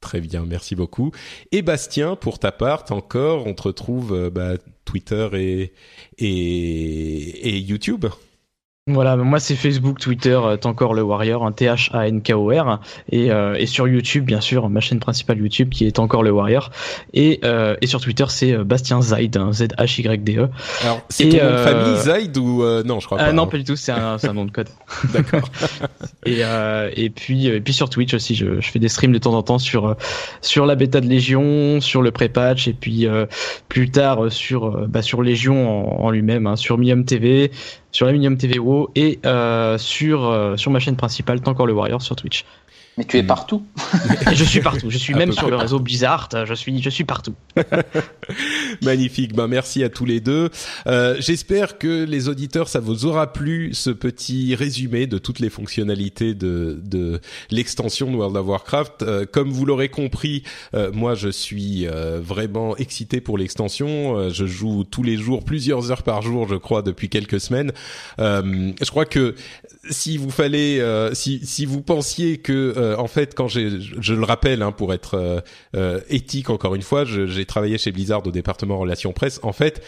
S1: Très bien, merci beaucoup. Et Bastien, pour ta part, encore, on te retrouve euh, bah, Twitter et, et, et YouTube.
S3: Voilà, moi c'est Facebook, Twitter, euh, encore le Warrior, un T-H-A-N-K-O-R, et, euh, et sur YouTube, bien sûr, ma chaîne principale YouTube qui est encore le Warrior, et, euh, et sur Twitter c'est euh, Bastien Zaid, hein, Z-H-Y-D-E.
S1: Alors, c'est ton nom de famille Zaid ou non, je crois pas.
S3: non,
S1: hein.
S3: pas du tout, c'est un, un nom de code.
S1: D'accord.
S3: et, et puis et puis sur Twitch aussi, je, je, fais des streams de temps en temps sur sur la bêta de Légion, sur le pré-patch, et puis plus tard sur bah, sur Légion en, en lui-même, hein, sur Mium TV sur Aluminium TV et euh, sur, euh, sur ma chaîne principale, Tant encore le Warrior sur Twitch.
S2: Mais tu es partout.
S3: je suis partout. Je suis même sur le réseau Blizzard. Je suis, je suis partout.
S1: Magnifique. Ben merci à tous les deux. Euh, J'espère que les auditeurs, ça vous aura plu ce petit résumé de toutes les fonctionnalités de, de l'extension de World of Warcraft. Euh, comme vous l'aurez compris, euh, moi je suis euh, vraiment excité pour l'extension. Euh, je joue tous les jours, plusieurs heures par jour, je crois, depuis quelques semaines. je crois que si vous fallait, si si vous pensiez que euh, en fait, quand j'ai, je, le rappelle, hein, pour être euh, euh, éthique encore une fois, j'ai travaillé chez Blizzard au département relations presse. En fait,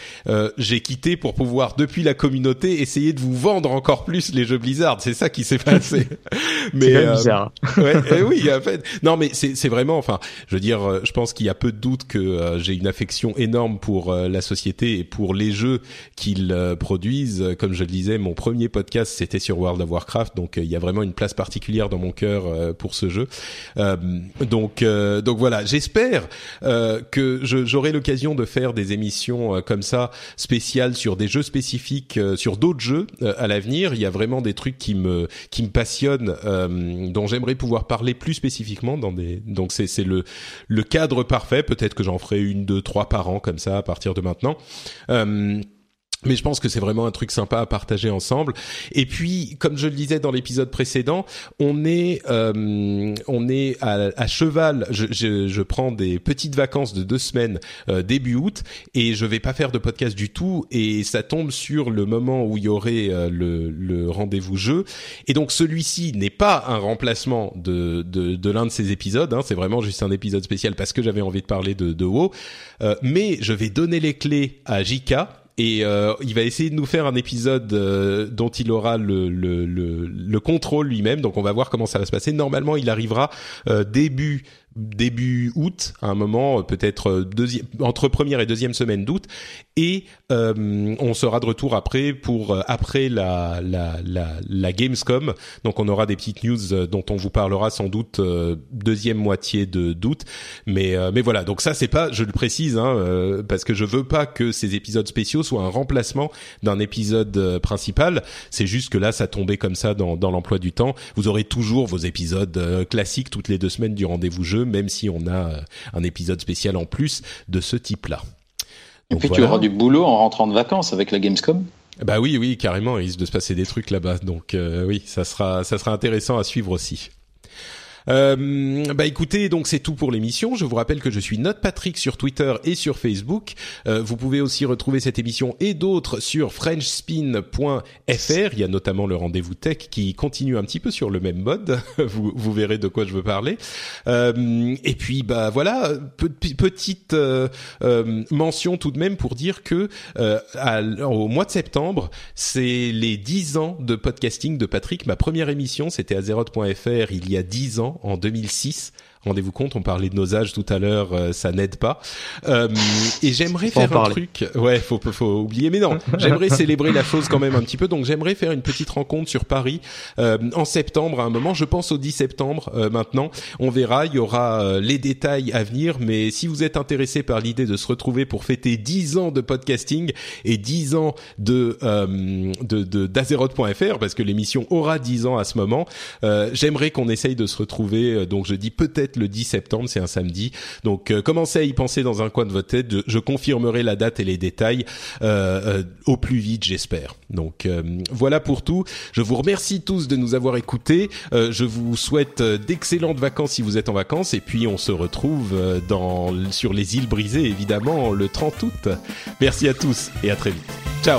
S1: j'ai quitté pour pouvoir, depuis la communauté, essayer de vous vendre encore plus les jeux Blizzard. C'est ça qui s'est passé.
S3: mais bizarre.
S1: ouais, eh oui, en fait. Non, mais c'est vraiment, enfin, je veux dire, je pense qu'il y a peu de doute que j'ai une affection énorme pour la société et pour les jeux qu'ils produisent. Comme je le disais, mon premier podcast c'était sur World of Warcraft, donc il y a vraiment une place particulière dans mon cœur pour ce jeu. Euh, donc euh, donc voilà, j'espère euh, que j'aurai l'occasion de faire des émissions comme ça spéciales sur des jeux spécifiques, sur d'autres jeux à l'avenir. Il y a vraiment des trucs qui me qui me passionnent, dont j'aimerais pouvoir parler plus spécifiquement dans des. Donc c'est c'est le le cadre parfait. Peut-être que j'en ferai une, deux, trois par an comme ça à partir de maintenant. Euh, mais je pense que c'est vraiment un truc sympa à partager ensemble. Et puis, comme je le disais dans l'épisode précédent, on est euh, on est à, à cheval. Je, je, je, prends des petites vacances de deux semaines euh, début août et je vais pas faire de podcast du tout. Et ça tombe sur le moment où il y aurait euh, le, le rendez-vous jeu. Et donc celui-ci n'est pas un remplacement de de, de l'un de ces épisodes. Hein. C'est vraiment juste un épisode spécial parce que j'avais envie de parler de de WoW. Euh, mais je vais donner les clés à Jika et euh, il va essayer de nous faire un épisode euh, dont il aura le, le, le, le contrôle lui-même. Donc on va voir comment ça va se passer. Normalement, il arrivera euh, début début août, à un moment peut-être deuxième, entre première et deuxième semaine d'août, et on sera de retour après pour après la, la la la Gamescom. Donc on aura des petites news dont on vous parlera sans doute deuxième moitié de d'août. Mais mais voilà, donc ça c'est pas, je le précise, hein, parce que je veux pas que ces épisodes spéciaux soient un remplacement d'un épisode principal. C'est juste que là ça tombait comme ça dans dans l'emploi du temps. Vous aurez toujours vos épisodes classiques toutes les deux semaines du rendez-vous jeu, même si on a euh, un épisode spécial en plus de ce type-là.
S2: Et puis tu auras du boulot en rentrant de vacances avec la Gamescom.
S1: Bah oui, oui, carrément. Il risque de se passer des trucs là-bas, donc euh, oui, ça sera, ça sera intéressant à suivre aussi. Euh, bah écoutez, donc c'est tout pour l'émission. Je vous rappelle que je suis Note Patrick sur Twitter et sur Facebook. Euh, vous pouvez aussi retrouver cette émission et d'autres sur FrenchSpin.fr. Il y a notamment le rendez-vous tech qui continue un petit peu sur le même mode. vous, vous verrez de quoi je veux parler. Euh, et puis bah voilà, petite euh, euh, mention tout de même pour dire que euh, au mois de septembre, c'est les 10 ans de podcasting de Patrick. Ma première émission, c'était à il y a 10 ans en 2006 Rendez-vous compte, on parlait de nos âges tout à l'heure, euh, ça n'aide pas. Euh, et j'aimerais faire un truc. Ouais, faut faut oublier, mais non. j'aimerais célébrer la chose quand même un petit peu. Donc j'aimerais faire une petite rencontre sur Paris euh, en septembre à un moment. Je pense au 10 septembre euh, maintenant. On verra. Il y aura euh, les détails à venir. Mais si vous êtes intéressé par l'idée de se retrouver pour fêter 10 ans de podcasting et 10 ans de de d'Azeroth.fr, parce que l'émission aura 10 ans à ce moment, j'aimerais qu'on essaye de se retrouver. donc je dis peut-être le 10 septembre, c'est un samedi. Donc euh, commencez à y penser dans un coin de votre tête. Je, confirmerai la date et les détails euh, euh, au plus vite, j'espère. Donc voilà pour tout. Je vous remercie tous de nous avoir écoutés. je vous souhaite d'excellentes vacances si vous êtes en vacances et puis on se retrouve dans sur les îles brisées évidemment le 30 août. Merci à tous et à très vite. Ciao.